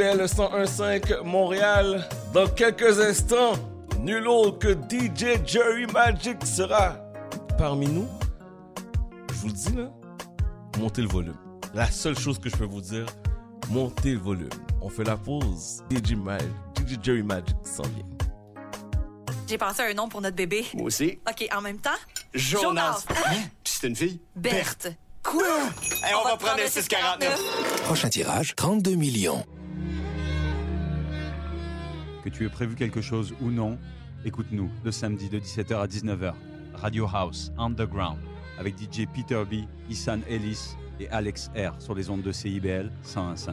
CIBL 101.5 Montréal. Dans quelques instants, nul autre que DJ Jerry Magic sera parmi nous. Je vous le dis là, montez le volume. La seule chose que je peux vous dire, montez le volume. On fait la pause. DJ, Mag- DJ Jerry Magic s'en vient. J'ai pensé à un nom pour notre bébé. Moi aussi. OK, en même temps? Jonas. Hein? Puis c'est une fille? Berthe. Quoi? Hey, on, va prendre le 649. Prochain tirage, 32 millions. Que tu aies prévu quelque chose ou non, écoute-nous le samedi de 17h à 19h. Radio House Underground avec DJ Peter B, Isan Ellis et Alex R sur les ondes de CIBL 101.5.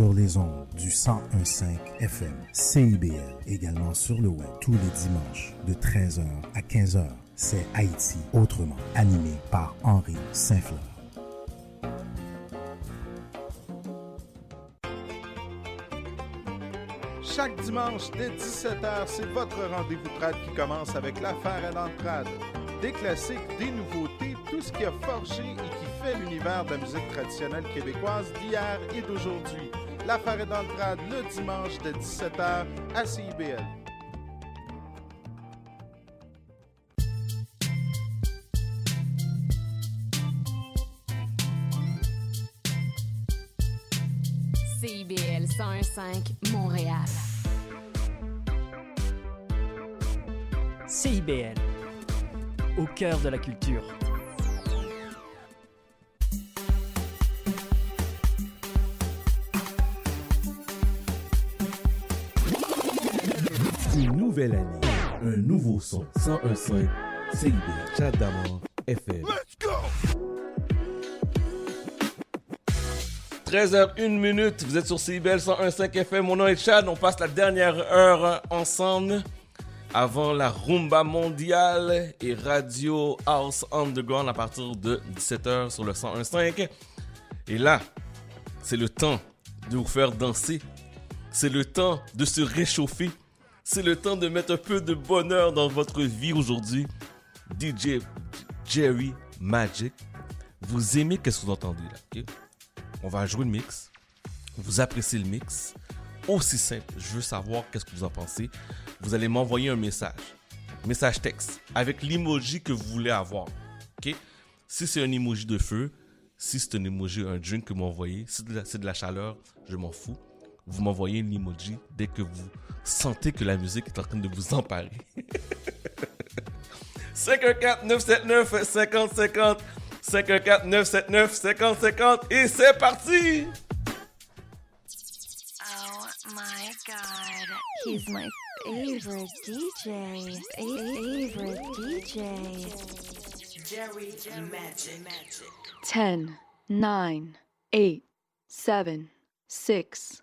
Sur les ondes du 1015 FM, CIBL, également sur le web tous les dimanches de 13h à 15h. C'est Haïti autrement, animé par Henri Saint-Fleur. Chaque dimanche dès 17h, c'est votre rendez-vous trad qui commence avec l'affaire à l'entrade. Des classiques, des nouveautés, tout ce qui a forgé et qui fait l'univers de la musique traditionnelle québécoise d'hier et d'aujourd'hui. L'affaire est dans le trad le dimanche de 17h à CIBL. CIBL 101.5 Montréal. CIBL, au cœur de la culture. Une nouvelle année, un nouveau son. 101.5 CIBL, Chat d'amour, FM. 13h01 minute, vous êtes sur CIBL 101.5 FM, mon nom est Chad, on passe la dernière heure ensemble. Avant la rumba mondiale et Radio House Underground à partir de 17h sur le 101.5. Et là, c'est le temps de vous faire danser, c'est le temps de se réchauffer, c'est le temps de mettre un peu de bonheur dans votre vie aujourd'hui. DJ Jerry Magic, vous aimez qu'est-ce que vous entendez là? On va jouer le mix. Vous appréciez le mix. Aussi simple, je veux savoir qu'est-ce que vous en pensez. Vous allez m'envoyer un message. Message texte. Avec l'emoji que vous voulez avoir. OK? Si c'est un emoji de feu, si c'est un emoji, un drink que vous m'envoyez, si c'est de la chaleur, je m'en fous. Vous m'envoyez une emoji dès que vous sentez que la musique est en train de vous emparer. 514 979 5050 514 979 5050 et c'est parti! Oh my god. He's my favorite DJ. Favorite DJ. Jerry Magic. 10, 9, 8, 7, 6,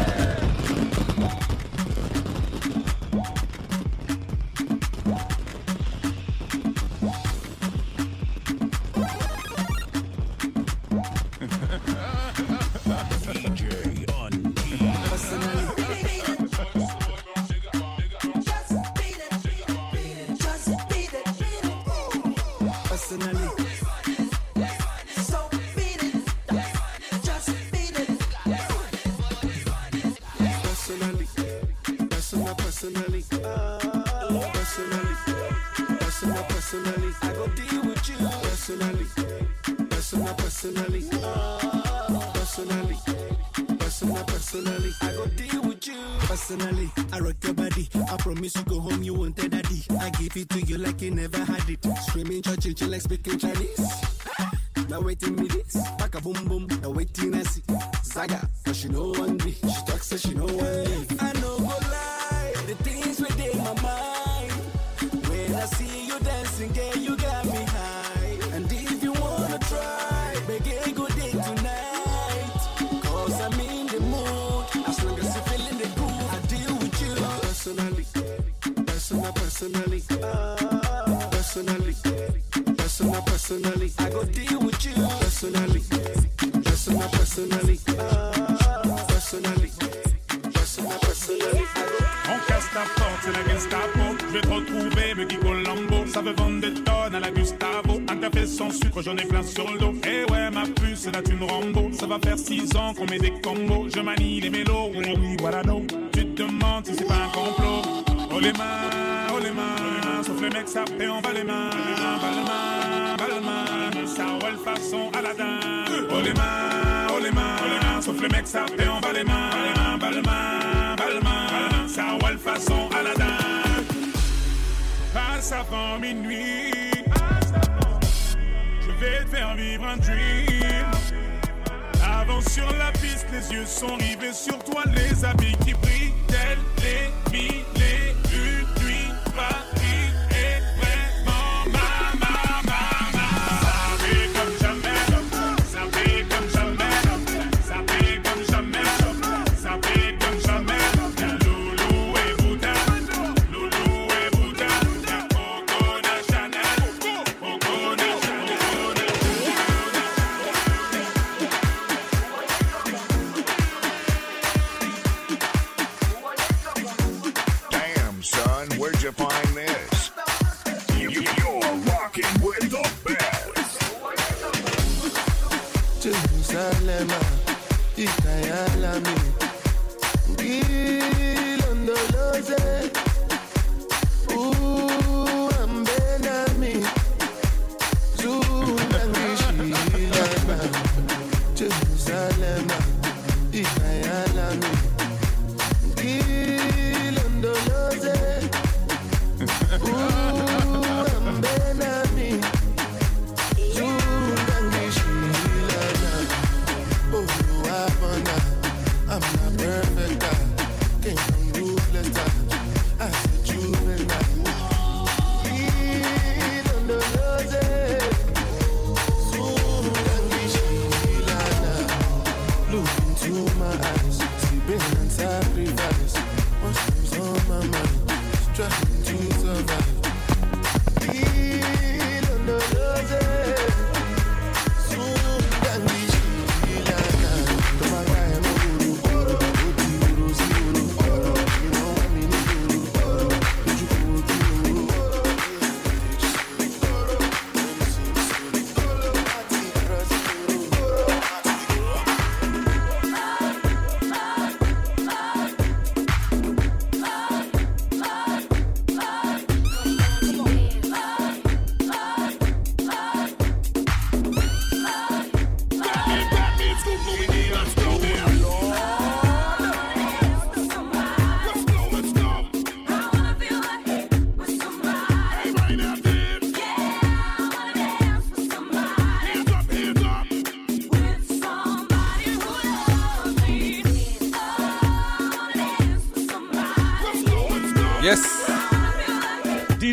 I rock your body. I promise you go home, you won't tell daddy. I give it to you like you never had it. Screaming church, chill like speaking Chinese. Now waiting me this, back a boom boom. Now waiting I see Zaga, temps qu'on met des combos, je manie les mélos, oui, voilà donc. Tu te demandes si c'est pas un complot. Oh les mains, oh les mains, sauf les mecs sapés, on va les mains. Balmain, balmain, ça ouais, façon Aladdin. Oh les mains, oh les mains, sauf les mecs sapés, on va les mains. Balmain, balmain, ça ouais, façon Aladdin. Passe avant minuit, je vais te faire vivre un dream. Avant sur la piste, les yeux sont rivés sur toi, les habits qui brillent.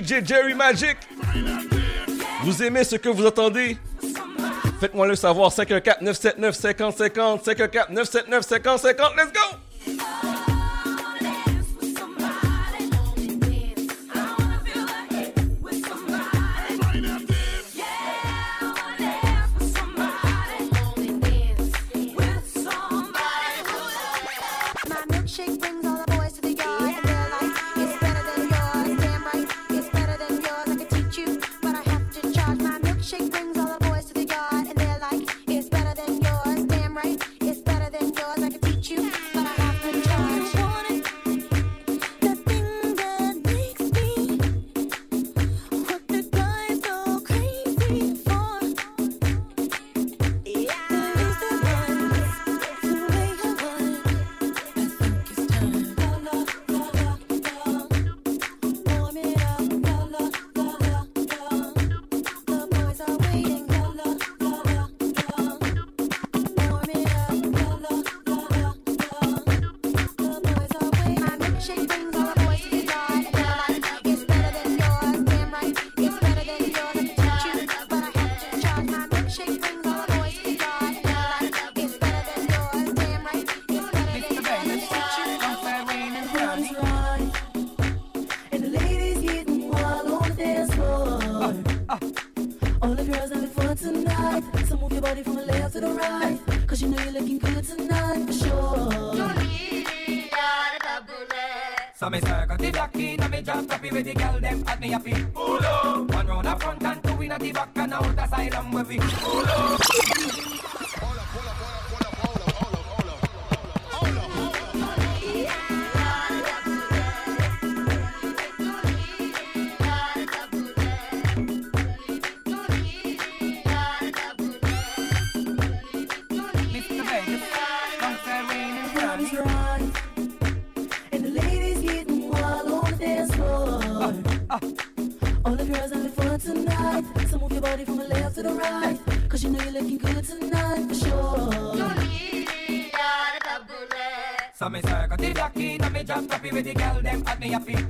DJ Jerry Magic. Vous aimez ce que vous entendez? Faites-moi le savoir. 514-979-5050. 514-979-5050. Let's go! I'm happy with the girl, them at me happy.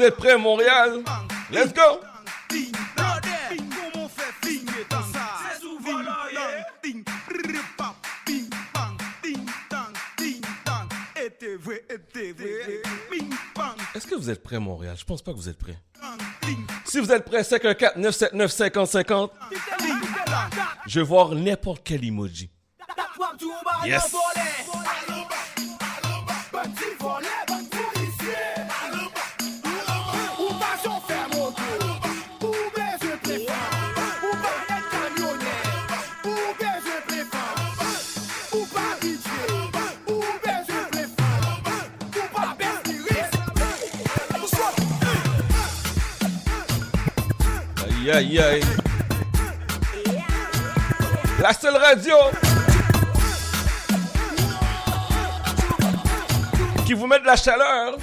vous êtes prêts, Montréal? Let's go Est-ce que vous êtes prêts, Montréal? Je pense pas que vous êtes prêts. Si vous êtes prêts, 514 979 5050. Je vais voir n'importe quel emoji. Yes. La seule radio qui vous met de la chaleur.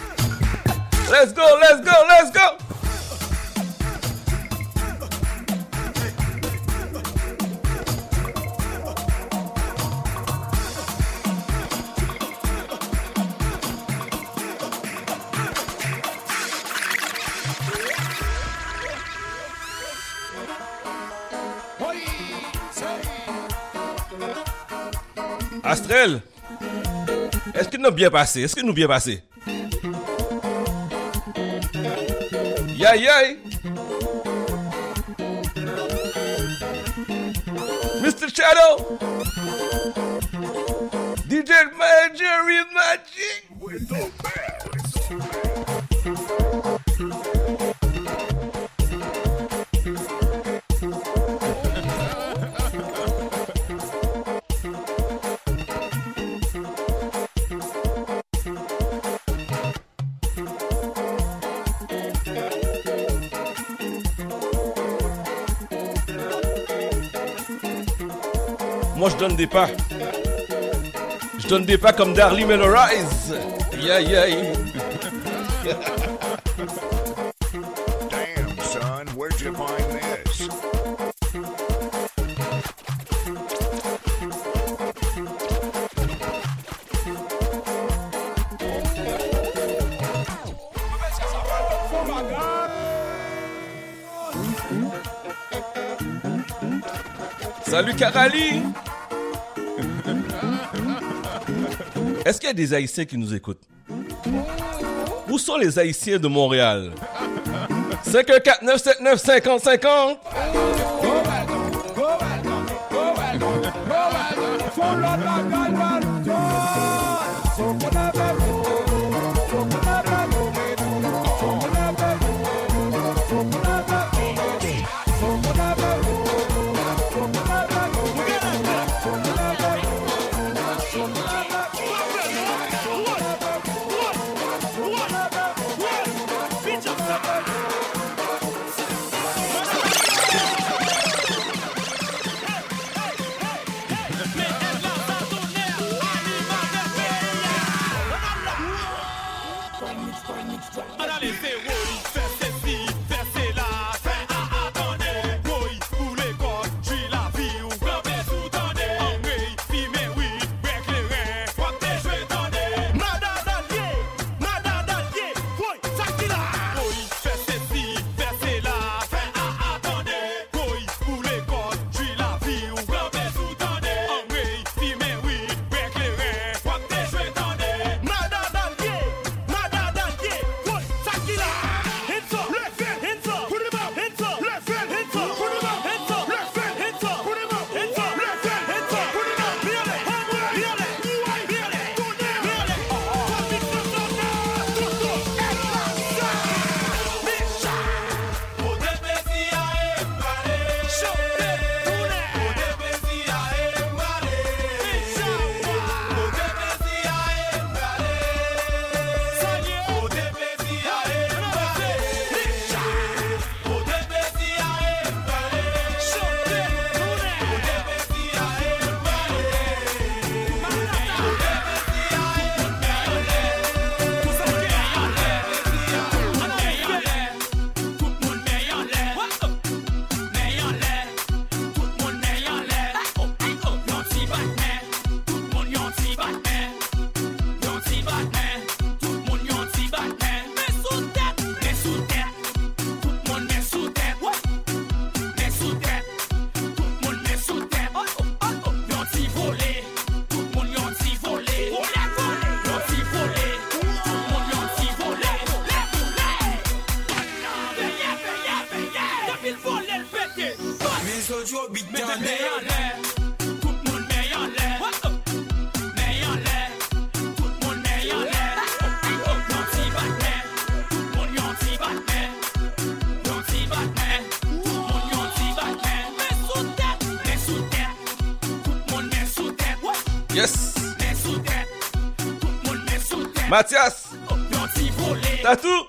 Let's go, let's go, let's go. bien passé? Est-ce que nous bien passé? Yeah. Mr. Shadow. DJ Major Magic. We're bad. des pas. Je donne des pas comme Darly Melorize. Yeah, yeah. Damn, son, where'd you find this? Salut Carali Est-ce qu'il y a des Haïtiens qui nous écoutent? Où sont les Haïtiens de Montréal? 514 979 5050 Mathias! Tatou!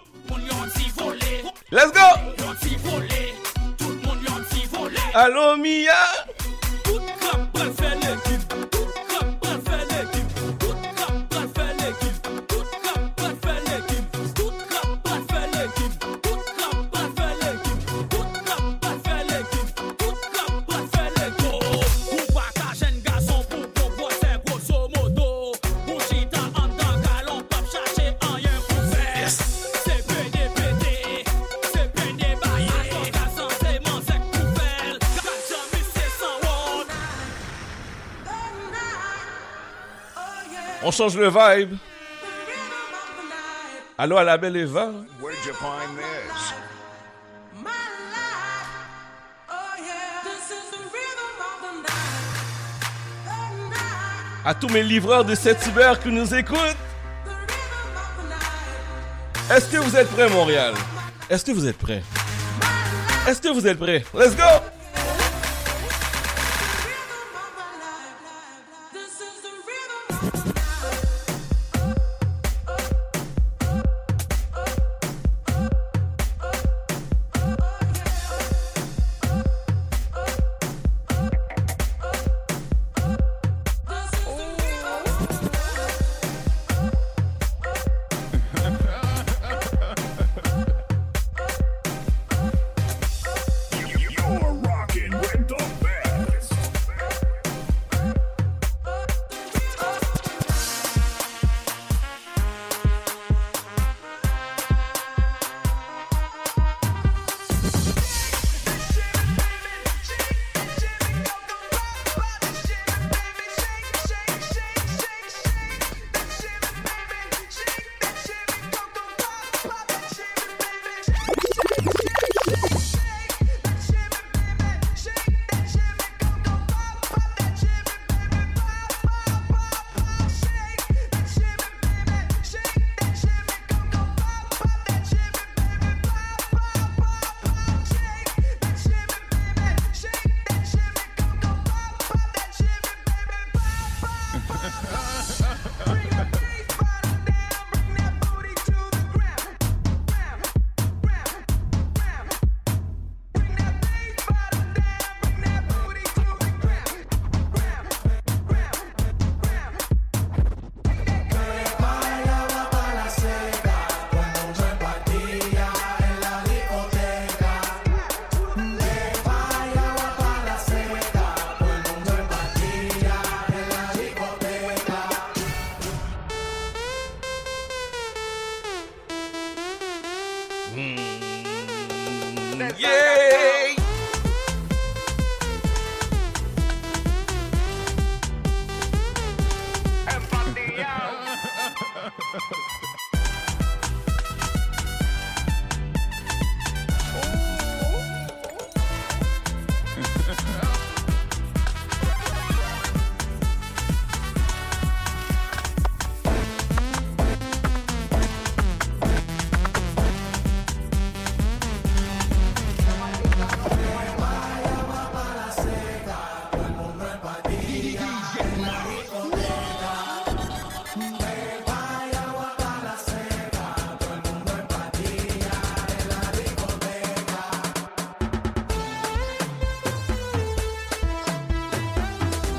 change le vibe. Allô à la belle Eva. À tous mes livreurs de cet hiver qui nous écoutent. Est-ce que vous êtes prêts, Montréal? Est-ce que vous êtes prêts? Est-ce que vous êtes prêts? Let's go!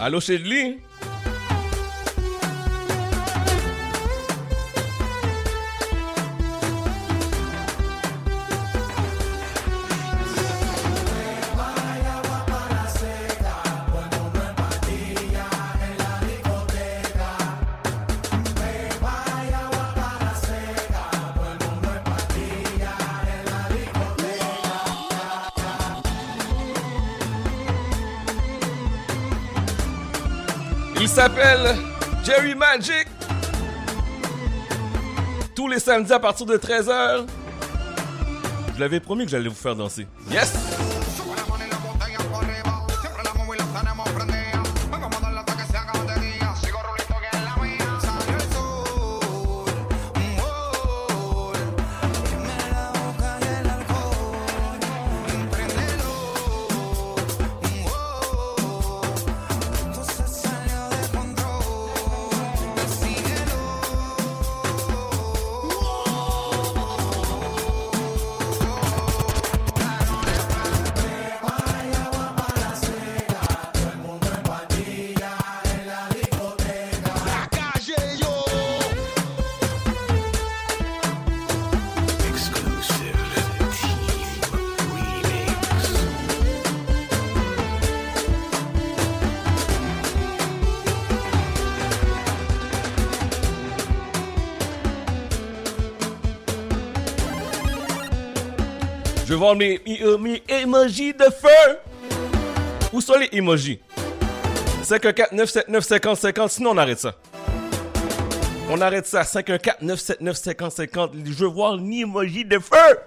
Allô, Chedli? Il Magic. Tous les samedis à partir de 13h. Je l'avais promis que j'allais vous faire danser. Yes! Voir mes, mes, emojis de feu. Où sont les emojis? 514 979 50 50, sinon on arrête ça. On arrête ça. 514 979 50 50. Je veux voir l'emoji de feu.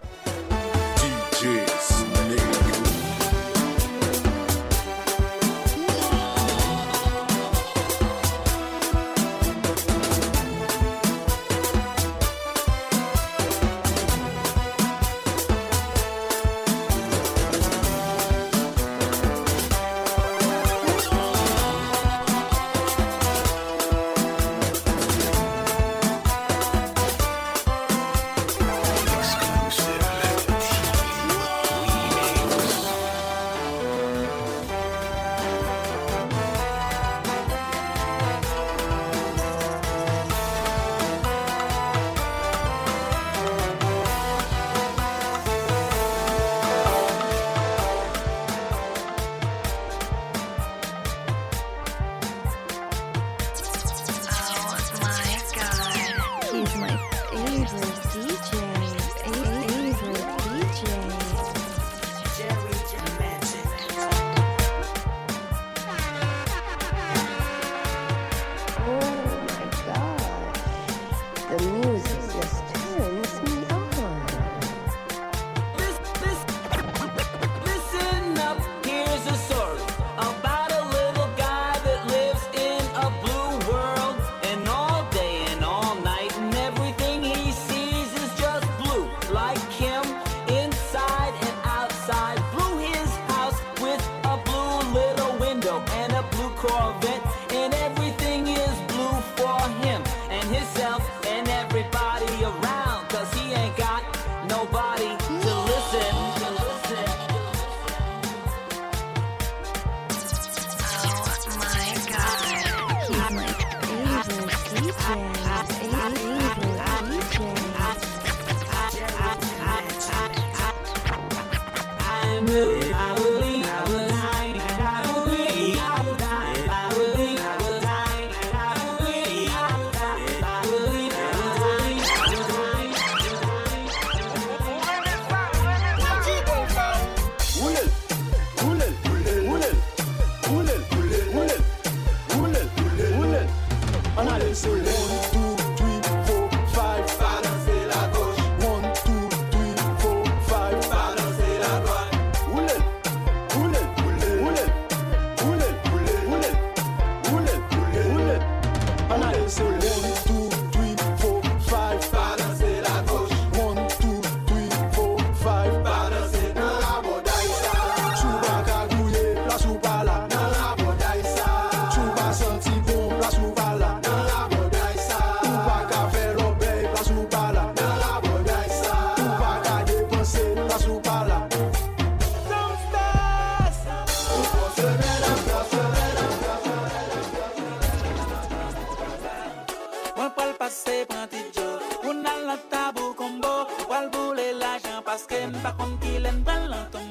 pa' con talento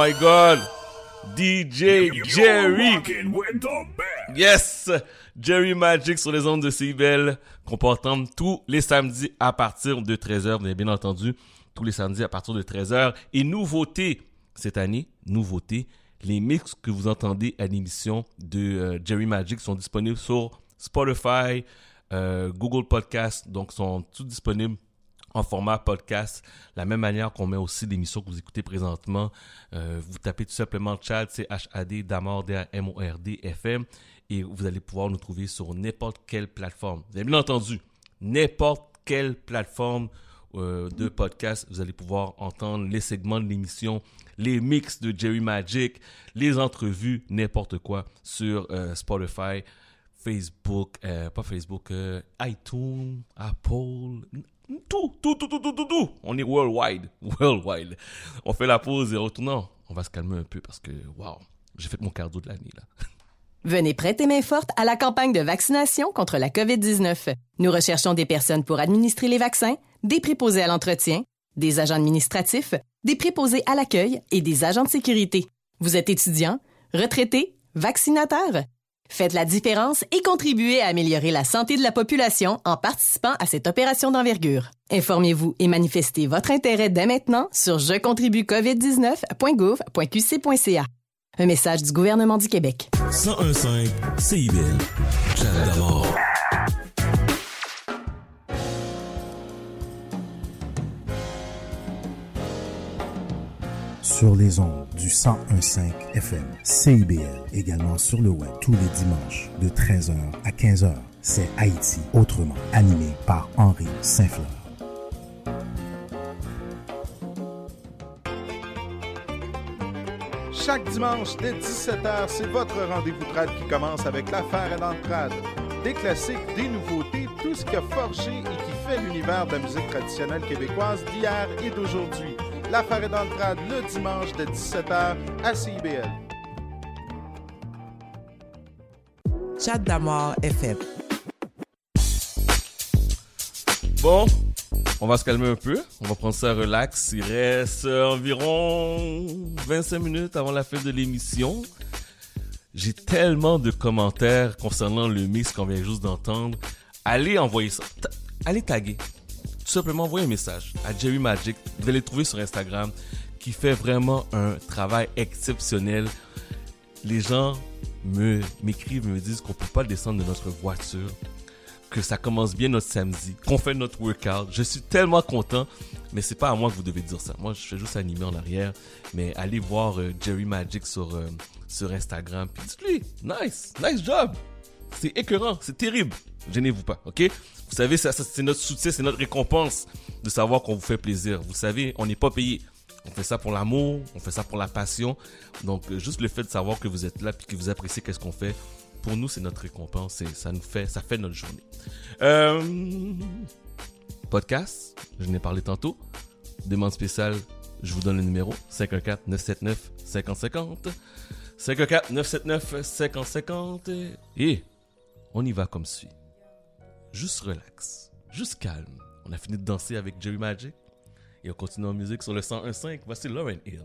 my God. DJ Jerry. Yes! Jerry Magic sur les ondes de CIBEL, qu'on peut entendre tous les samedis à partir de 13h. Vous avez bien entendu, tous les samedis à partir de 13h. Et nouveauté cette année, nouveauté, les mix que vous entendez à l'émission de euh, Jerry Magic sont disponibles sur Spotify, euh, Google Podcast, donc sont tous disponibles en format podcast, la même manière qu'on met aussi l'émission que vous écoutez présentement. Euh, vous tapez tout simplement chat, c'est H-A-D, Damord, D-A-M-O-R-D, FM, et vous allez pouvoir nous trouver sur n'importe quelle plateforme. Vous avez bien entendu, n'importe quelle plateforme euh, de podcast, vous allez pouvoir entendre les segments de l'émission, les mix de Jerry Magic, les entrevues, n'importe quoi sur euh, Spotify, Facebook, pas Facebook, iTunes, Apple, tout, tout, tout, tout, tout, tout, tout. On est worldwide, worldwide. On fait la pause et retournant. On va se calmer un peu parce que, waouh, j'ai fait mon cardio de l'année là. Venez prêter main forte à la campagne de vaccination contre la COVID-19. Nous recherchons des personnes pour administrer les vaccins, des préposés à l'entretien, des agents administratifs, des préposés à l'accueil et des agents de sécurité. Vous êtes étudiant, retraité, vaccinateur? Faites la différence et contribuez à améliorer la santé de la population en participant à cette opération d'envergure. Informez-vous et manifestez votre intérêt dès maintenant sur jecontribuecovid19.gouv.qc.ca. Un message du gouvernement du Québec. 1015 CIBL. Sur les ondes du 1015 FM, CIBL, également sur le web tous les dimanches de 13h à 15h. C'est Haïti autrement, animé par Henri Saint-Fleur. Chaque dimanche dès 17h, c'est votre rendez-vous trad qui commence avec l'affaire et l'entrade. Des classiques, des nouveautés, tout ce qui a forgé et qui fait l'univers de la musique traditionnelle québécoise d'hier et d'aujourd'hui. L'affaire est dans le trad le dimanche de 17h à CIBL. Chat d'amour FM. Bon, on va se calmer un peu. On va prendre ça relax. Il reste environ 25 minutes avant la fin de l'émission. J'ai tellement de commentaires concernant le mix qu'on vient juste d'entendre. Allez envoyer ça. Ta- Allez taguer. Simplement envoyer un message à Jerry Magic. Vous allez le trouver sur Instagram qui fait vraiment un travail exceptionnel. Les gens me m'écrivent, me disent qu'on peut pas descendre de notre voiture que ça commence bien notre samedi, qu'on fait notre workout. Je suis tellement content, mais c'est pas à moi que vous devez dire ça. Moi, je fais juste animer en arrière, mais allez voir euh, Jerry Magic sur euh, sur Instagram, puis dites-lui, nice, nice job. C'est écœurant, c'est terrible. Gênez-vous pas, ok? Vous savez, c'est notre soutien, c'est notre récompense de savoir qu'on vous fait plaisir. Vous savez, on n'est pas payé. On fait ça pour l'amour, on fait ça pour la passion. Donc, euh, juste le fait de savoir que vous êtes là puis que vous appréciez qu'est-ce qu'on fait, pour nous, c'est notre récompense et ça nous fait, ça fait notre journée. Euh, podcast, je n'ai parlé tantôt. Demande spéciale, je vous donne le numéro 514-979-5050. 514-979-5050. Et on y va comme suit. Juste relax, juste calme. On a fini de danser avec Jerry Magic et on continue en musique sur le 101.5. Voici Lauren Hill.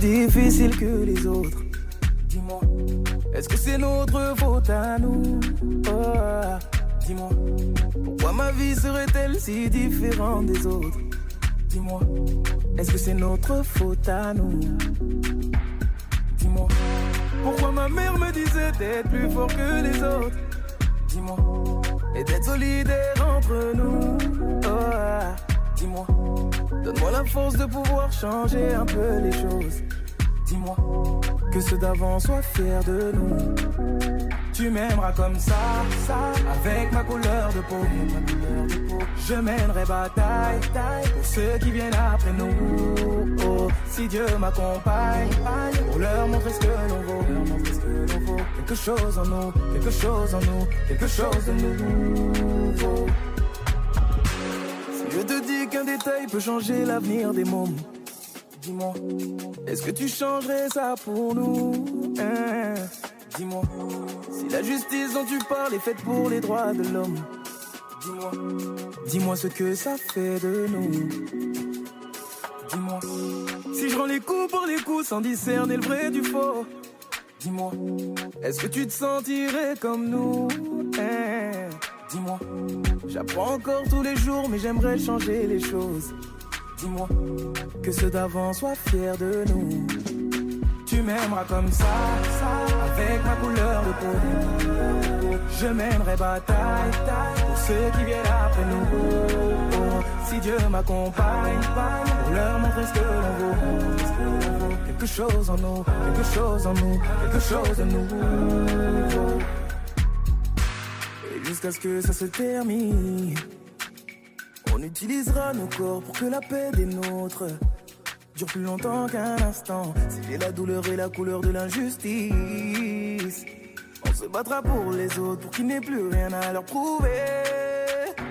Difficile que les autres. Dis-moi, est-ce que c'est notre faute à nous? Oh, Dis-moi, pourquoi ma vie serait-elle si différente des autres? Dis-moi, est-ce que c'est notre faute à nous? Dis-moi, pourquoi ma mère me disait d'être plus fort que les autres? Dis-moi, et d'être solidaire entre nous? Oh, Dis-moi, donne-moi la force de pouvoir changer un peu les choses. Que ceux d'avant soient fiers de nous. Tu m'aimeras comme ça, ça, avec ma couleur de peau. Je mènerai bataille, taille, pour ceux qui viennent après nous. Oh, si Dieu m'accompagne, pour leur montrer ce que l'on vaut. Leur montrer ce que l'on vaut. Quelque chose en nous, quelque chose en nous, quelque chose de nouveau. Si je te dis qu'un détail peut changer l'avenir des mômes, dis-moi, est-ce que tu changerais ça pour nous hein? Dis-moi, si la justice dont tu parles est faite pour les droits de l'homme, dis-moi, dis-moi ce que ça fait de nous. Dis-moi, si je rends les coups pour les coups sans discerner le vrai du faux, dis-moi, est-ce que tu te sentirais comme nous hein? Dis-moi, j'apprends encore tous les jours, mais j'aimerais changer les choses. Dis-moi, que ceux d'avant soient fiers de nous. Tu m'aimeras comme ça, avec ma couleur de peau. Je mènerai bataille, pour ceux qui viennent après nous. Si Dieu m'accompagne, pour leur montrer ce que l'on vaut. Quelque chose en nous, quelque chose en nous, quelque chose de nouveau. Et jusqu'à ce que ça se termine. Utilisera nos corps pour que la paix des nôtres dure plus longtemps qu'un instant. C'est la douleur et la couleur de l'injustice. On se battra pour les autres, pour qu'il n'ait plus rien à leur prouver.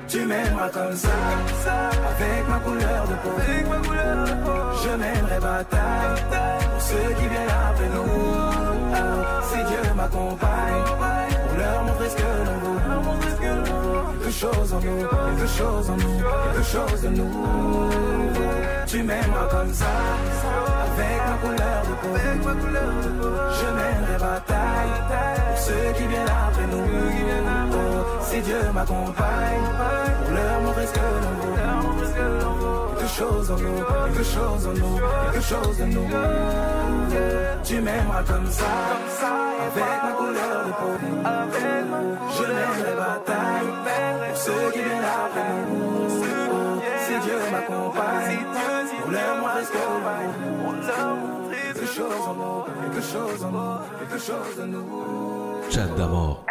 Tu m'aimeras comme ça, avec ma couleur de peau. Je mènerai bataille pour ceux qui viennent après nous. Si Dieu m'accompagne, pour leur montrer ce que l'on vaut. Quelque chose en nous, quelque chose en nous, quelque chose de nous. Tu m'aimeras comme ça, avec ma couleur de peau. Je mènerai bataille pour ceux qui viennent après nous. Oh, Si Dieu m'accompagne, pour leur montrer ce que l'on vaut. Quelque chose en nous, quelque chose en nous, quelque chose de nous. Tu m'aimeras comme ça, avec ma couleur de peau. Je mènerai bataille ceux qui viennent après nous. Si Dieu m'accompagne, pour leur montrer ce que l'on vaut. Quelque chose en nous, quelque chose en nous, quelque chose de nous. Chat d'amour.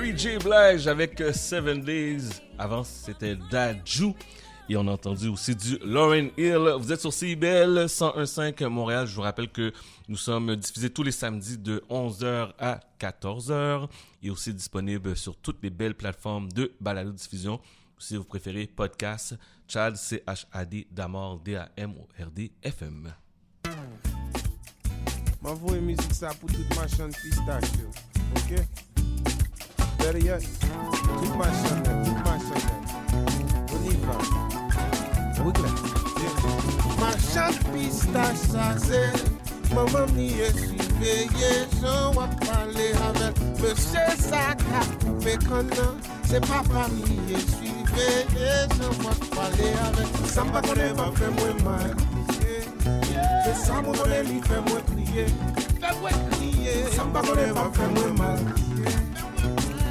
Mary J. Blige avec euh, Seven Days. Avant, c'était Daju. Et on a entendu aussi du Lauren Hill. Vous êtes sur CIBL 101.5 Montréal. Je vous rappelle que nous sommes diffusés tous les samedis de 11h à 14h. Et aussi disponible sur toutes les belles plateformes de balado-diffusion. Si vous préférez podcast, Chad, C-H-A-D, Damord, D-A-M-O-R-D, FM. M'envoie musique ça pour toute ma chaîne pistachio. Ok? Better yet, keep my son there. Keep my son there. We'll Yeah. Ma champista chassée, maman m'y est suivée, j'en vois parler avec monsieur Saka, coupé connard, c'est papa m'y est suivée, j'en vois parler avec Samba connaît ma femme, moi, mal. C'est ça, mon bonheur, fait moi prier. Fais-moi. Samba connaît ma femme, moi, mal.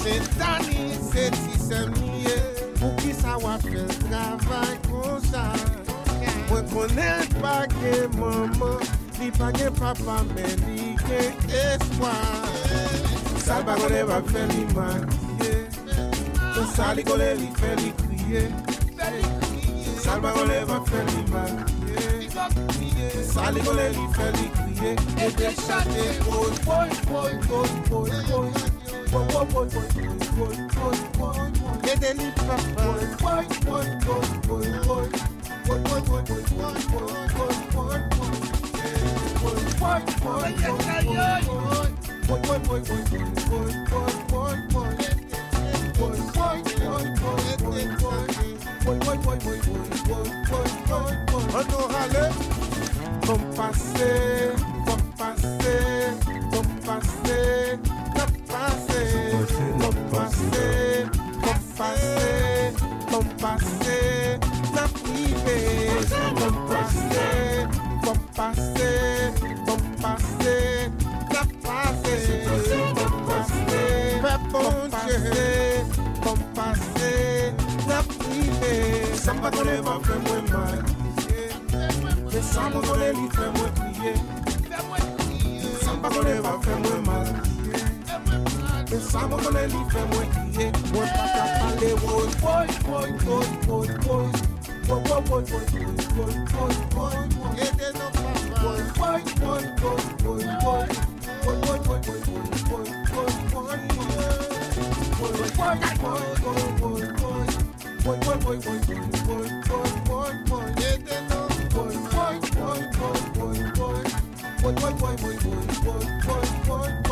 Chetani, se ti sem liye, pou ki sa wap fè travay kon sa. Mwen konen pa gen maman, li pa gen papa men li gen eswa. Sa bagone wap fè li mariye, kon sa li gole li fè li kriye. Sa bagone wap fè li mariye, sa li gole li fè li kriye. E de chate, oy, oy, oy, oy, oy, oy. Vamos passer, vamos passer, vamos passer. Samba konen li fè mwen priye Samba konen va fè mwen mal. Pensavo con el ife muequille Voy pa' capale, voy, voy, voy, voy, voy, voy Voy, voy, voy, voy, voy, voy, voy, voy Este no pasa Voy, voy, voy, voy, voy, voy Voy, voy, voy, voy, voy, voy, voy, voy Voy, voy, voy, voy, voy, voy, voy boy, boy, boy, boy, boy, boy, boy, boy, boy, yeah, they know. Boy, boy, boy, boy, boy, boy, boy, boy, boy, boy, boy, boy, boy, boy.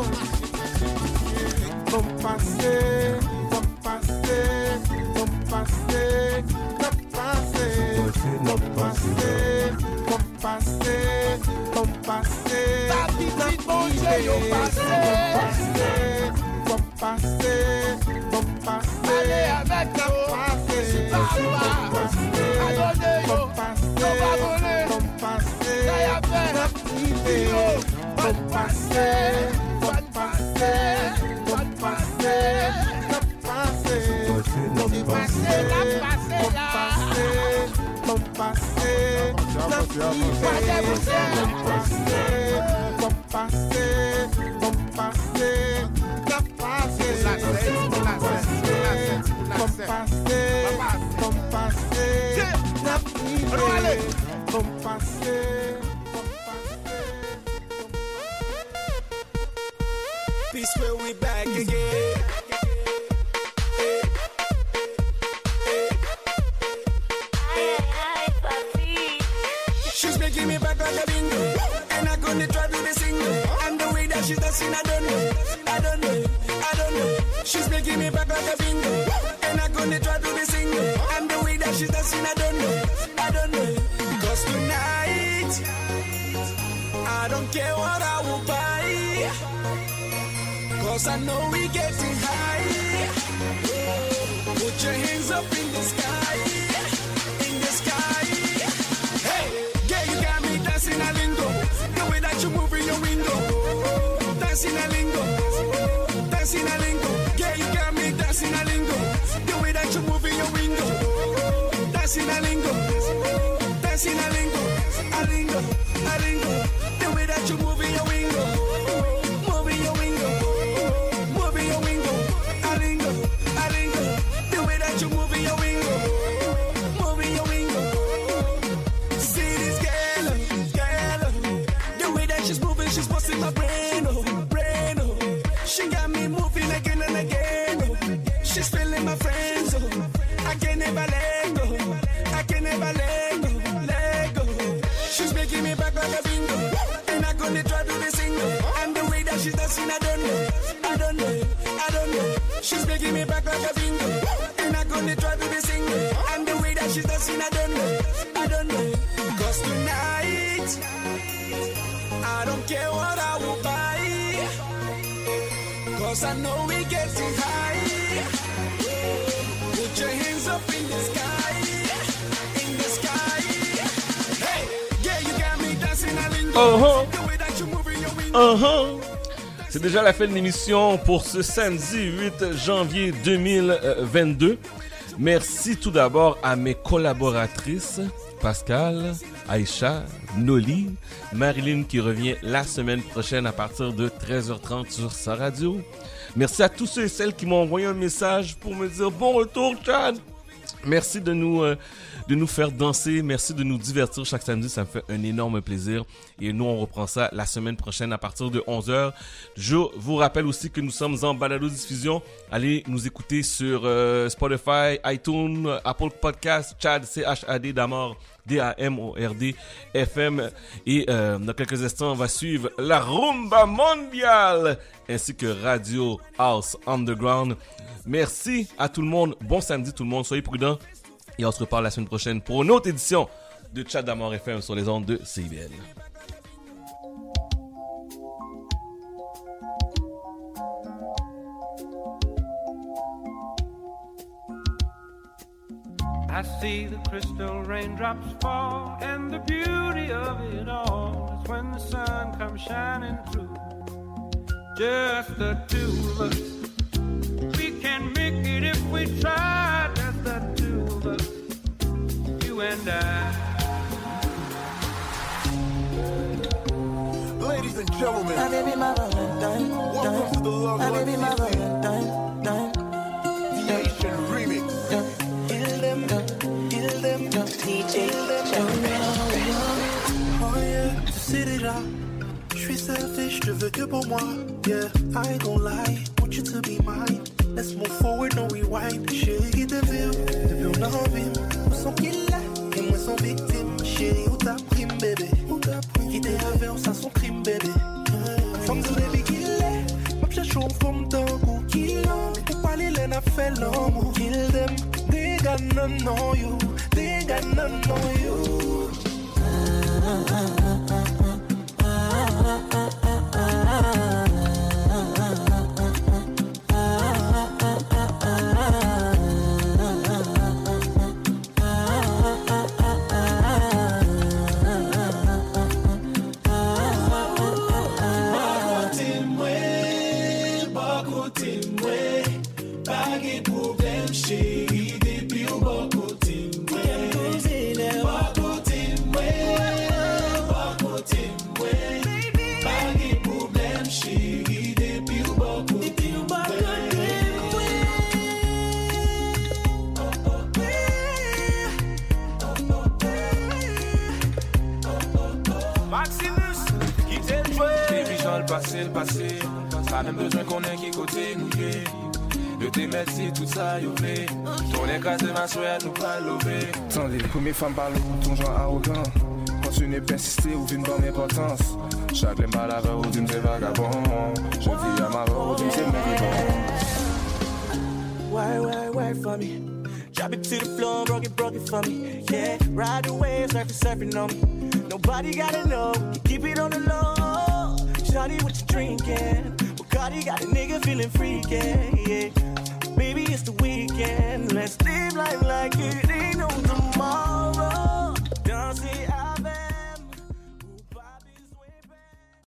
Fom pase, fom pase, fom pase, fom pase, fom pase, fom pase, fom pase, fom pase, fom pase, fom pase, Ale avèk la ou, se pa wwa, adone yo, yo pa vole, se ya fè, si yo, fon pase, fon pase, mon passé, mon passé, mon passé, mon passé, mon passé, mon passé, Peace where we back. Me back like a bingo. And I couldn't try to be single. And the way that she's dancing, I don't know. I don't know. I don't know. She's making me back like a bingo. And I couldn't try to be single. And the way that she's dancing, I don't know. I don't know. Cause tonight, I don't care what I will buy. Cause I know we getting high. Put your hands up in the sky, dancing a lingo. The way that you move in your window, dancing a lingo, dancing a lingo. Yeah, you got me dancing a lingo. The way that you move in your window, dancing a lingo, dancing a lingo, a lingo, a lingo. The way that you move in your like a bingo, I'm gonna try to be single. And the way that she's dancing, I don't know, I don't know. Cause tonight, I don't care what I will buy. Cause I know we getting high. Put your hands up in the sky. In the sky. Hey, yeah, you got me dancing a lingo. Uh-huh. The way that C'est déjà la fin de l'émission pour ce samedi 8 janvier 2022. Merci tout d'abord à mes collaboratrices, Pascal, Aïcha, Noli, Marilyn qui revient la semaine prochaine à partir de 13h30 sur sa radio. Merci à tous ceux et celles qui m'ont envoyé un message pour me dire bon retour, Chad. Merci de nous, euh, de nous faire danser. Merci de nous divertir chaque samedi. Ça me fait un énorme plaisir. Et nous, on reprend ça la semaine prochaine à partir de 11h. Je vous rappelle aussi que nous sommes en balado-diffusion. Allez nous écouter sur euh, Spotify, iTunes, Apple Podcast, Chad, C-H-A-D, Damord. D-A-M-O-R-D FM et euh, dans quelques instants on va suivre la rumba mondiale ainsi que Radio House Underground Merci à tout le monde. Bon samedi tout le monde. Soyez prudents. Et on se reparle la semaine prochaine pour une autre édition de Chat d'Amour FM sur les ondes de CIBL. I see the crystal raindrops fall, and the beauty of it all is when the sun comes shining through. Just the two of us. We can make it if we try. Just the two of us. You and I. Ladies and gentlemen, My baby, my Valentine. welcome to the Love My Life baby, my Valentine. Time. Nation Remix. Kill them, kill them, DJ, Oh yeah, tu sais déjà, je suis selfish, je veux que pour moi. Yeah, I ain't gon' lie, want you to be mine. Let's move forward, no rewind. Chérie, qui veut, depuis on a envie. Où sont qu'ils là, et moi sont victimes. Chérie, où t'as prime, bébé? Où t'as prime? Qui t'es avec, ça son crime, bébé. Femme de bébé qu'il est, ma cherche une femme d'un qu'il a. Pour parler, l'en a fait l'amour. Kill them, they got none on you, they got none on you. Côté Baby, j'en le passé, le passé. Pas même besoin qu'on ait qui côté nous yé. De tes merci, tout ça, yo fait. Ton écrasé, ma soeur, nous pas lever. Attendez, première femme parle ou ton genre arrogant. Continue persister ou d'une bonne importance. Chaque l'aime pas la ou d'une c'est vagabond. Je vis à ma ou d'une c'est bon. Why, why, why for me? Drop it to the floor, broke it, broke it for me. Yeah, ride the wave, surfing, surfing on me. Nobody gotta know, keep it on the low. Bacardi, what you drinking? Bacardi got a nigga feeling freaky. Yeah. Baby, it's the weekend. Let's live life like it ain't no tomorrow. Don't say I.